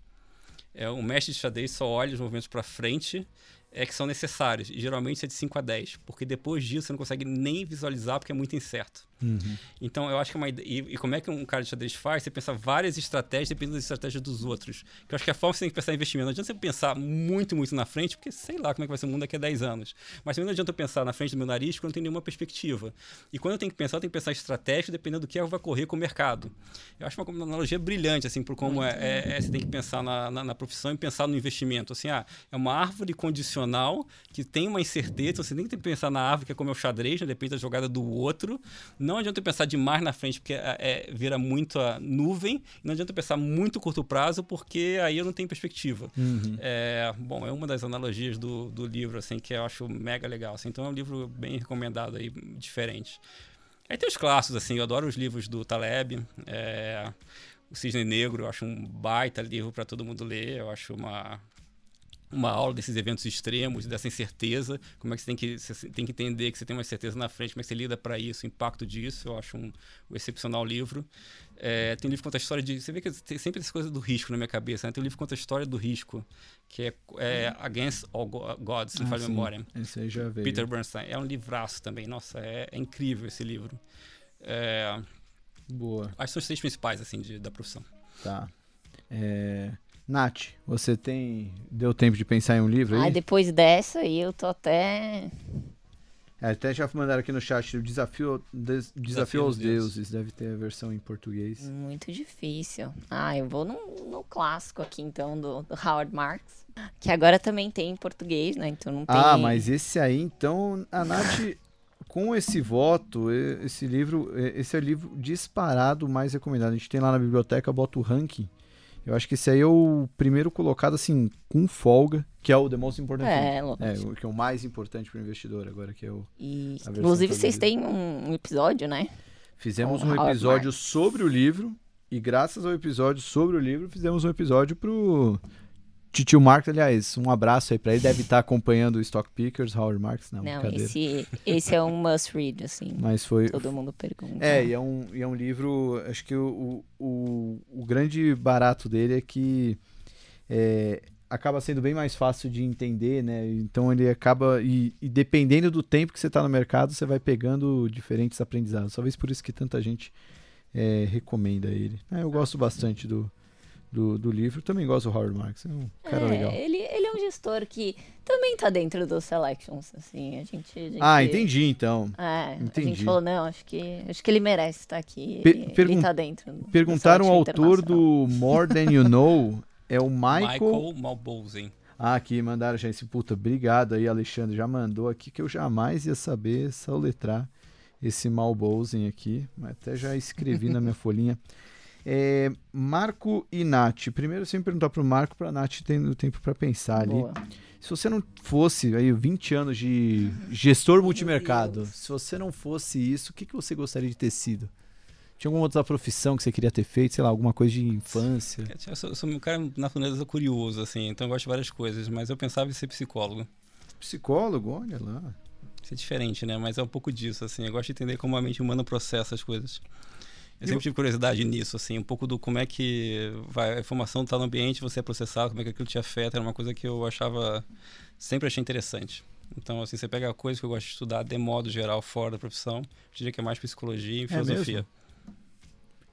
S1: É, o mestre de xadrez só olha os movimentos para frente é que são necessários. E geralmente é de 5 a 10, porque depois disso você não consegue nem visualizar porque é muito incerto.
S2: Uhum.
S1: Então, eu acho que é uma ideia. E, e, como é que um cara de xadrez faz? Você pensa várias estratégias dependendo das estratégias dos outros. Que eu acho que a forma que você tem que pensar em investimento. Não adianta você pensar muito, muito na frente, porque sei lá como é que vai ser o mundo daqui a 10 anos. Mas também não adianta eu pensar na frente do meu nariz eu não tenho nenhuma perspectiva. E quando eu tenho que pensar, eu tenho que pensar em estratégia dependendo do que vai correr com o mercado. Eu acho uma analogia brilhante, assim, por como é, é, é, você tem que pensar na, na, na, profissão e pensar no investimento. Assim, ah, é uma árvore condicional que tem uma incerteza, você tem que pensar na árvore que é como é o xadrez, né? depende da jogada do outro. Não adianta eu pensar demais na frente, porque é, é, vira muita nuvem. Não adianta pensar muito curto prazo, porque aí eu não tenho perspectiva.
S2: Uhum.
S1: É, bom, é uma das analogias do, do livro, assim, que eu acho mega legal. Assim, então é um livro bem recomendado aí, diferente. Aí tem os clássicos, assim, eu adoro os livros do Taleb. É, o Cisne Negro, eu acho um baita livro para todo mundo ler. Eu acho uma uma aula desses eventos extremos, dessa incerteza, como é que você tem que, você tem que entender que você tem uma certeza na frente, como é que você lida para isso, o impacto disso, eu acho um, um excepcional livro. É, tem um livro que conta a história de, você vê que tem sempre essa coisa do risco na minha cabeça, né? tem um livro que conta a história do risco, que é, é Against All Gods, se ah, falha memória.
S2: Esse aí já veio.
S1: Peter Bernstein, é um livraço também, nossa, é, é incrível esse livro. É,
S2: Boa.
S1: Acho que são os três principais, assim, de, da profissão.
S2: Tá. É... Nath, você tem. Deu tempo de pensar em um livro aí?
S3: Ah, depois dessa aí eu tô até.
S2: É, até já mandaram aqui no chat o Desafio, des, desafio, desafio aos deuses. deuses. Deve ter a versão em português.
S3: Muito difícil. Ah, eu vou no, no clássico aqui então, do, do, Howard Marks. Que agora também tem em português, né? Então não tem.
S2: Ah, mas esse aí, então, a Nath. com esse voto, esse livro, esse é o livro disparado mais recomendado. A gente tem lá na biblioteca, bota o ranking eu acho que esse aí é o primeiro colocado, assim, com folga, que é o The Most Important
S3: é,
S2: É, o que é o mais importante para o investidor agora, que é o.
S3: E, inclusive, vocês têm um episódio, né?
S2: Fizemos um episódio sobre o livro, e graças ao episódio sobre o livro, fizemos um episódio pro Titio Marx, aliás, um abraço aí pra ele. Deve estar acompanhando o Stock Pickers, Howard Marks. Não,
S3: não esse, esse é um must read, assim.
S2: Mas foi.
S3: Todo mundo pergunta.
S2: É, e é um, e é um livro. Acho que o, o, o grande barato dele é que é, acaba sendo bem mais fácil de entender, né? Então ele acaba. E, e dependendo do tempo que você está no mercado, você vai pegando diferentes aprendizados. Talvez por isso que tanta gente é, recomenda ele. É, eu gosto bastante do do, do livro. Também gosto do Howard Marks, é um cara
S3: é,
S2: legal.
S3: Ele, ele é um gestor que também tá dentro dos selections, assim, a gente... A gente
S2: ah, entendi, então.
S3: É,
S2: entendi.
S3: a gente falou, não, acho que, acho que ele merece estar aqui, ele, pergun ele tá dentro.
S2: Perguntaram ao autor do More Than You Know, é o Michael...
S1: Michael Malbousen.
S2: Ah, aqui mandaram já esse, puta, obrigado aí, Alexandre, já mandou aqui que eu jamais ia saber soletrar esse Malbousen aqui, mas até já escrevi na minha folhinha. É, Marco e Nath. Primeiro, sempre perguntar para o Marco, para a Nath tendo tempo para pensar ali.
S3: Boa.
S2: Se você não fosse aí 20 anos de gestor multimercado, se você não fosse isso, o que, que você gostaria de ter sido? Tinha alguma outra profissão que você queria ter feito, sei lá, alguma coisa de infância?
S1: Eu sou, eu sou um cara na natureza curioso, assim, então eu gosto de várias coisas, mas eu pensava em ser psicólogo.
S2: Psicólogo, olha lá.
S1: Isso é diferente, né? Mas é um pouco disso, assim. Eu gosto de entender como a mente humana processa as coisas. Eu sempre tive curiosidade nisso, assim, um pouco do como é que vai, a informação está no ambiente, você é processado, como é que aquilo te afeta, era uma coisa que eu achava, sempre achei interessante. Então, assim, você pega a coisa que eu gosto de estudar de modo geral fora da profissão, eu diria que é mais psicologia e é filosofia.
S2: Mesmo?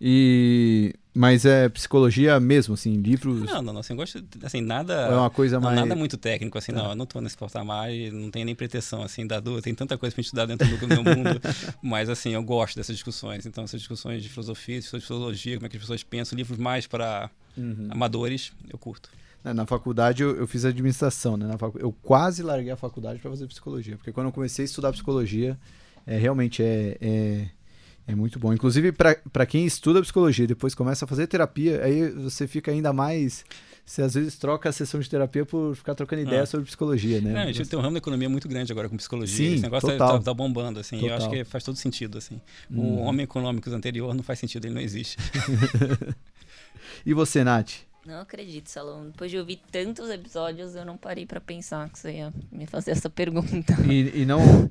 S2: E mas é psicologia mesmo, assim, livros.
S1: Não, não, não. Assim, gosto, assim, nada.
S2: é uma coisa
S1: não,
S2: mais.
S1: Nada muito técnico, assim, tá. não. Eu não tô nesse patamar e não tenho nem pretensão, assim, da dúvida. Tem tanta coisa pra estudar dentro do meu mundo. mas, assim, eu gosto dessas discussões. Então, essas discussões de filosofia, de sociologia, como é que as pessoas pensam, livros mais para uhum. amadores, eu curto.
S2: É, na faculdade eu, eu fiz administração, né? Facu... Eu quase larguei a faculdade para fazer psicologia. Porque quando eu comecei a estudar psicologia, é, realmente é, é é muito bom. Inclusive, para quem estuda psicologia e depois começa a fazer terapia, aí você fica ainda mais. Você às vezes troca a sessão de terapia por ficar trocando ideia ah. sobre psicologia, né?
S1: É, a gente tem um ramo da economia muito grande agora com psicologia. Sim, Esse negócio tá, tá, tá, bombando, assim. Total. Eu acho que faz todo sentido, assim. Hum. O homem econômico anterior não faz sentido, ele não existe.
S2: e você, Nath?
S3: Não acredito, Salão. Depois de ouvir tantos episódios, eu não parei para pensar que você ia me fazer essa pergunta.
S2: E, e não.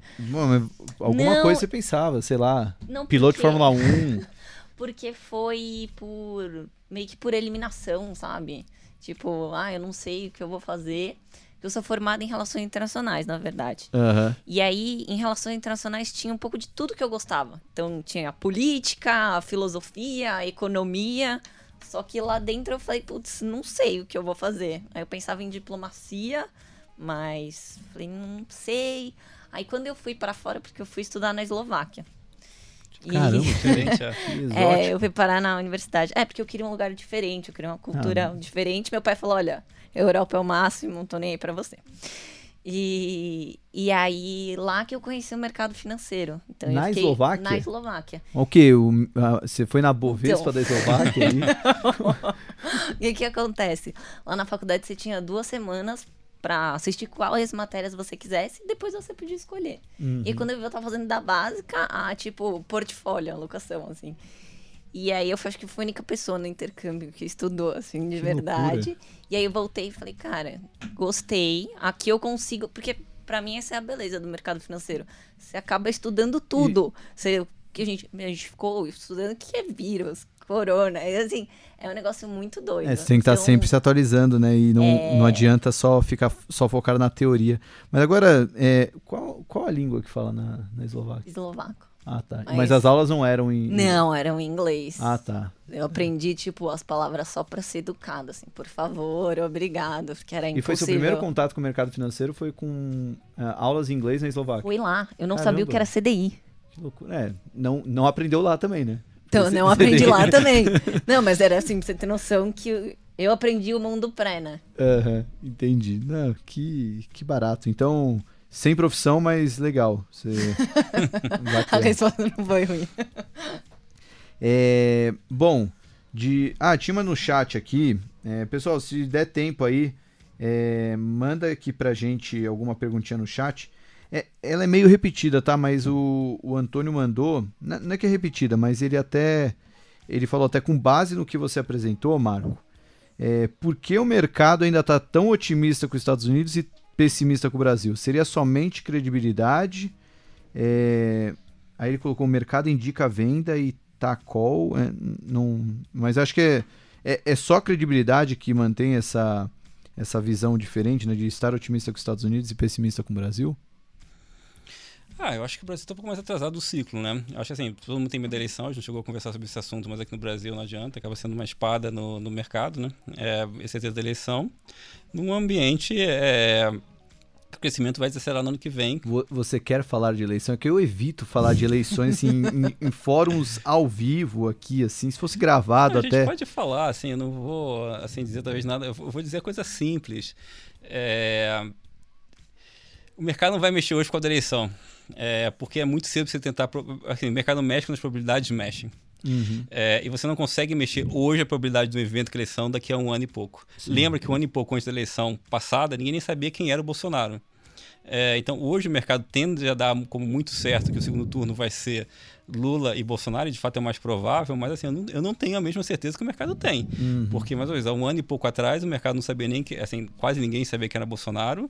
S2: Alguma não, coisa você pensava, sei lá. Não piloto de Fórmula 1.
S3: porque foi por. meio que por eliminação, sabe? Tipo, ah, eu não sei o que eu vou fazer. Eu sou formada em relações internacionais, na verdade.
S2: Aham.
S3: E aí, em relações internacionais, tinha um pouco de tudo que eu gostava. Então, tinha a política, a filosofia, a economia. Só que lá dentro eu falei, putz, não sei o que eu vou fazer. Aí eu pensava em diplomacia, mas falei, não sei. Aí quando eu fui para fora, porque eu fui estudar na Eslováquia. E-
S2: Caramba,
S1: Diferente,
S2: que exótico.
S3: é, eu fui parar na universidade. É, porque eu queria um lugar diferente, eu queria uma cultura
S2: Ah.
S3: diferente. Meu pai falou: olha, Europa é o máximo, não tô nem aí pra você. E, e aí, lá que eu conheci o mercado financeiro. Então,
S2: Na Eslováquia?
S3: Na Eslováquia.
S2: O a- você foi na Bovespa
S3: Então.
S2: da Eslováquia?
S3: E o que acontece? Lá na faculdade você tinha duas semanas pra assistir quais matérias você quisesse e depois você podia escolher.
S2: Uhum.
S3: E quando eu vi, eu tava fazendo da básica a, tipo, portfólio, a locação, assim. E aí eu acho que fui a única pessoa no intercâmbio que estudou, assim, de
S2: Que
S3: verdade. E aí eu voltei e falei, cara, gostei. Aqui eu consigo. Porque pra mim essa é a beleza do mercado financeiro. Você acaba estudando tudo. Você, que a, gente, a gente ficou estudando o que é vírus, corona. E, assim, é um negócio muito doido.
S2: É, você tem que estar
S3: Então,
S2: sempre se atualizando, né? E não,
S3: É.
S2: não adianta só ficar só focar na teoria. Mas agora, é, qual, qual a língua que fala na, na Eslováquia?
S3: Eslovaco.
S2: Ah, tá. Mas,
S3: Mas-
S2: as aulas não eram em.
S3: Não, era um inglês.
S2: Ah, tá.
S3: Eu aprendi, tipo, as palavras só pra ser educada, assim, por favor, obrigado, porque era
S2: E
S3: impossível.
S2: foi seu primeiro contato com o mercado financeiro foi com ah, aulas em inglês na Eslováquia.
S3: Fui lá, eu não
S2: Caramba.
S3: sabia o que era CDI.
S2: Que loucura. É, não, não aprendeu lá também, né?
S3: Então, não aprendi lá também. Não, mas era assim, pra você ter noção que eu- aprendi o mundo pré, né?
S2: Aham, entendi. Não, que, que barato. Então, sem profissão, mas legal. Você...
S3: A resposta não foi ruim.
S2: É, bom, de. Ah, tinha uma no chat aqui. É, pessoal, se der tempo aí, é, manda aqui pra gente alguma perguntinha no chat. É, ela é meio repetida, tá? Mas o, o Antônio mandou. Não não é que é repetida, mas ele até. Ele falou até com base no que você apresentou, Marco. É, por que o mercado ainda está tão otimista com os Estados Unidos e pessimista com o Brasil? Seria somente credibilidade? É, aí ele colocou o mercado indica venda e Tacol. É, não, mas acho que é, é, é só credibilidade que mantém essa, essa visão diferente né, de estar otimista com os Estados Unidos e pessimista com o Brasil?
S1: Ah, eu acho que o Brasil está um pouco mais atrasado do ciclo, né? Eu acho assim, todo mundo tem medo da eleição, a gente não chegou a conversar sobre esse assunto, mas aqui no Brasil não adianta, acaba sendo uma espada no, no mercado, né? É, esse é da eleição. Num ambiente, é, o crescimento vai desacelerar no ano que vem.
S2: Vo- Você quer falar de eleição? É que eu evito falar de eleições assim, em, em fóruns ao vivo aqui, assim. Se fosse gravado
S1: a gente
S2: até.
S1: pode falar, assim, eu não vou assim, dizer talvez nada, eu vou eu vou dizer coisa simples. É, O mercado não vai mexer hoje com a eleição, é, porque é muito cedo você tentar. Assim, o mercado mexe quando as probabilidades mexem.
S2: Uhum.
S1: É, e você não consegue mexer hoje a probabilidade do evento que eleição daqui a um ano e pouco. Lembra que um ano e pouco antes da eleição passada, ninguém nem sabia quem era o Bolsonaro. É, então, hoje o mercado tende a dar como muito certo que o segundo turno vai ser Lula e Bolsonaro, e de fato é o mais provável, mas assim, eu não, eu não tenho a mesma certeza que o mercado tem. Porque, mais uma vez, há um ano e pouco atrás, o mercado não sabia nem que, assim, quase ninguém sabia que era Bolsonaro.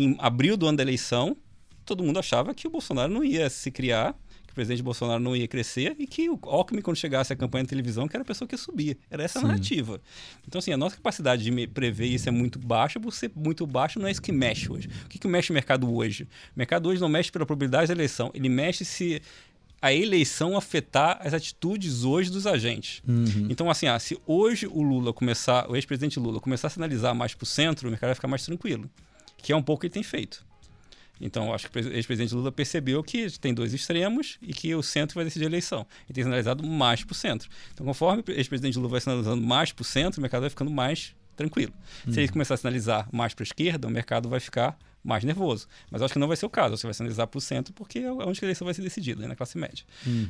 S1: Em abril do ano da eleição, todo mundo achava que o Bolsonaro não ia se criar, que o presidente Bolsonaro não ia crescer e que o Alckmin, quando chegasse à campanha de televisão, que era a pessoa que ia subir. Era essa a narrativa. Então, assim, a nossa capacidade de prever isso é muito baixa, por ser muito baixo não é isso que mexe hoje. O que, que mexe o mercado hoje? O mercado hoje não mexe pela probabilidade da eleição, ele mexe se a eleição afetar as atitudes hoje dos agentes. Então, assim, ah, se hoje o Lula começar, o ex-presidente Lula começar a sinalizar mais para o centro, o mercado vai ficar mais tranquilo, que é um pouco o que ele tem feito. Então, acho que o pres- ex-presidente Lula percebeu que tem dois extremos e que o centro vai decidir a eleição. E tem sinalizado mais para o centro. Então, conforme o ex-presidente Lula vai sinalizando mais para o centro, o mercado vai ficando mais tranquilo. Se ele começar a sinalizar mais para a esquerda, o mercado vai ficar mais nervoso. Mas acho que não vai ser o caso. Você vai sinalizar para o centro porque é onde a eleição vai ser decidida, né, na classe média.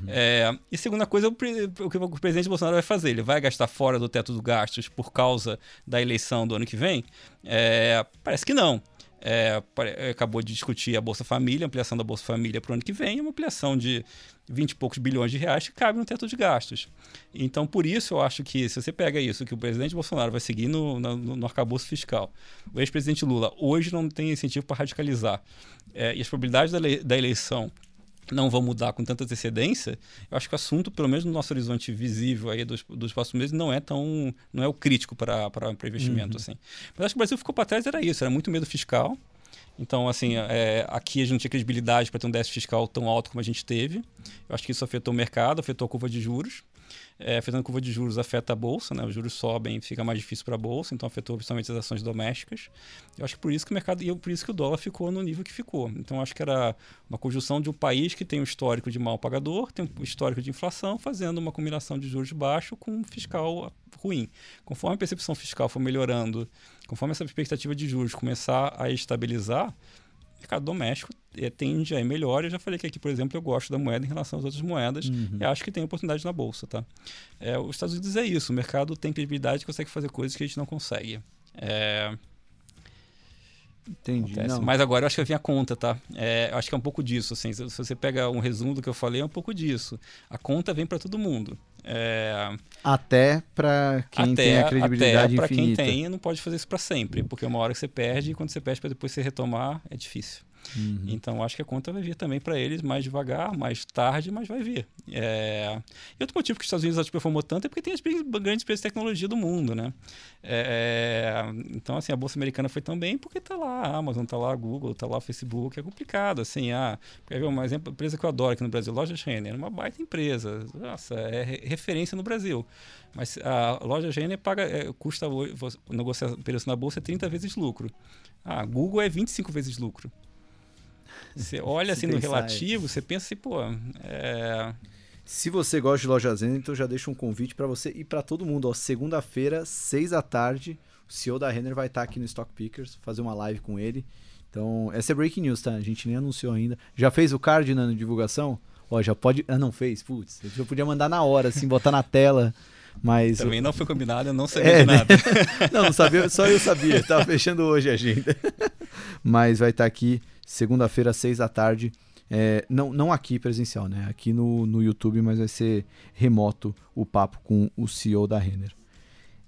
S1: É, e segunda coisa, o, o que o presidente Bolsonaro vai fazer? Ele vai gastar fora do teto dos gastos por causa da eleição do ano que vem? É, parece que não. É, pare- acabou de discutir a Bolsa Família, ampliação da Bolsa Família para o ano que vem, uma ampliação de 20 e poucos bilhões de reais que cabe no teto de gastos. Então, por isso, eu acho que se você pega isso, que o presidente Bolsonaro vai seguir no, no, no arcabouço fiscal, o ex-presidente Lula hoje não tem incentivo para radicalizar, é, e as probabilidades da, da eleição não vão mudar com tanta antecedência, eu acho que o assunto, pelo menos no nosso horizonte visível aí dos, dos próximos meses, não é tão não é o crítico para investimento uhum. assim. Mas acho que o Brasil ficou para trás era isso, era muito medo fiscal. Então, assim, é, aqui a gente não tinha credibilidade para ter um déficit fiscal tão alto como a gente teve. Eu acho que isso afetou o mercado, afetou a curva de juros é, a curva de juros afeta a bolsa, né? Os juros sobem, fica mais difícil para a bolsa, então afetou principalmente as ações domésticas. Eu acho que por isso que o mercado e por isso que o dólar ficou no nível que ficou. Então acho que era uma conjunção de um país que tem um histórico de mal pagador, tem um histórico de inflação, fazendo uma combinação de juros baixos com um fiscal ruim. Conforme a percepção fiscal for melhorando, conforme essa expectativa de juros começar a estabilizar, mercado doméstico é, tende a ir melhor. Eu já falei que aqui, por exemplo, eu gosto da moeda em relação às outras moedas uhum. e acho que tem oportunidade na bolsa. Tá? É, os Estados Unidos é isso, o mercado tem credibilidade e consegue fazer coisas que a gente não consegue. É,
S2: Entendi.
S1: Mas agora eu acho que vem a conta, tá? É, acho que é um pouco disso. Assim, se você pega um resumo do que eu falei, é um pouco disso. A conta vem para todo mundo. É...
S2: Até para quem até, tem a credibilidade
S1: até
S2: para quem
S1: tem, não pode fazer isso para sempre, porque uma hora que você perde e quando você perde para depois você retomar é difícil. Uhum. Então acho que a conta vai vir também para eles mais devagar, mais tarde, mas vai vir. É... E outro motivo que os Estados Unidos performou tanto é porque tem as grandes empresas de tecnologia do mundo, né? É... Então assim a bolsa americana foi tão bem porque está lá a Amazon, está lá a Google, está lá o Facebook, é complicado assim. Ah, quer ver um exemplo, empresa que eu adoro aqui no Brasil, loja Renner, uma baita empresa, nossa, é referência no Brasil. Mas a loja Renner paga, é, custa negociar preço na bolsa é 30 vezes lucro. A Google é 25 vezes lucro. Você olha assim no relativo, você pensa assim, pô, é...
S2: Se você gosta de loja Zen, então já deixo um convite para você e para todo mundo. Segunda-feira, seis da tarde, o CEO da Renner vai estar aqui no Stock Pickers, fazer uma live com ele. Então, essa é breaking news, tá? A gente nem anunciou ainda. Já fez o card na divulgação? Ó, já pode. Ah, não fez? Putz, eu podia mandar na hora, assim, botar na tela. Mas.
S1: Também não foi combinado, eu não sabia é, de nada. Né?
S2: não, não sabia, só eu sabia. Tava fechando hoje a agenda. Mas vai estar aqui segunda-feira, às seis da tarde. É, não, não aqui presencial, né? Aqui no, no YouTube, mas vai ser remoto o papo com o CEO da Renner.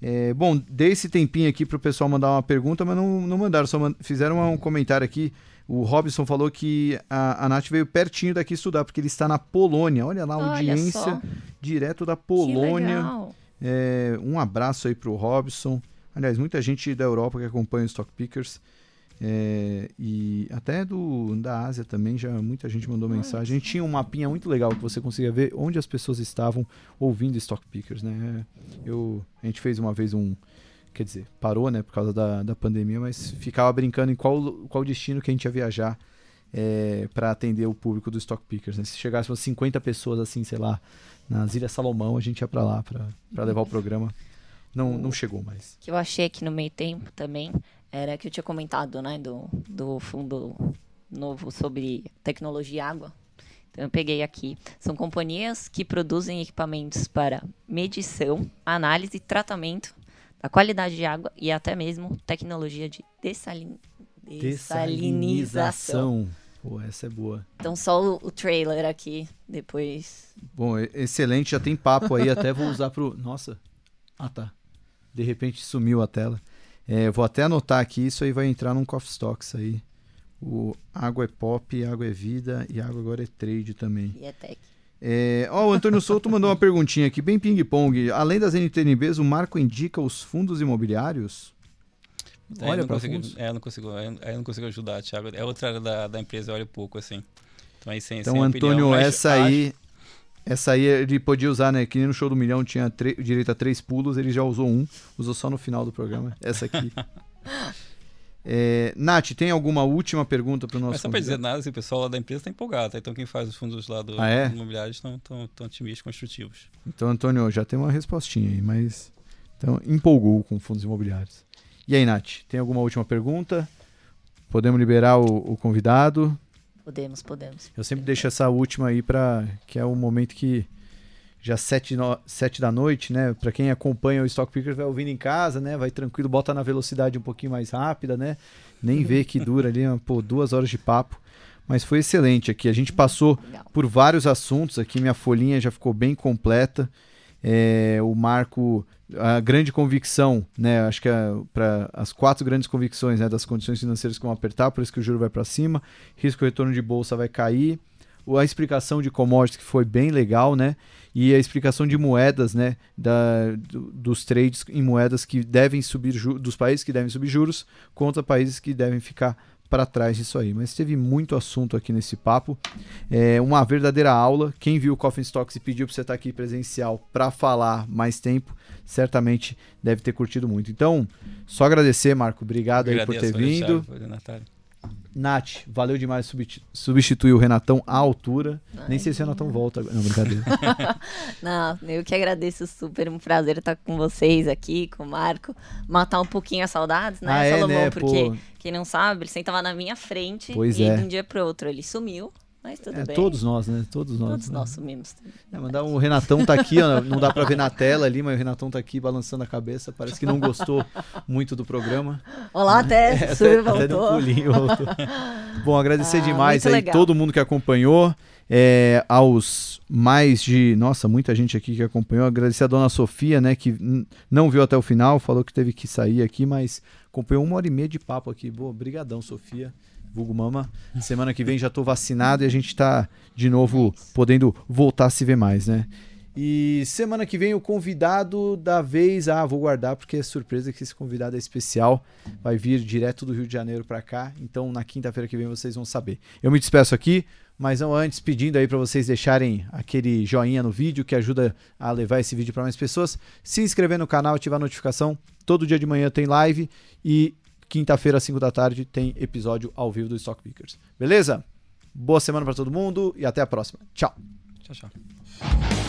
S2: É, bom, dei esse tempinho aqui para o pessoal mandar uma pergunta, mas não, não mandaram, só mand fizeram um comentário aqui. O Robson falou que a, a Nath veio pertinho daqui estudar, porque ele está na Polônia. Olha lá, audiência direto da Polônia. É, um abraço aí para o Robson. Aliás, muita gente da Europa que acompanha o Stock Pickers. É, e até do da Ásia também já muita gente mandou mensagem. A gente tinha um mapinha muito legal que você conseguia ver onde as pessoas estavam ouvindo Stock Pickers, né? Eu, a gente fez uma vez um, quer dizer, parou, né, por causa da, da pandemia, mas ficava brincando em qual, qual destino que a gente ia viajar é, para atender o público do Stock Pickers. Né? Se chegasse umas 50 pessoas assim, sei lá, nas Ilhas Salomão, a gente ia para lá para levar o programa. Não, não chegou mais.
S3: Que eu achei aqui no meio tempo também era que eu tinha comentado, né, do, do fundo novo sobre tecnologia água. Então eu peguei aqui. São companhias que produzem equipamentos para medição, análise e tratamento da qualidade de água e até mesmo tecnologia de dessalin... dessalinização.
S2: Pô, essa é boa.
S3: Então só o, o, trailer aqui, depois.
S2: Bom, excelente, já tem papo aí, até vou usar pro. Nossa. Ah tá. De repente sumiu a tela. É, vou até anotar aqui, isso aí vai entrar num Coffee Stocks aí. O Água é Pop, Água é Vida e Água agora é Trade também.
S3: E é Tech.
S2: É, ó, o Antônio Souto mandou uma perguntinha aqui, bem ping-pong. Além das NTNBs, o Marco indica os fundos imobiliários?
S1: É, olha para fundos. É, eu não consigo, eu não consigo ajudar, Thiago. É outra área da, da empresa, eu olho pouco assim.
S2: Então, aí, sem, então sem Antônio, opinião, essa aí, essa aí ele podia usar, né? Que nem no show do milhão tinha direito a três pulos, ele já usou um, usou só no final do programa. Essa aqui. é, Nath, tem alguma última pergunta para o nosso
S1: Mas só para dizer nada, assim, o pessoal lá da empresa está empolgado, tá? então quem faz os fundos lá do
S2: ah, é?
S1: imobiliário estão tão, tão otimistas, construtivos.
S2: Então, Antônio, já tem uma respostinha aí, mas então empolgou com fundos imobiliários. E aí, Nath, tem alguma última pergunta? Podemos liberar o, o convidado?
S3: Podemos, podemos.
S2: Eu sempre deixo essa última aí para que é o momento que já sete, no, sete da noite, né? Para quem acompanha o Stock Pickers vai ouvindo em casa, né? Vai tranquilo, bota na velocidade um pouquinho mais rápida, né? Nem vê que dura ali, pô, duas horas de papo. Mas foi excelente aqui. A gente passou por vários assuntos aqui. Minha folhinha já ficou bem completa. É, o Marco a grande convicção, né? Acho que para as quatro grandes convicções né, das condições financeiras que vão apertar, por isso que o juro vai para cima, risco retorno de bolsa vai cair, a explicação de commodities que foi bem legal, né? E a explicação de moedas, né? Da, do, dos trades em moedas que devem subir, dos países que devem subir juros contra países que devem ficar para trás disso aí. Mas teve muito assunto aqui nesse papo. É uma verdadeira aula. Quem viu o Coffin Stocks e pediu para você estar aqui presencial para falar mais tempo, certamente deve ter curtido muito. Então, só agradecer, Marco. Obrigado aí por ter vindo. Thiago, Nath, valeu demais substituir o Renatão à altura. Ai, Nem sei se o Renatão volta. Não, brincadeira.
S3: não, eu que agradeço super. Um prazer estar com vocês aqui, com o Marco. Matar um pouquinho as saudades, né,
S2: ah, é, Salomão? Né?
S3: Porque, Pô. quem não sabe, ele sentava na minha frente
S2: pois
S3: e
S2: é.
S3: de um dia para outro ele sumiu. Mas tudo
S2: é,
S3: bem.
S2: Todos nós, né? Todos nós.
S3: Todos
S2: né?
S3: nós sumimos.
S2: É, mandar o Renatão tá aqui, ó, não dá para ver na tela ali, mas o Renatão tá aqui balançando a cabeça, parece que não gostou muito do programa.
S3: Olá, até, é,
S2: até, até deu um pulinho, voltou. Bom, agradecer ah, demais aí legal. todo mundo que acompanhou, é, aos mais de, nossa, muita gente aqui que acompanhou, agradecer a dona Sofia, né, que não viu até o final, falou que teve que sair aqui, mas acompanhou uma hora e meia de papo aqui. Boa, brigadão, Sofia vulgo mama. Semana que vem já estou vacinado e a gente está de novo podendo voltar a se ver mais, né? E semana que vem o convidado da vez, ah, vou guardar porque é surpresa que esse convidado é especial, vai vir direto do Rio de Janeiro para cá, então na quinta-feira que vem vocês vão saber. Eu me despeço aqui, mas não antes pedindo aí para vocês deixarem aquele joinha no vídeo que ajuda a levar esse vídeo para mais pessoas, se inscrever no canal, ativar a notificação. Todo dia de manhã tem live e Quinta-feira, às 5 da tarde, tem episódio ao vivo do Stock Pickers. Beleza? Boa semana para todo mundo e até a próxima. Tchau.
S1: Tchau, tchau.